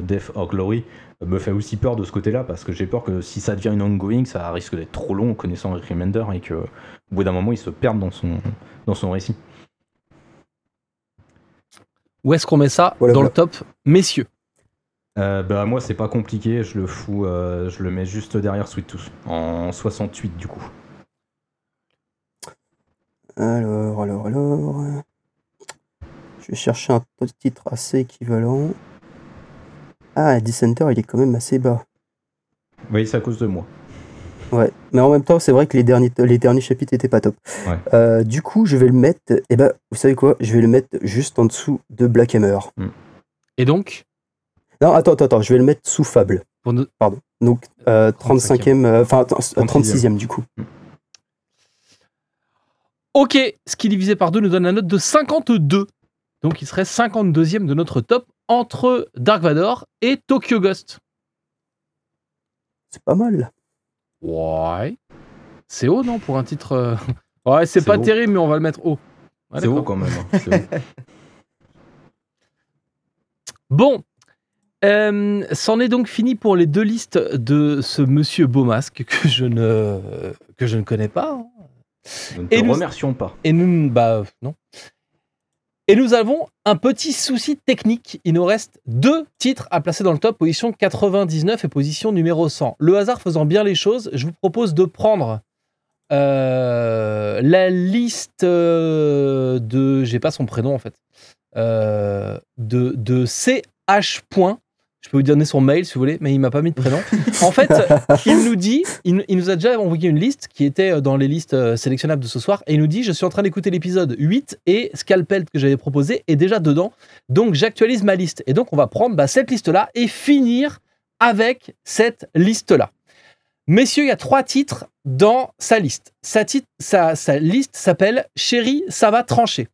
Death or Glory, me fait aussi peur de ce côté-là, parce que j'ai peur que si ça devient une ongoing, ça risque d'être trop long connaissant Rick Remender, et que au bout d'un moment, il se perde dans son, dans son récit. Où est-ce qu'on met ça Voilà, dans voilà. le top Messieurs. Euh, bah, moi, c'est pas compliqué, je le fous, euh, je le mets juste derrière Sweet Tooth, en 68 du coup. Alors, alors, alors. Je vais chercher un petit titre assez équivalent. Ah, Dissenter, il est quand même assez bas. Oui, c'est à cause de moi. Ouais, mais en même temps, c'est vrai que les derniers, les derniers chapitres étaient pas top. Ouais. Euh, du coup, je vais le mettre. Eh ben, vous savez quoi? Je vais le mettre juste en dessous de Black Hammer. Et donc, Non, attends, attends, attends. Je vais le mettre sous Fable. pour nous- Donc, euh, 35e, euh, enfin, attends, 36e du coup. Ok, ce qui divisé par 2 nous donne la note de 52. Donc il serait 52e de notre top entre Dark Vador et Tokyo Ghost. C'est pas mal. Ouais. C'est haut, non, pour un titre. euh, Ouais, c'est pas haut. terrible, mais on va le mettre haut. Ouais, c'est haut quand même. hein, haut. Bon. Euh, C'en est donc fini pour les deux listes de ce monsieur Beaumasque que je ne, que je ne connais pas. hein. Nous ne Et nous- remercions pas. Et nous, bah non. Et nous avons un petit souci technique. Il nous reste deux titres à placer dans le top, position 99 et position numéro 100. Le hasard faisant bien les choses, je vous propose de prendre euh, la liste euh, de, j'ai pas son prénom en fait, euh, de, de CH. Point. Je peux vous donner son mail si vous voulez, mais il m'a pas mis de prénom. En fait, il nous dit, il, nous a déjà envoyé une liste qui était euh, dans les listes euh, sélectionnables de ce soir, et il nous dit Je suis en train d'écouter l'épisode 8 et Scalpel que j'avais proposé est déjà dedans, donc j'actualise ma liste. Et donc on va prendre bah, cette liste-là et finir avec cette liste-là. Messieurs, il y a trois titres dans sa liste. Sa, titre- sa liste s'appelle Chérie, ça va trancher.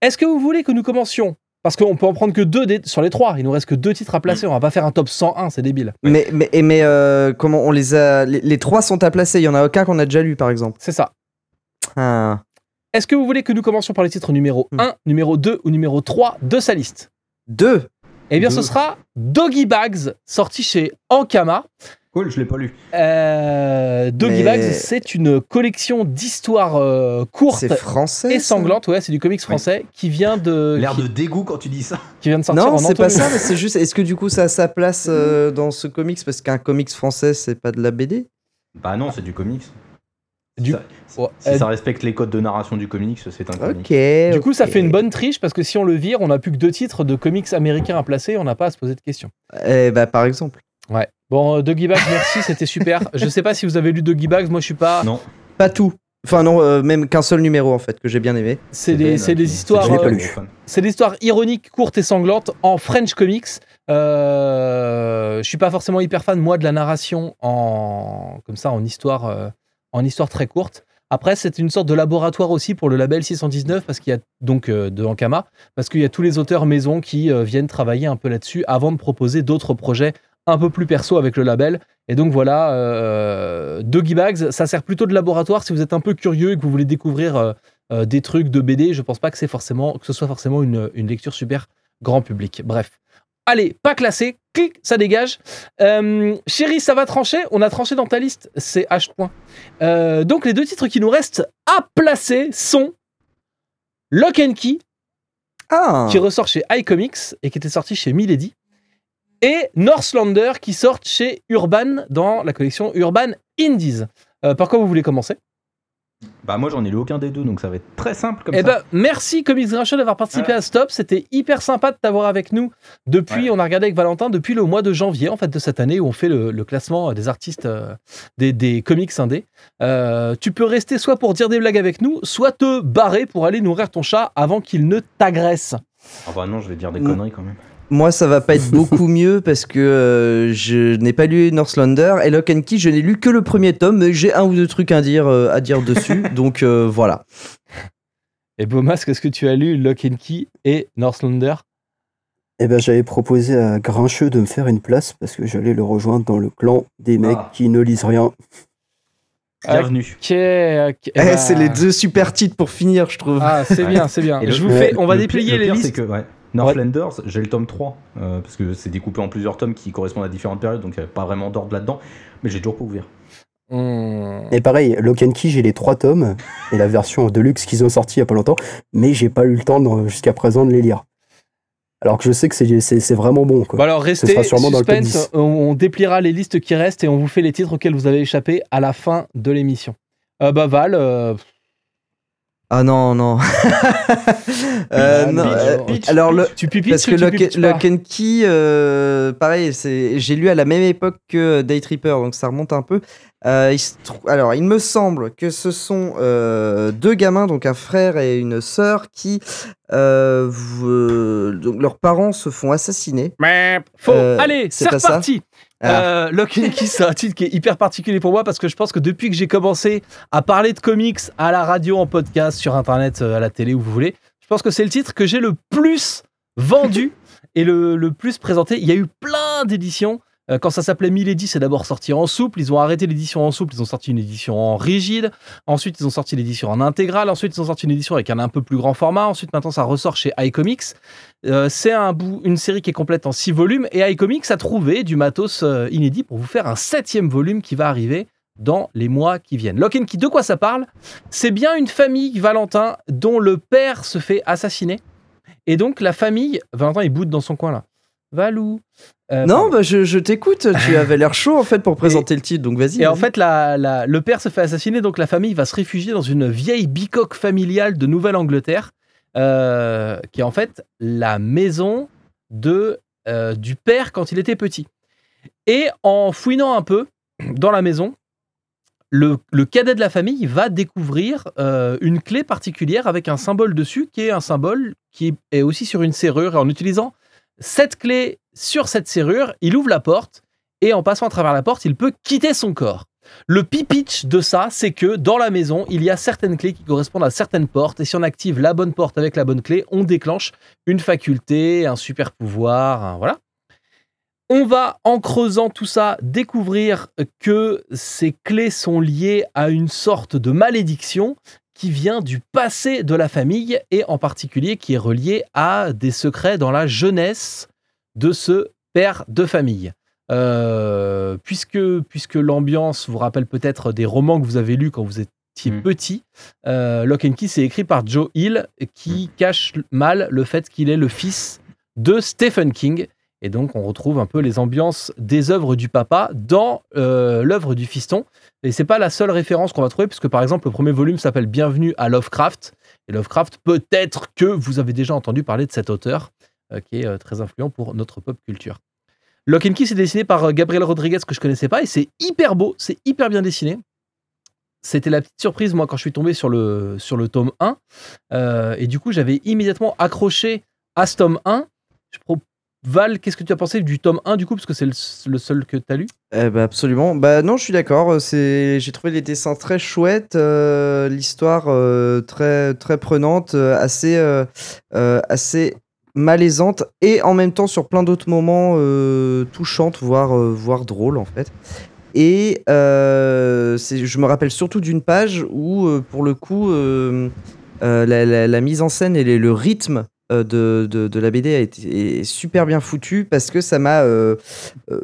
Est-ce que vous voulez que nous commencions Parce qu'on peut en prendre que deux des- sur les trois. Il nous reste que deux titres à placer. On va pas faire un top 101, c'est débile. Mais, mais, et mais euh, comment on les a. Les, les trois sont à placer. Il y en a aucun qu'on a déjà lu, par exemple. C'est ça. Ah. Est-ce que vous voulez que nous commencions par les titres numéro Hmm. 1, numéro 2 ou numéro 3 de sa liste? Deux. Eh bien, Deux. ce sera Doggy Bags, sorti chez Ankama. Cool, je l'ai pas lu. Euh, Doggy Mais- Bags, c'est une collection d'histoires euh, courtes français. et sanglantes. Ouais, c'est du comics français qui vient de L'air qui, de dégoût quand tu dis ça. qui vient de sortir Non, c'est pas ça, mais c'est juste. Est-ce que du coup ça a sa place euh, dans ce comics? Parce qu'un comics français, c'est pas de la BD Bah non, c'est du comics. Du- Ça- si Ouais, si euh, ça respecte les codes de narration du comics, c'est un comics. Ok. Du coup, ça fait une bonne triche parce que si on le vire, on n'a plus que deux titres de comics américains à placer. On n'a pas à se poser de questions. Eh bah, par exemple. Ouais. Bon, euh, Doggy Bags, merci, c'était super. Je sais pas si vous avez lu Doggy Bags. Moi, je suis pas. Non, Pas tout. Enfin, non, euh, même qu'un seul numéro en fait, que j'ai bien aimé. C'est des, c'est des histoires. Je l'ai pas euh. C'est des histoires ironiques, courtes et sanglantes en French comics. Euh, je suis pas forcément hyper fan moi de la narration en comme ça en histoire euh, en histoire très courte. Après, c'est une sorte de laboratoire aussi pour le label 619 parce qu'il y a donc euh, de Ankama parce qu'il y a tous les auteurs maison qui euh, viennent travailler un peu là-dessus avant de proposer d'autres projets un peu plus perso avec le label. Et donc voilà, euh, Doggy Bags, ça sert plutôt de laboratoire si vous êtes un peu curieux et que vous voulez découvrir euh, euh, des trucs de BD. Je pense pas que forcément que ce soit forcément une, une lecture super grand public. Bref. Allez, pas classé, clic, ça dégage. Euh, chérie, ça va trancher? On a tranché dans ta liste, c'est H. point. Donc les deux titres qui nous restent à placer sont Lock and Key, Ah qui ressort chez iComics et qui était sorti chez Milady, et Northlander qui sort chez Urban dans la collection Urban Indies. Euh, par quoi vous voulez commencer? Bah moi j'en ai lu aucun des deux, donc ça va être très simple comme Eh ça. ben, merci Comics Grincheux d'avoir participé à Stop. C'était hyper sympa de t'avoir avec nous depuis, Ouais. on a regardé avec Valentin, depuis le mois de janvier en fait de cette année où on fait le, le classement des artistes euh, des, des comics indés. Euh, tu peux rester soit pour dire des blagues avec nous, soit te barrer pour aller nourrir ton chat avant qu'il ne t'agresse. Ah bah non, je vais dire des conneries quand même. Moi, ça va pas être beaucoup mieux parce que euh, je n'ai pas lu Northlander et Lock and Key, je n'ai lu que le premier tome, mais j'ai un ou deux trucs à dire, euh, à dire dessus. donc euh, voilà. Et Bomas, qu'est-ce que tu as lu Lock and Key et Northlander Eh ben, j'avais proposé à Grincheux de me faire une place parce que j'allais le rejoindre dans le clan des mecs Ah. qui ne lisent rien. Bienvenue. Eh Eh, ben- c'est les deux super titres pour finir, je trouve. Ah, c'est Ouais. bien, c'est bien. Et le- Je vous fais, on va le déplier le les listes. c'est que, ouais, Northlanders, j'ai le tome 3, euh, parce que c'est découpé en plusieurs tomes qui correspondent à différentes périodes, donc il n'y avait pas vraiment d'ordre là-dedans, mais j'ai toujours pas ouvert. Hmm. Et pareil, Lock and Key, j'ai les trois tomes et la version Deluxe qu'ils ont sorti il y a pas longtemps, mais j'ai pas eu le temps jusqu'à présent de les lire. Alors que je sais que c'est- vraiment bon. Quoi. Bon alors restez, sera sûrement dans le top suspense, 10. on, on dépliera les listes qui restent et on vous fait les titres auxquels vous avez échappé à la fin de l'émission. Euh, bah Val, euh, Ah non, non. Euh, non, pitch, euh, pitch, alors le, tu pipites parce que Lock, and Key, euh, pareil, c'est, j'ai lu à la même époque que Day Tripper, donc ça remonte un peu. Euh, il se trou- alors, il me semble que ce sont deux gamins, donc un frère et une sœur, qui, donc leurs parents se font assassiner. Mais faux. Allez, c'est reparti. Ah. Euh, Lock and Key, c'est un titre qui est hyper particulier pour moi parce que je pense que depuis que j'ai commencé à parler de comics à la radio, en podcast, sur internet, euh, à la télé, où vous voulez, je pense que c'est le titre que j'ai le plus vendu et le, le plus présenté. Il y a eu plein d'éditions. Euh, Quand ça s'appelait Milady, c'est d'abord sorti en souple. Ils ont arrêté l'édition en souple. Ils ont sorti une édition en rigide. Ensuite, ils ont sorti l'édition en intégrale. Ensuite, ils ont sorti une édition avec un un peu plus grand format. Ensuite, maintenant, ça ressort chez iComics. Euh, c'est une série qui est complète en six volumes. Et iComics a trouvé du matos euh, inédit pour vous faire un septième volume qui va arriver dans les mois qui viennent. Lock and Key, de quoi ça parle? C'est bien une famille, Valentin, dont le père se fait assassiner. Et donc, la famille. Valentin, il boude dans son coin là. Valou. Euh, non, bah, je, je t'écoute. Tu avais l'air chaud en fait pour présenter le titre, donc vas-y. Et en fait, la- la- le père se fait assassiner, donc la famille va se réfugier dans une vieille bicoque familiale de Nouvelle-Angleterre, euh, qui est en fait la maison de, euh, du père quand il était petit. Et en fouinant un peu dans la maison, le, le cadet de la famille va découvrir une clé particulière avec un symbole dessus, qui est un symbole qui est aussi sur une serrure. Et en utilisant cette clé sur cette serrure, il ouvre la porte et en passant à travers la porte, il peut quitter son corps. Le pitch de ça, c'est que dans la maison, il y a certaines clés qui correspondent à certaines portes, et si on active la bonne porte avec la bonne clé, on déclenche une faculté, un super pouvoir, voilà. On va, en creusant tout ça, découvrir que ces clés sont liées à une sorte de malédiction qui vient du passé de la famille et en particulier qui est reliée à des secrets dans la jeunesse de ce père de famille. Euh, puisque puisque l'ambiance vous rappelle peut-être des romans que vous avez lus quand vous étiez Mm. petit, euh, Lock and Key c'est écrit par Joe Hill qui cache mal le fait qu'il est le fils de Stephen King. Et donc on retrouve un peu les ambiances des œuvres du papa dans euh, l'œuvre du fiston. Et c'est pas la seule référence qu'on va trouver, puisque par exemple le premier volume s'appelle Bienvenue à Lovecraft. Et Lovecraft, peut-être que vous avez déjà entendu parler de cet auteur euh, qui est euh, très influent pour notre pop culture. Lock and Key, c'est dessiné par Gabriel Rodriguez que je connaissais pas et c'est hyper beau, c'est hyper bien dessiné. C'était la petite surprise, moi, quand je suis tombé sur le, sur le tome 1. Euh, et du coup, j'avais immédiatement accroché à ce tome 1. Je pro- Val, qu'est-ce que tu as pensé du tome 1 du coup Parce que c'est le, seul que tu as lu? Eh ben, absolument. Bah non, je suis d'accord. J'ai trouvé les dessins très chouettes, euh, l'histoire euh, très très prenante, euh, assez assez malaisante et en même temps sur plein d'autres moments touchante, voire voire drôle en fait. Et je me rappelle surtout d'une page où pour le coup la, mise en scène et le rythme de, de, de la BD a été est super bien foutu parce que ça m'a euh, euh,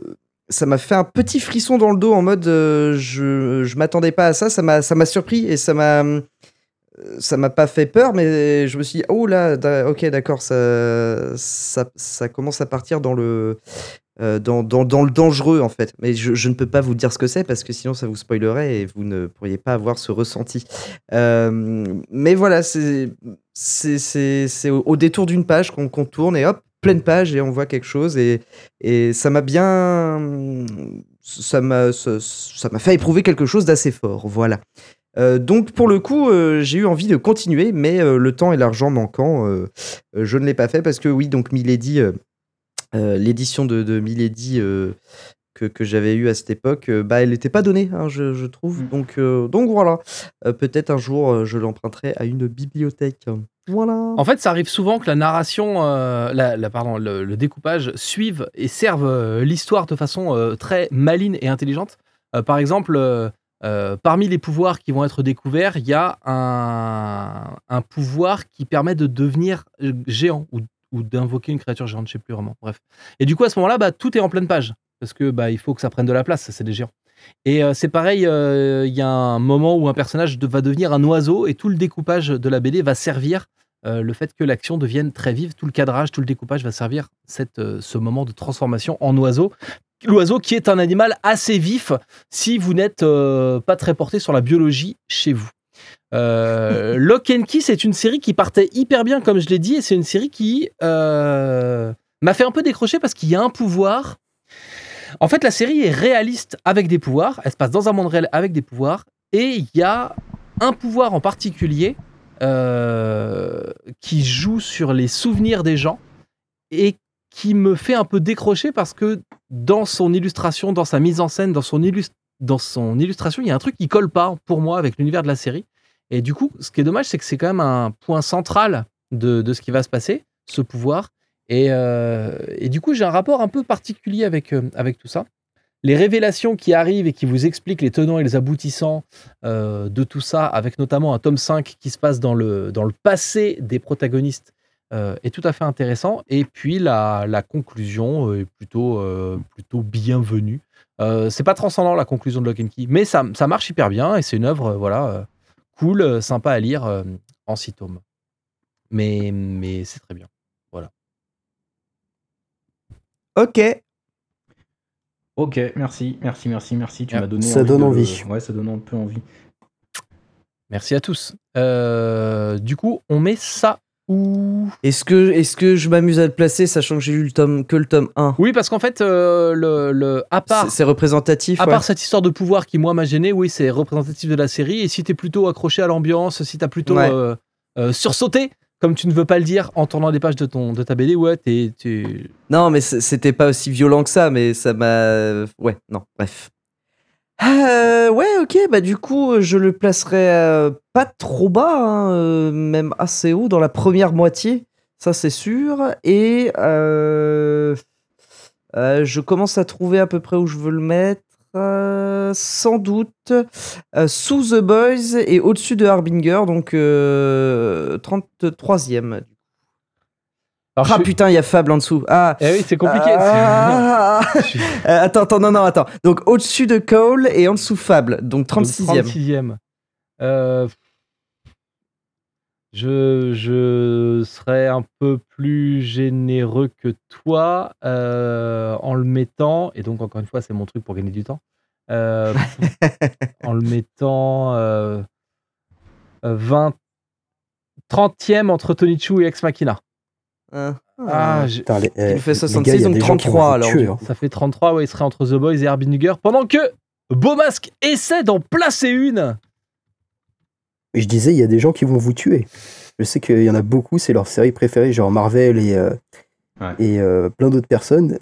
ça m'a fait un petit frisson dans le dos en mode euh, je je m'attendais pas à ça. Ça m'a ça m'a surpris et ça m'a euh, ça m'a pas fait peur mais je me suis dit oh là ok d'accord ça, ça ça commence à partir dans le euh, dans, dans, dans le dangereux en fait. Mais je, ne peux pas vous dire ce que c'est parce que sinon ça vous spoilerait et vous ne pourriez pas avoir ce ressenti. Euh, mais voilà c'est c'est au, détour d'une page qu'on tourne et hop pleine page et on voit quelque chose et et ça m'a bien ça m'a ça fait éprouver quelque chose d'assez fort voilà. Euh, donc pour le coup, euh, j'ai eu envie de continuer, mais euh, le temps et l'argent manquant, je ne l'ai pas fait parce que oui, donc Milady, l'édition de, de Milady que, que j'avais eue à cette époque, euh, bah elle n'était pas donnée, hein, je, je trouve. Mm. Donc, euh, donc voilà, Euh, peut-être un jour je l'emprunterai à une bibliothèque. Voilà. En fait, ça arrive souvent que la narration, euh, la, la- pardon, le, le découpage suive et serve l'histoire de façon très maligne et intelligente. Par exemple, parmi les pouvoirs qui vont être découverts, il y a un, un pouvoir qui permet de devenir géant ou, ou d'invoquer une créature géante, je sais plus vraiment. Bref. Et du coup, à ce moment-là, bah, tout est en pleine page parce que bah, il faut que ça prenne de la place. C'est des géants. Et euh, c'est pareil, euh, il y a un moment où un personnage de- va devenir un oiseau et tout le découpage de la BD va servir euh, le fait que l'action devienne très vive, tout le cadrage, tout le découpage va servir cette, ce moment de transformation en oiseau. L'oiseau qui est un animal assez vif si vous n'êtes pas très porté sur la biologie chez vous. Lock and Key, c'est une série qui partait hyper bien, comme je l'ai dit, et c'est une série qui m'a fait un peu décrocher parce qu'il y a un pouvoir. En fait, la série est réaliste avec des pouvoirs. Elle se passe dans un monde réel avec des pouvoirs. Et il y a un pouvoir en particulier euh, qui joue sur les souvenirs des gens et qui me fait un peu décrocher parce que dans son illustration, dans sa mise en scène, dans son, illustration, il y a un truc qui colle pas pour moi avec l'univers de la série. Et du coup, ce qui est dommage, c'est que c'est quand même un point central de ce qui va se passer, ce pouvoir. Et, euh, et du coup, j'ai un rapport un peu particulier avec, euh, avec tout ça. Les révélations qui arrivent et qui vous expliquent les tenants et les aboutissants euh, de tout ça, avec notamment un tome 5 qui se passe dans le, dans le passé des protagonistes, est tout à fait intéressant. Et puis la, conclusion est plutôt, plutôt bienvenue. C'est pas transcendant la conclusion de Lock and Key, mais ça, ça marche hyper bien et c'est une œuvre voilà, cool, sympa à lire en six tomes. Mais, mais c'est très bien. Ok. Ok, merci, merci, merci, merci. Tu Ah, m'as donné. ça envie donne de- envie. Ouais, ça donne un peu envie. Merci à tous. Euh, du coup, on met ça où? Est-ce que, est que je m'amuse à le placer, sachant que j'ai lu le tome, que le tome 1 Oui, parce qu'en fait, euh, le, le, à part C'est c'est représentatif. À ouais. part cette histoire de pouvoir qui, moi, m'a gêné, oui, c'est représentatif de la série. Et si t'es plutôt accroché à l'ambiance, si t'as plutôt Ouais. euh, euh, sursauté, comme tu ne veux pas le dire en tournant des pages de, ton, de ta BD, ouais, t'es. t'es- Non, mais c'était pas aussi violent que ça, mais ça m'a. Ouais, non, bref. Euh, ouais, ok, bah du coup, je le placerai euh, pas trop bas, hein, euh, même assez haut dans la première moitié, ça c'est sûr. Et je commence à trouver à peu près où je veux le mettre. Euh, sans doute euh, sous The Boys et au-dessus de Harbinger, donc euh, 33e. Alors, Ah je- putain, il y a Fable en dessous. Ah, Eh oui, c'est compliqué. ah, Euh, attends, attends, non, non, attends. Donc au-dessus de Cole et en dessous Fable, donc donc 36e. 36e. Je, je serais un peu plus généreux que toi euh, en le mettant, et donc encore une fois, c'est mon truc pour gagner du temps, euh, en le mettant euh, euh, 20, 30e entre Tonichu et Ex Machina. Hein. Ah, j'ai- Putain, les- eh, Il fait les 66, gars, il y a donc des gens qui vont 33, vous alors, tuer, hein. ça fait 33, ouais, il serait entre The Boys et Harbinger, pendant que Beaumasque essaie d'en placer une. Je disais, il y a des gens qui vont vous tuer. Je sais qu'il y en a beaucoup, c'est leur série préférée, genre Marvel et, euh, Ouais. et euh, plein d'autres personnes.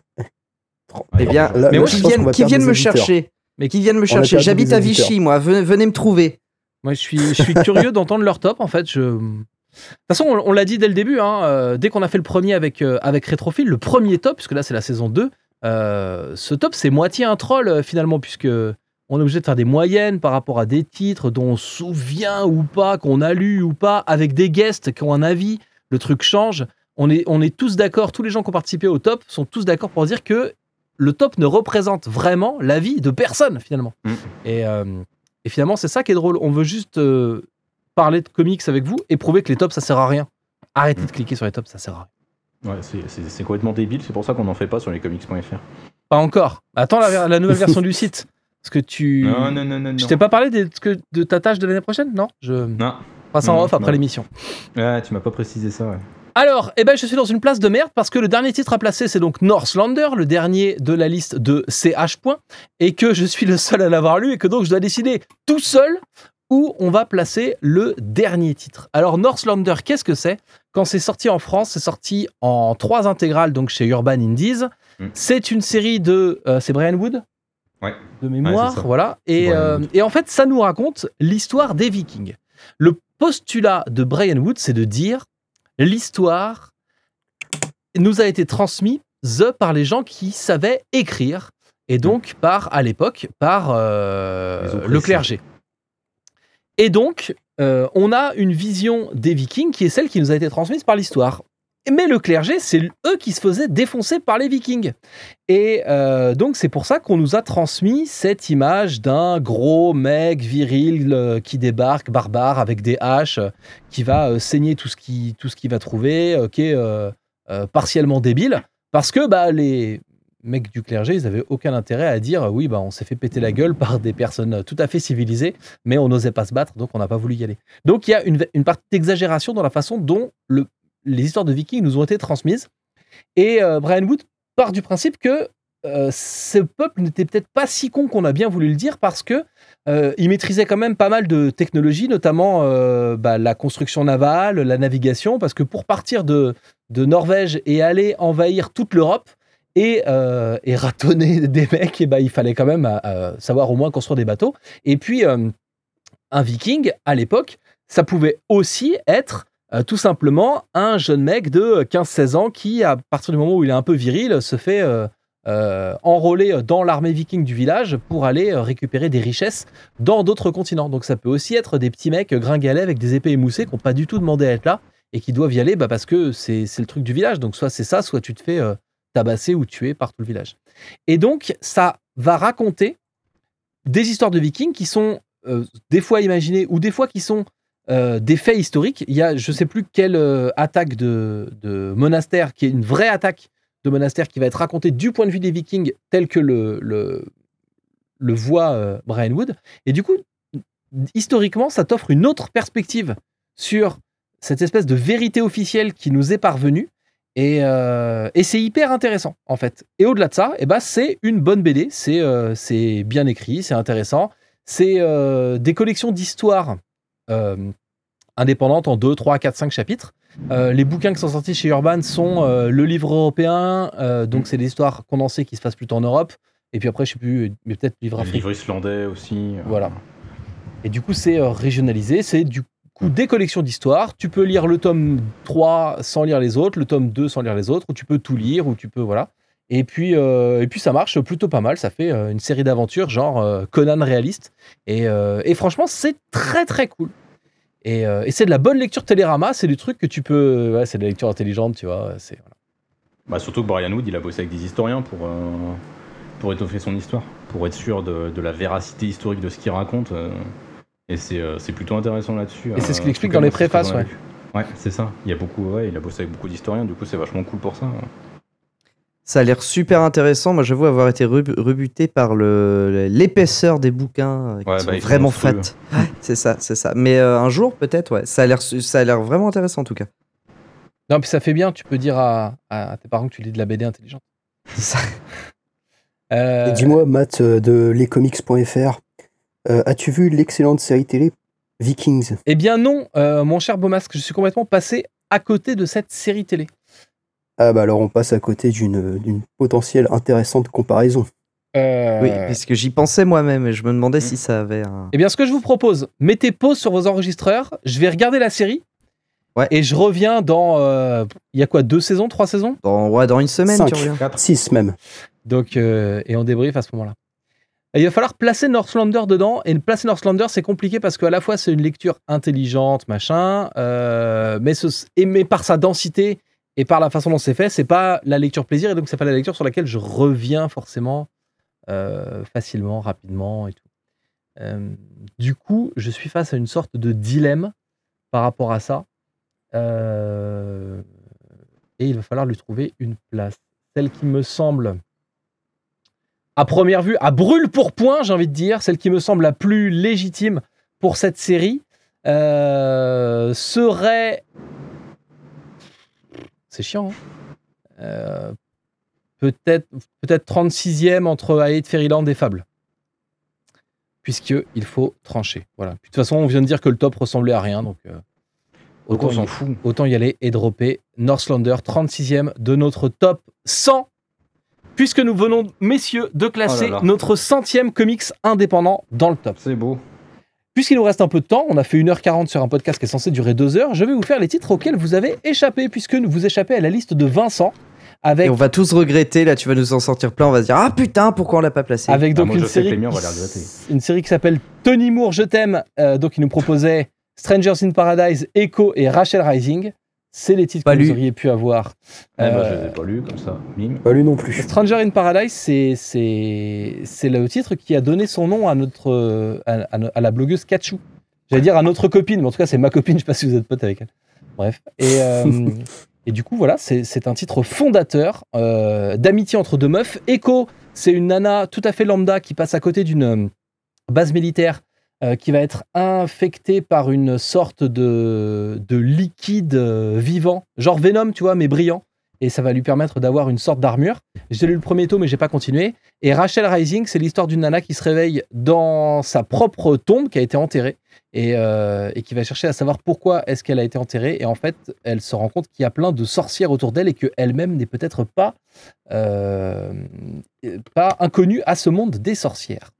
Eh bien, Là- Mais là, moi, je qui viennent, viennent des me auditeurs. chercher. Mais Qui viennent me chercher. J'habite à. Vichy, moi. Venez, venez me trouver. Moi, je suis, je suis curieux d'entendre leur top, en fait. Je... De toute façon, on, on l'a dit dès le début, hein, euh, dès qu'on a fait le premier avec, euh, avec Rétrophile, le premier top, puisque là, c'est la saison 2, euh, ce top, c'est moitié un troll, euh, finalement, puisque on est obligé de faire des moyennes par rapport à des titres dont on se souvient ou pas, qu'on a lu ou pas, avec des guests qui ont un avis. Le truc change. On est, on est tous d'accord, tous les gens qui ont participé au top sont tous d'accord pour dire que le top ne représente vraiment l'avis de personne, finalement. Mm. Et, euh, et finalement, c'est ça qui est drôle. On veut juste euh, parler de comics avec vous et prouver que les tops, ça sert à rien. Arrêtez de cliquer sur les tops, ça sert à rien. Ouais, c'est- complètement débile, c'est pour ça qu'on n'en fait pas sur les comics.fr. Pas encore. Attends la nouvelle version du site. Parce que tu. Non, non, non, non. Je t'ai pas parlé que- de ta tâche de l'année prochaine? Non Je Non, passe en off après l'émission. ouais, tu m'as pas précisé ça, ouais. Alors, eh ben, je suis dans une place de merde parce que le dernier titre à placer, c'est donc Northlander, le dernier de la liste de CH et que je suis le seul à l'avoir lu et que donc je dois décider tout seul où on va placer le dernier titre. Alors Northlander, qu'est-ce que c'est? Quand c'est sorti en France, c'est sorti en trois intégrales, donc chez Urban Indies. Mm. C'est une série de... euh, c'est Brian Wood? Ouais. De mémoire, Ouais, voilà. Et, euh, et en fait, ça nous raconte l'histoire des Vikings. Le postulat de Brian Wood, c'est de dire l'histoire nous a été transmise par les gens qui savaient écrire et donc par à l'époque par euh, le clergé. Et donc euh, on a une vision des Vikings qui est celle qui nous a été transmise par l'histoire. Mais le clergé, c'est eux qui se faisaient défoncer par les Vikings. Et euh, donc c'est pour ça qu'on nous a transmis cette image d'un gros mec viril euh, qui débarque, barbare, avec des haches, euh, qui va saigner tout ce qu'il va trouver, qui est partiellement débile, parce que bah, les mecs du clergé, ils avaient aucun intérêt à dire oui, bah, on s'est fait péter la gueule par des personnes tout à fait civilisées, mais on n'osait pas se battre, donc on n'a pas voulu y aller. Donc il y a une, une partie d'exagération dans la façon dont le, les histoires de Vikings nous ont été transmises. Et euh, Brian Wood part du principe que euh, ce peuple n'était peut-être pas si con qu'on a bien voulu le dire parce que euh, maîtrisait quand même pas mal de technologies, notamment euh, bah, la construction navale, la navigation, parce que pour partir de, de Norvège et aller envahir toute l'Europe et, et ratonner des mecs, et bah, il fallait quand même savoir au moins construire des bateaux. Et puis, un viking, à l'époque, ça pouvait aussi être euh, tout simplement un jeune mec de 15-16 ans qui, à partir du moment où il est un peu viril, se fait euh, euh, enrôler dans l'armée viking du village pour aller récupérer des richesses dans d'autres continents. Donc ça peut aussi être des petits mecs gringalets avec des épées émoussées qui n'ont pas du tout demandé à être là et qui doivent y aller bah, parce que c'est le truc du village. Donc soit c'est ça, soit tu te fais tabasser ou tuer par tout le village. Et donc ça va raconter des histoires de vikings qui sont des fois imaginées ou des fois qui sont euh, des faits historiques. Il y a, je sais plus quelle euh, attaque de, monastère, qui est une vraie attaque de monastère qui va être racontée du point de vue des Vikings, tel que le, voit euh, Brian Wood. Et du coup, historiquement, ça t'offre une autre perspective sur cette espèce de vérité officielle qui nous est parvenue. Et, c'est hyper intéressant, en fait. Et au-delà de ça, eh ben, c'est une bonne BD. C'est bien écrit, c'est intéressant. C'est des collections d'histoires euh, indépendantes en 2, 3, 4, 5 chapitres. Euh, les bouquins qui sont sortis chez Urban sont euh, le livre européen, euh, donc c'est des histoires condensées qui se passent plutôt en Europe. Et puis après, je sais plus, mais peut-être le livre Le africain. livre islandais aussi. Voilà. Et du coup, c'est régionalisé. C'est du coup des collections d'histoires. Tu peux lire le tome 3 sans lire les autres, le tome 2 sans lire les autres, ou tu peux tout lire, ou tu peux. Voilà. Et puis, euh, et puis ça marche plutôt pas mal. Ça fait euh, une série d'aventures genre euh, Conan réaliste. Et, euh, et franchement, c'est très très cool. Et, et c'est de la bonne lecture Télérama. C'est du truc que tu peux. Ouais, c'est de la lecture intelligente, tu vois. C'est voilà. Bah, surtout que Brian Wood, il a bossé avec des historiens pour, pour étoffer son histoire, pour être sûr de, de la véracité historique de ce qu'il raconte. et c'est c'est plutôt intéressant là-dessus. Et c'est ce qu'il explique dans les préfaces, ouais. Ouais, c'est ça. Il y a beaucoup, ouais, il a bossé avec beaucoup d'historiens, du coup c'est vachement cool pour ça. Ça a l'air super intéressant. Moi, j'avoue avoir été rebu- rebuté par le- l'épaisseur des bouquins euh, qui Ouais, sont bah, vraiment fat. c'est ça, c'est ça. Mais euh, un jour, peut-être, ouais. Ça a l'air, su- ça a l'air vraiment intéressant en tout cas. Non, puis ça fait bien. Tu peux dire à, à tes parents que tu lis de la BD intelligente. C'est ça. Euh, dis-moi, Matt de lescomics.fr, euh, as-tu vu l'excellente série télé Vikings? Eh bien non, euh, mon cher Beaumasque, je suis complètement passé à côté de cette série télé. Ah bah alors on passe à côté d'une d'une potentielle intéressante comparaison. Euh, Oui, puisque j'y pensais moi-même et je me demandais si ça avait un. Eh bien, ce que je vous propose, mettez pause sur vos enregistreurs, je vais regarder la série. Ouais. Et je reviens dans. euh, Il y a quoi Deux saisons Trois saisons? Dans, ouais, dans une semaine, Cinq. tu reviens. 6 même. Donc, euh, et on débrief à ce moment-là. Il va falloir placer Northlander dedans. Et placer Northlander, c'est compliqué parce qu'à la fois, c'est une lecture intelligente, machin, euh, mais, ce- et- mais par sa densité et par la façon dont c'est fait, c'est pas la lecture plaisir. Et donc, c'est pas la lecture sur laquelle je reviens forcément euh, facilement, rapidement et tout. Euh, du coup, je suis face à une sorte de dilemme par rapport à ça. Euh, et il va falloir lui trouver une place. Celle qui me semble à première vue, à brûle pour point, j'ai envie de dire, celle qui me semble la plus légitime pour cette série, serait. C'est chiant, hein Euh, Peut-être peut 36e entre Aïd Fairyland et Fable. puisqu'il faut trancher. Voilà. Puis, de toute façon, on vient de dire que le top ressemblait à rien, donc euh, autant, on s'en y, fout. autant y aller et dropper Northlander, 36e de notre top 100. Puisque nous venons, messieurs, de classer Oh là là. notre centième comics indépendant dans le top. C'est beau. Puisqu'il nous reste un peu de temps, on a fait 1h40 sur un podcast qui est censé durer 2 heures, je vais vous faire les titres auxquels vous avez échappé, puisque vous échappez à la liste de Vincent, avec, Et on va tous regretter, là tu vas nous en sortir plein, on va se dire Ah putain, pourquoi on l'a pas placé avec donc Ah, moi, une, série, miens, une série qui s'appelle Tony Moore, je t'aime, euh, donc il nous proposait Strangers in Paradise, Echo et Rachel Rising. C'est les titres Pas que vous lu. auriez pu avoir. Ouais, bah, Euh, je les ai pas lus comme ça. Pas lui non plus. Stranger in Paradise, c'est- c'est c'est le titre qui a donné son nom à, notre, à, à no- à la blogueuse Kachou. J'allais dire à notre copine, mais en tout cas, c'est ma copine, je sais pas si vous êtes pote avec elle. Bref. Et, euh, et du coup, voilà, c'est c'est un titre fondateur euh, d'amitié entre deux meufs. Echo, c'est une nana tout à fait lambda qui passe à côté d'une euh, base militaire euh, qui va être infectée par une sorte de, de liquide euh, vivant, genre Venom, tu vois, mais brillant. Et ça va lui permettre d'avoir une sorte d'armure. J'ai lu le premier tome, mais j'ai pas continué. Et Rachel Rising, c'est l'histoire d'une nana qui se réveille dans sa propre tombe qui a été enterrée et, euh, qui va chercher à savoir pourquoi est-ce qu'elle a été enterrée. Et en fait, elle se rend compte qu'il y a plein de sorcières autour d'elle et qu'elle-même n'est peut-être pas inconnue à ce monde des sorcières.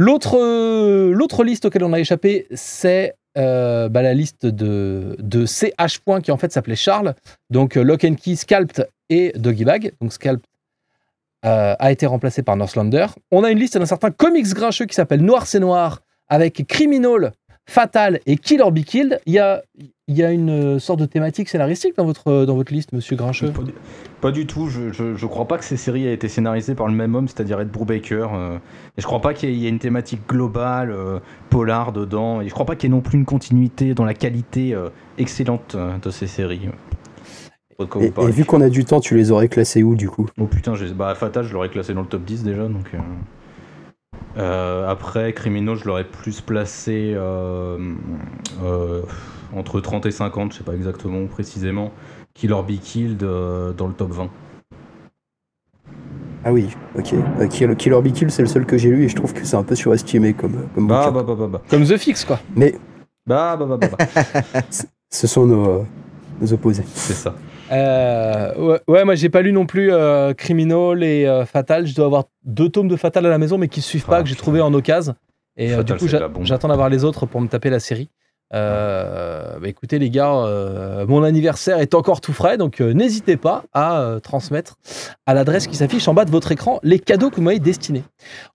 L'autre euh, l'autre liste auquel on a échappé, c'est euh, bah, la liste de, CH qui en fait s'appelait Charles. Donc euh, Lock and Key, Scalped et Doggy Bag. Donc Scalped a été remplacé par Northlander. On a une liste d'un certain comics grincheux qui s'appelle Noir c'est Noir avec Criminal, Fatal et Kill or Be Killed. Il y a, il y a une sorte de thématique scénaristique dans votre, dans votre liste, monsieur Grincheux? Pas du, pas du tout. Je, je, je crois pas que ces séries aient été scénarisées par le même homme, c'est-à-dire Ed Brubaker. euh, et je crois pas qu'il y ait une thématique globale, euh, polar dedans. Et je crois pas qu'il y ait non plus une continuité dans la qualité euh, excellente euh, de ces séries. Et, vu qu'on a du temps, tu les aurais classés où du coup? Oh putain, bah, Fatal, je l'aurais classé dans le top 10 déjà. Donc, euh, après, Criminal, je l'aurais plus placé euh, euh, entre 30 et 50, je sais pas exactement précisément. Killer Be Killed euh, dans le top 20. Ah oui, ok. Euh, Kill- Killer Be Kill, c'est le seul que j'ai lu et je trouve que c'est un peu surestimé comme, comme Bah, bah, bah, bah, bah. Comme The Fix, quoi. Mais Bah, bah, bah, bah, bah. ce sont nos, euh, nos opposés. c'est ça. Euh, ouais, ouais, moi j'ai pas lu non plus euh, Criminal et euh, Fatal. Je dois avoir deux tomes de Fatal à la maison, mais qui suivent Ah, pas, que j'ai trouvé en occasion. Et euh, Fatal, du coup, j'attends d'avoir les autres pour me taper la série. Bah, écoutez les gars, mon anniversaire est encore tout frais, donc n'hésitez pas à transmettre à l'adresse qui s'affiche en bas de votre écran les cadeaux que vous m'avez destinés.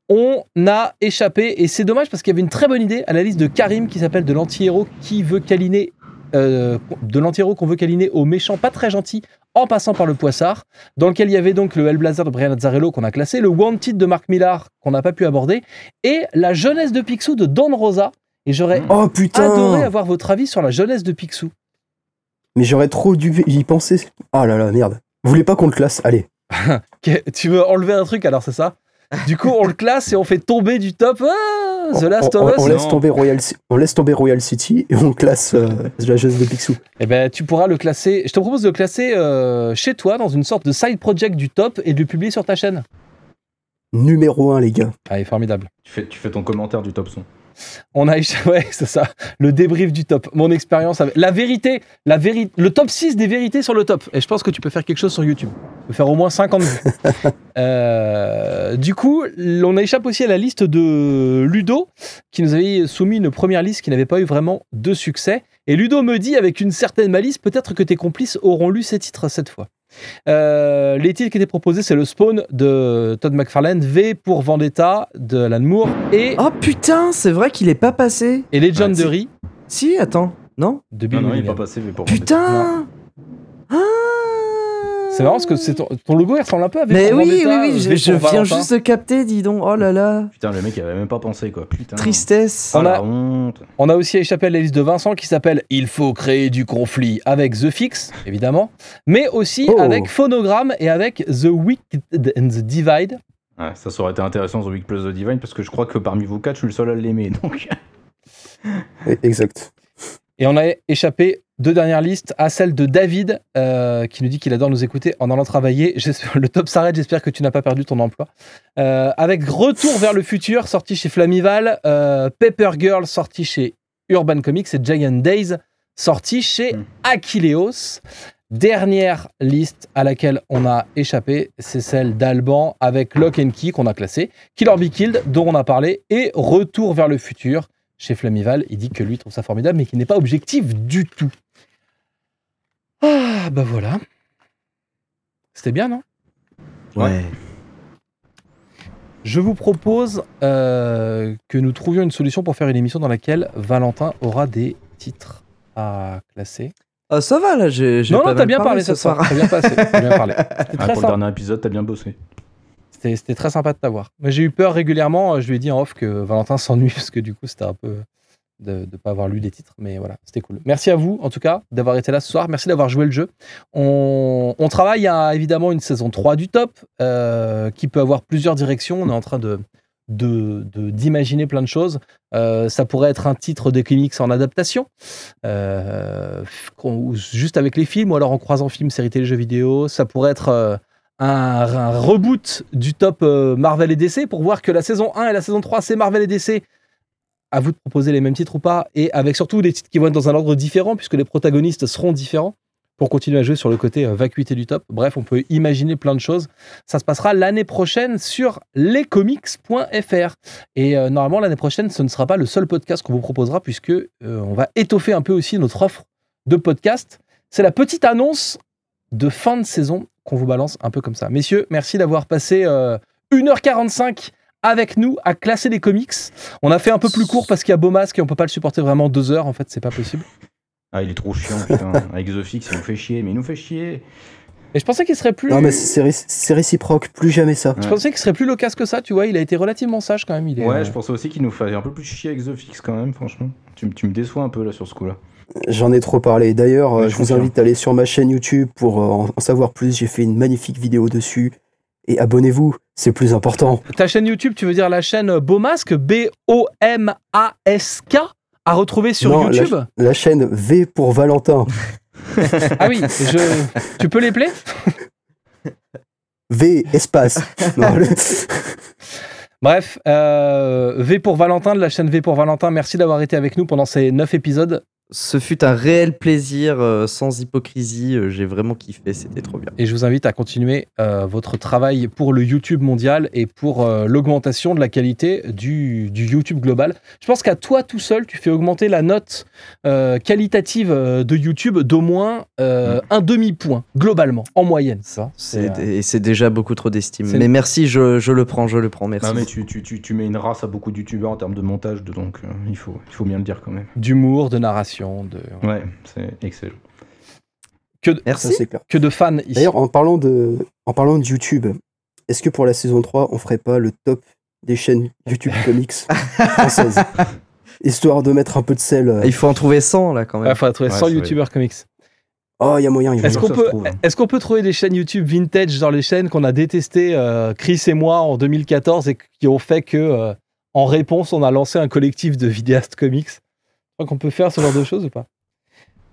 On a échappé, et c'est dommage parce qu'il y avait une très bonne idée à la liste de Karim qui s'appelle de l'anti-héros qui veut câliner, euh, de l'anti-héros qu'on veut câliner aux méchants pas très gentils en passant par le poissard, dans lequel il y avait donc le Hellblazer de Brian Azzarello qu'on a classé, le Wanted de Mark Millar qu'on n'a pas pu aborder, et la jeunesse de Picsou de Don Rosa. Et j'aurais Oh adoré avoir votre avis sur la jeunesse de Picsou. Mais j'aurais trop dû y penser. Ah là là, merde. Vous voulez pas qu'on le classe? Allez. Tu veux enlever un truc alors, c'est ça? Du coup, on le classe et on fait tomber du top ah, The Last on, of on- on Us. laisse non. tomber Royal, Ci- on laisse tomber Royal City et on classe euh, la jeunesse de Picsou. Eh ben, tu pourras le classer. Je te propose de le classer euh, chez toi dans une sorte de side project du top et de le publier sur ta chaîne. Numéro 1, les gars. Allez, formidable. Tu fais, tu fais ton commentaire du top son. On a ouais, c'est ça, le débrief du top. Mon expérience avec la vérité, la vérité, le top 6 des vérités sur le top. Et je pense que tu peux faire quelque chose sur YouTube. Tu peux faire au moins 50 vues. Euh, du coup, on échappe aussi à la liste de Ludo qui nous avait soumis une première liste qui n'avait pas eu vraiment de succès. Et Ludo me dit avec une certaine malice, peut-être que tes complices auront lu ces titres cette fois. Euh, les titres qui étaient proposés, c'est le Spawn de Todd McFarlane, V pour Vendetta de Alan Moore et, Oh putain, c'est vrai qu'il est pas passé. et Legendary Si, attends, non? De Bill Non, non, il est pas passé, mais pour Putain Ah C'est marrant parce que c'est ton, ton logo il ressemble un peu à V Mais oui, oui, Vendetta, oui, V je, viens Valentin. juste de capter, dis donc. Oh là là, Putain, le mec, il avait même pas pensé, quoi. Putain. tristesse. Oh, On a- honte. On a aussi échappé à la liste de Vincent qui s'appelle Il faut créer du conflit avec The Fix, évidemment, mais aussi Oh. avec Phonogram et avec The Wicked and the Divide. Ouais, ça, ça aurait été intéressant, The Week Plus The Divine, parce que je crois que parmi vous quatre, je suis le seul à l'aimer. Donc, Exact. Et on a échappé deux dernières listes, à celle de David, euh, qui nous dit qu'il adore nous écouter en allant travailler. Le top s'arrête, j'espère que tu n'as pas perdu ton emploi. Euh, avec Retour vers le futur, sorti chez Flamival, euh, Paper Girl, sorti chez Urban Comics, et Giant Days, sorti chez Mm. Aquileos. Dernière liste à laquelle on a échappé, c'est celle d'Alban avec Lock and Key qu'on a classé, Killer Be Killed dont on a parlé, et Retour vers le futur chez Flamival. Il dit que lui trouve ça formidable, mais qu'il n'est pas objectif du tout. Ah, bah voilà. C'était bien, non? Ouais. Je vous propose euh, que nous trouvions une solution pour faire une émission dans laquelle Valentin aura des titres à classer. Ah, ça va là, j'ai. Non, pas non, t'as bien parlé ce soir. T'as bien, passé, t'as bien parlé. Ah, très, pour le dernier épisode, t'as bien bossé. C'était- très sympa de t'avoir. Mais J'ai eu peur régulièrement, je lui ai dit en off que Valentin s'ennuie parce que du coup c'était un peu de ne pas avoir lu les titres. Mais voilà, c'était cool. Merci à vous en tout cas d'avoir été là ce soir. Merci d'avoir joué le jeu. On, travaille à évidemment une saison 3 du top euh, qui peut avoir plusieurs directions. On est en train de d'imaginer plein de choses. Euh, ça pourrait être un titre de comics en adaptation, euh, juste avec les films, ou alors en croisant films, séries télé, jeux vidéo. Ça pourrait être un, un reboot du top Marvel et DC pour voir que la saison 1 et la saison 3, c'est Marvel et DC. À vous de proposer les mêmes titres ou pas, et avec surtout des titres qui vont être dans un ordre différent, puisque les protagonistes seront différents, pour continuer à jouer sur le côté euh, vacuité du top. Bref, on peut imaginer plein de choses. Ça se passera l'année prochaine sur lescomics.fr. Et euh, normalement, l'année prochaine, ce ne sera pas le seul podcast qu'on vous proposera, puisque euh, on va étoffer un peu aussi notre offre de podcast. C'est la petite annonce de fin de saison qu'on vous balance un peu comme ça. Messieurs, merci d'avoir passé euh, 1h45 avec nous à classer les comics. On a fait un peu plus court parce qu'il y a Beaumasque et on peut pas le supporter vraiment deux heures. En fait, c'est pas possible. Ah, il est trop chiant, putain. Avec The Fix, il nous fait chier, mais il nous fait chier. Et je pensais qu'il serait plus. Non, mais c'est ré- c'est réciproque, plus jamais ça. Je pensais qu'il serait plus loquace que ça, tu vois. Il a été relativement sage quand même. Il est, Ouais, euh, je pensais aussi qu'il nous faisait un peu plus chier avec The Fix quand même, franchement. Tu, tu me déçois un peu là sur ce coup-là. J'en ai trop parlé. D'ailleurs, euh, je je vous invite à aller sur ma chaîne YouTube pour euh, en en savoir plus. J'ai fait une magnifique vidéo dessus. Et abonnez-vous, c'est plus important. Ta chaîne YouTube, tu veux dire la chaîne Beaumasque, B-O-M-A-S-K, à retrouver sur Non, la- YouTube? La chaîne V pour Valentin. Ah oui, je... tu peux les plaire? V espace. Non, le- Bref, euh, V pour Valentin, de la chaîne V pour Valentin, merci d'avoir été avec nous pendant ces 9 épisodes. Ce fut un réel plaisir, euh, sans hypocrisie. euh, J'ai vraiment kiffé, c'était trop bien. Et je vous invite à continuer euh, votre travail pour le YouTube mondial et pour euh, l'augmentation de la qualité du, du YouTube global. Je pense qu'à toi tout seul, tu fais augmenter la note euh, qualitative de YouTube d'au moins euh, un demi-point, globalement, en moyenne. Ça, euh, et c'est déjà beaucoup trop d'estime. Mais merci, je, je le prends, je le prends, merci. Non, mais tu, tu, tu, tu mets une race à beaucoup de youtubeurs en termes de montage, donc euh, il, faut, il faut bien le dire quand même. d'humour, de narration, de, Ouais, c'est excellent. que, de, Merci. que fans ici. D'ailleurs, en parlant de, en parlant de YouTube, est-ce que pour la saison 3, on ferait pas le top des chaînes YouTube comics françaises Histoire de mettre un peu de sel. euh. Il faut en trouver 100 là quand même. Il faudra trouver Ouais, 100 c'est vrai. YouTubeurs comics. Oh, il y a moyen, a Est-ce qu'on peut, hein. est-ce qu'on peut trouver des chaînes YouTube vintage, genre les chaînes qu'on a détestées, euh, Chris et moi, en 2014, et qui ont fait que, euh, en réponse, on a lancé un collectif de vidéastes comics crois qu'on peut faire ce genre de choses ou pas?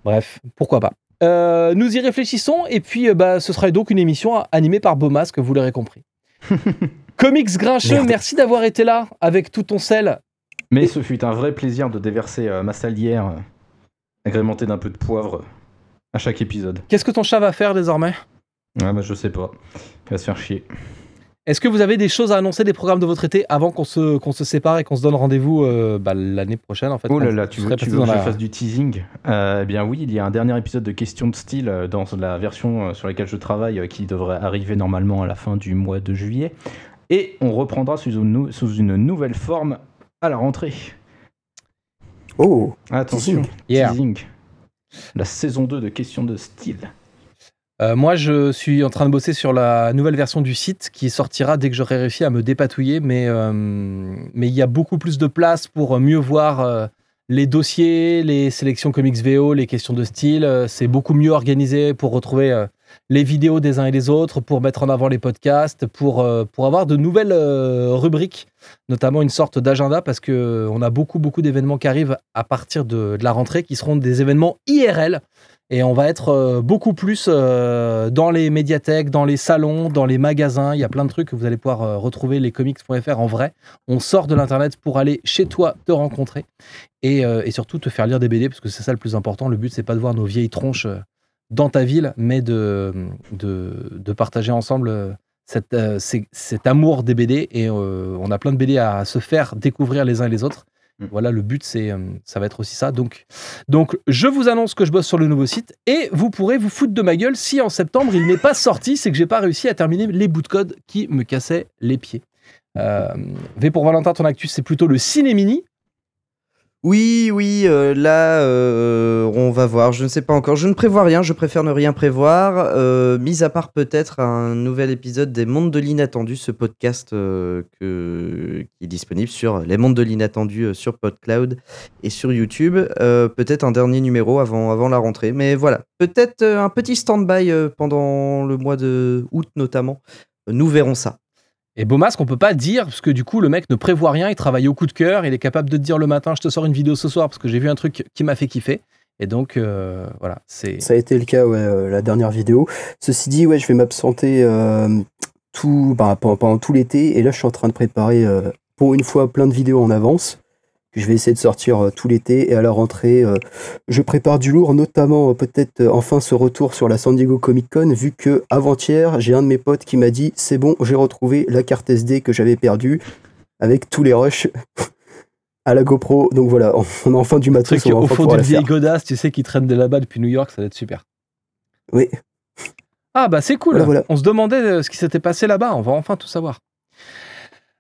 Bref, pourquoi pas. Euh, nous y réfléchissons, et puis euh, bah, ce sera donc une émission animée par Beaumasque, vous l'aurez compris. Comics Grincheux, Merde. merci d'avoir été là avec tout ton sel. Mais ce fut un vrai plaisir de déverser euh, ma salière agrémentée d'un peu de poivre à chaque épisode. Qu'est-ce que ton chat va faire désormais? Ouais, bah je sais pas. Il va se faire chier. Est-ce que vous avez des choses à annoncer des programmes de votre été avant qu'on se, qu'on se sépare et qu'on se donne rendez-vous euh, bah, l'année prochaine en fait Oh là là, tu veux, tu veux que dans je la- fasse du teasing Euh, Eh bien oui, il y a un dernier épisode de Questions de style euh, dans la version sur laquelle je travaille qui devrait arriver normalement à la fin du mois de juillet. Et on reprendra sous une, nou- sous une nouvelle forme à la rentrée. Oh, Attention, Yeah. teasing. La saison 2 de Questions de style. Euh, moi, je suis en train de bosser sur la nouvelle version du site qui sortira dès que j'aurai réussi à me dépatouiller, mais euh, mais il y a beaucoup plus de place pour mieux voir euh, les dossiers, les sélections comics VO, les questions de style. C'est beaucoup mieux organisé pour retrouver les vidéos des uns et des autres, pour mettre en avant les podcasts, pour, pour avoir de nouvelles rubriques, notamment une sorte d'agenda, parce que on a beaucoup, beaucoup d'événements qui arrivent à partir de, de la rentrée, qui seront des événements IRL. Et on va être euh, beaucoup plus euh, dans les médiathèques, dans les salons, dans les magasins. Il y a plein de trucs que vous allez pouvoir euh, retrouver lescomics.fr en vrai. On sort de l'internet pour aller chez toi te rencontrer et, surtout te faire lire des BD parce que c'est ça le plus important. Le but c'est pas de voir nos vieilles tronches dans ta ville, mais de, partager ensemble cet amour des BD et on a plein de BD à se faire découvrir les uns et les autres. Mm. Voilà, le but, c'est, euh, ça va être aussi ça. Donc, donc, je vous annonce que je bosse sur le nouveau site et vous pourrez vous foutre de ma gueule si en septembre il n'est pas sorti, c'est que j'ai pas réussi à terminer les bouts de code qui me cassaient les pieds. Euh, v pour Valentin, ton actus, c'est plutôt le ciné mini. Oui, oui, euh, là, euh, on va voir. Je ne sais pas encore. Je ne prévois rien. Je préfère ne rien prévoir. Euh, mis à part peut-être un nouvel épisode des Mondes de l'inattendu, ce podcast euh, qui est disponible sur les Mondes de l'inattendu sur PodCloud et sur YouTube. Peut-être un dernier numéro avant, avant la rentrée. Mais voilà, peut-être un petit stand-by pendant le mois de août notamment. Nous verrons ça. Et Beaumasque, on peut pas dire, parce que du coup, le mec ne prévoit rien, il travaille au coup de cœur, il est capable de te dire le matin, je te sors une vidéo ce soir parce que j'ai vu un truc qui m'a fait kiffer. Et donc, euh, voilà, c'est. Ça a été le cas, ouais, euh, la dernière vidéo. Ceci dit, ouais, je vais m'absenter euh, bah, pendant, pendant tout l'été. Et là, je suis en train de préparer, euh, pour une fois, plein de vidéos en avance. Que Je vais essayer de sortir euh, tout l'été. Et à la rentrée, euh, je prépare du lourd, notamment euh, peut-être enfin ce retour sur la San Diego Comic Con, vu que avant-hier, j'ai un de mes potes qui m'a dit c'est bon, j'ai retrouvé la carte SD que j'avais perdue avec tous les rushs. à la GoPro, donc voilà, on a enfin du matos, truc on va au enfin fond d'une la vieille godasse, tu sais, qui traîne de là-bas depuis New York, ça va être super. Oui. Ah bah c'est cool. Voilà, voilà. On se demandait ce qui s'était passé là-bas. On va enfin tout savoir.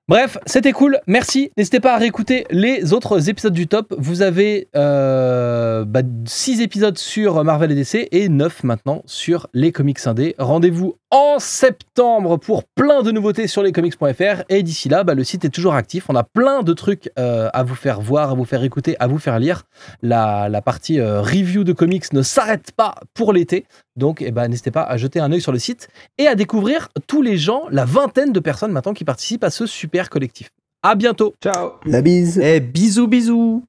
Bref, c'était cool. Merci. N'hésitez pas à réécouter les autres épisodes du top. Vous avez 6 épisodes sur Marvel et DC et 9 maintenant sur les comics indés. Rendez-vous en septembre pour plein de nouveautés sur lescomics.fr. Et d'ici là, bah, le site est toujours actif. On a plein de trucs euh, à vous faire voir, à vous faire écouter, à vous faire lire. La, partie euh, review de comics ne s'arrête pas pour l'été. Donc, eh ben, n'hésitez pas à jeter un œil sur le site et à découvrir tous les gens, la vingtaine de personnes maintenant qui participent à ce super collectif. À bientôt. Ciao La bise Eh, bisous, bisous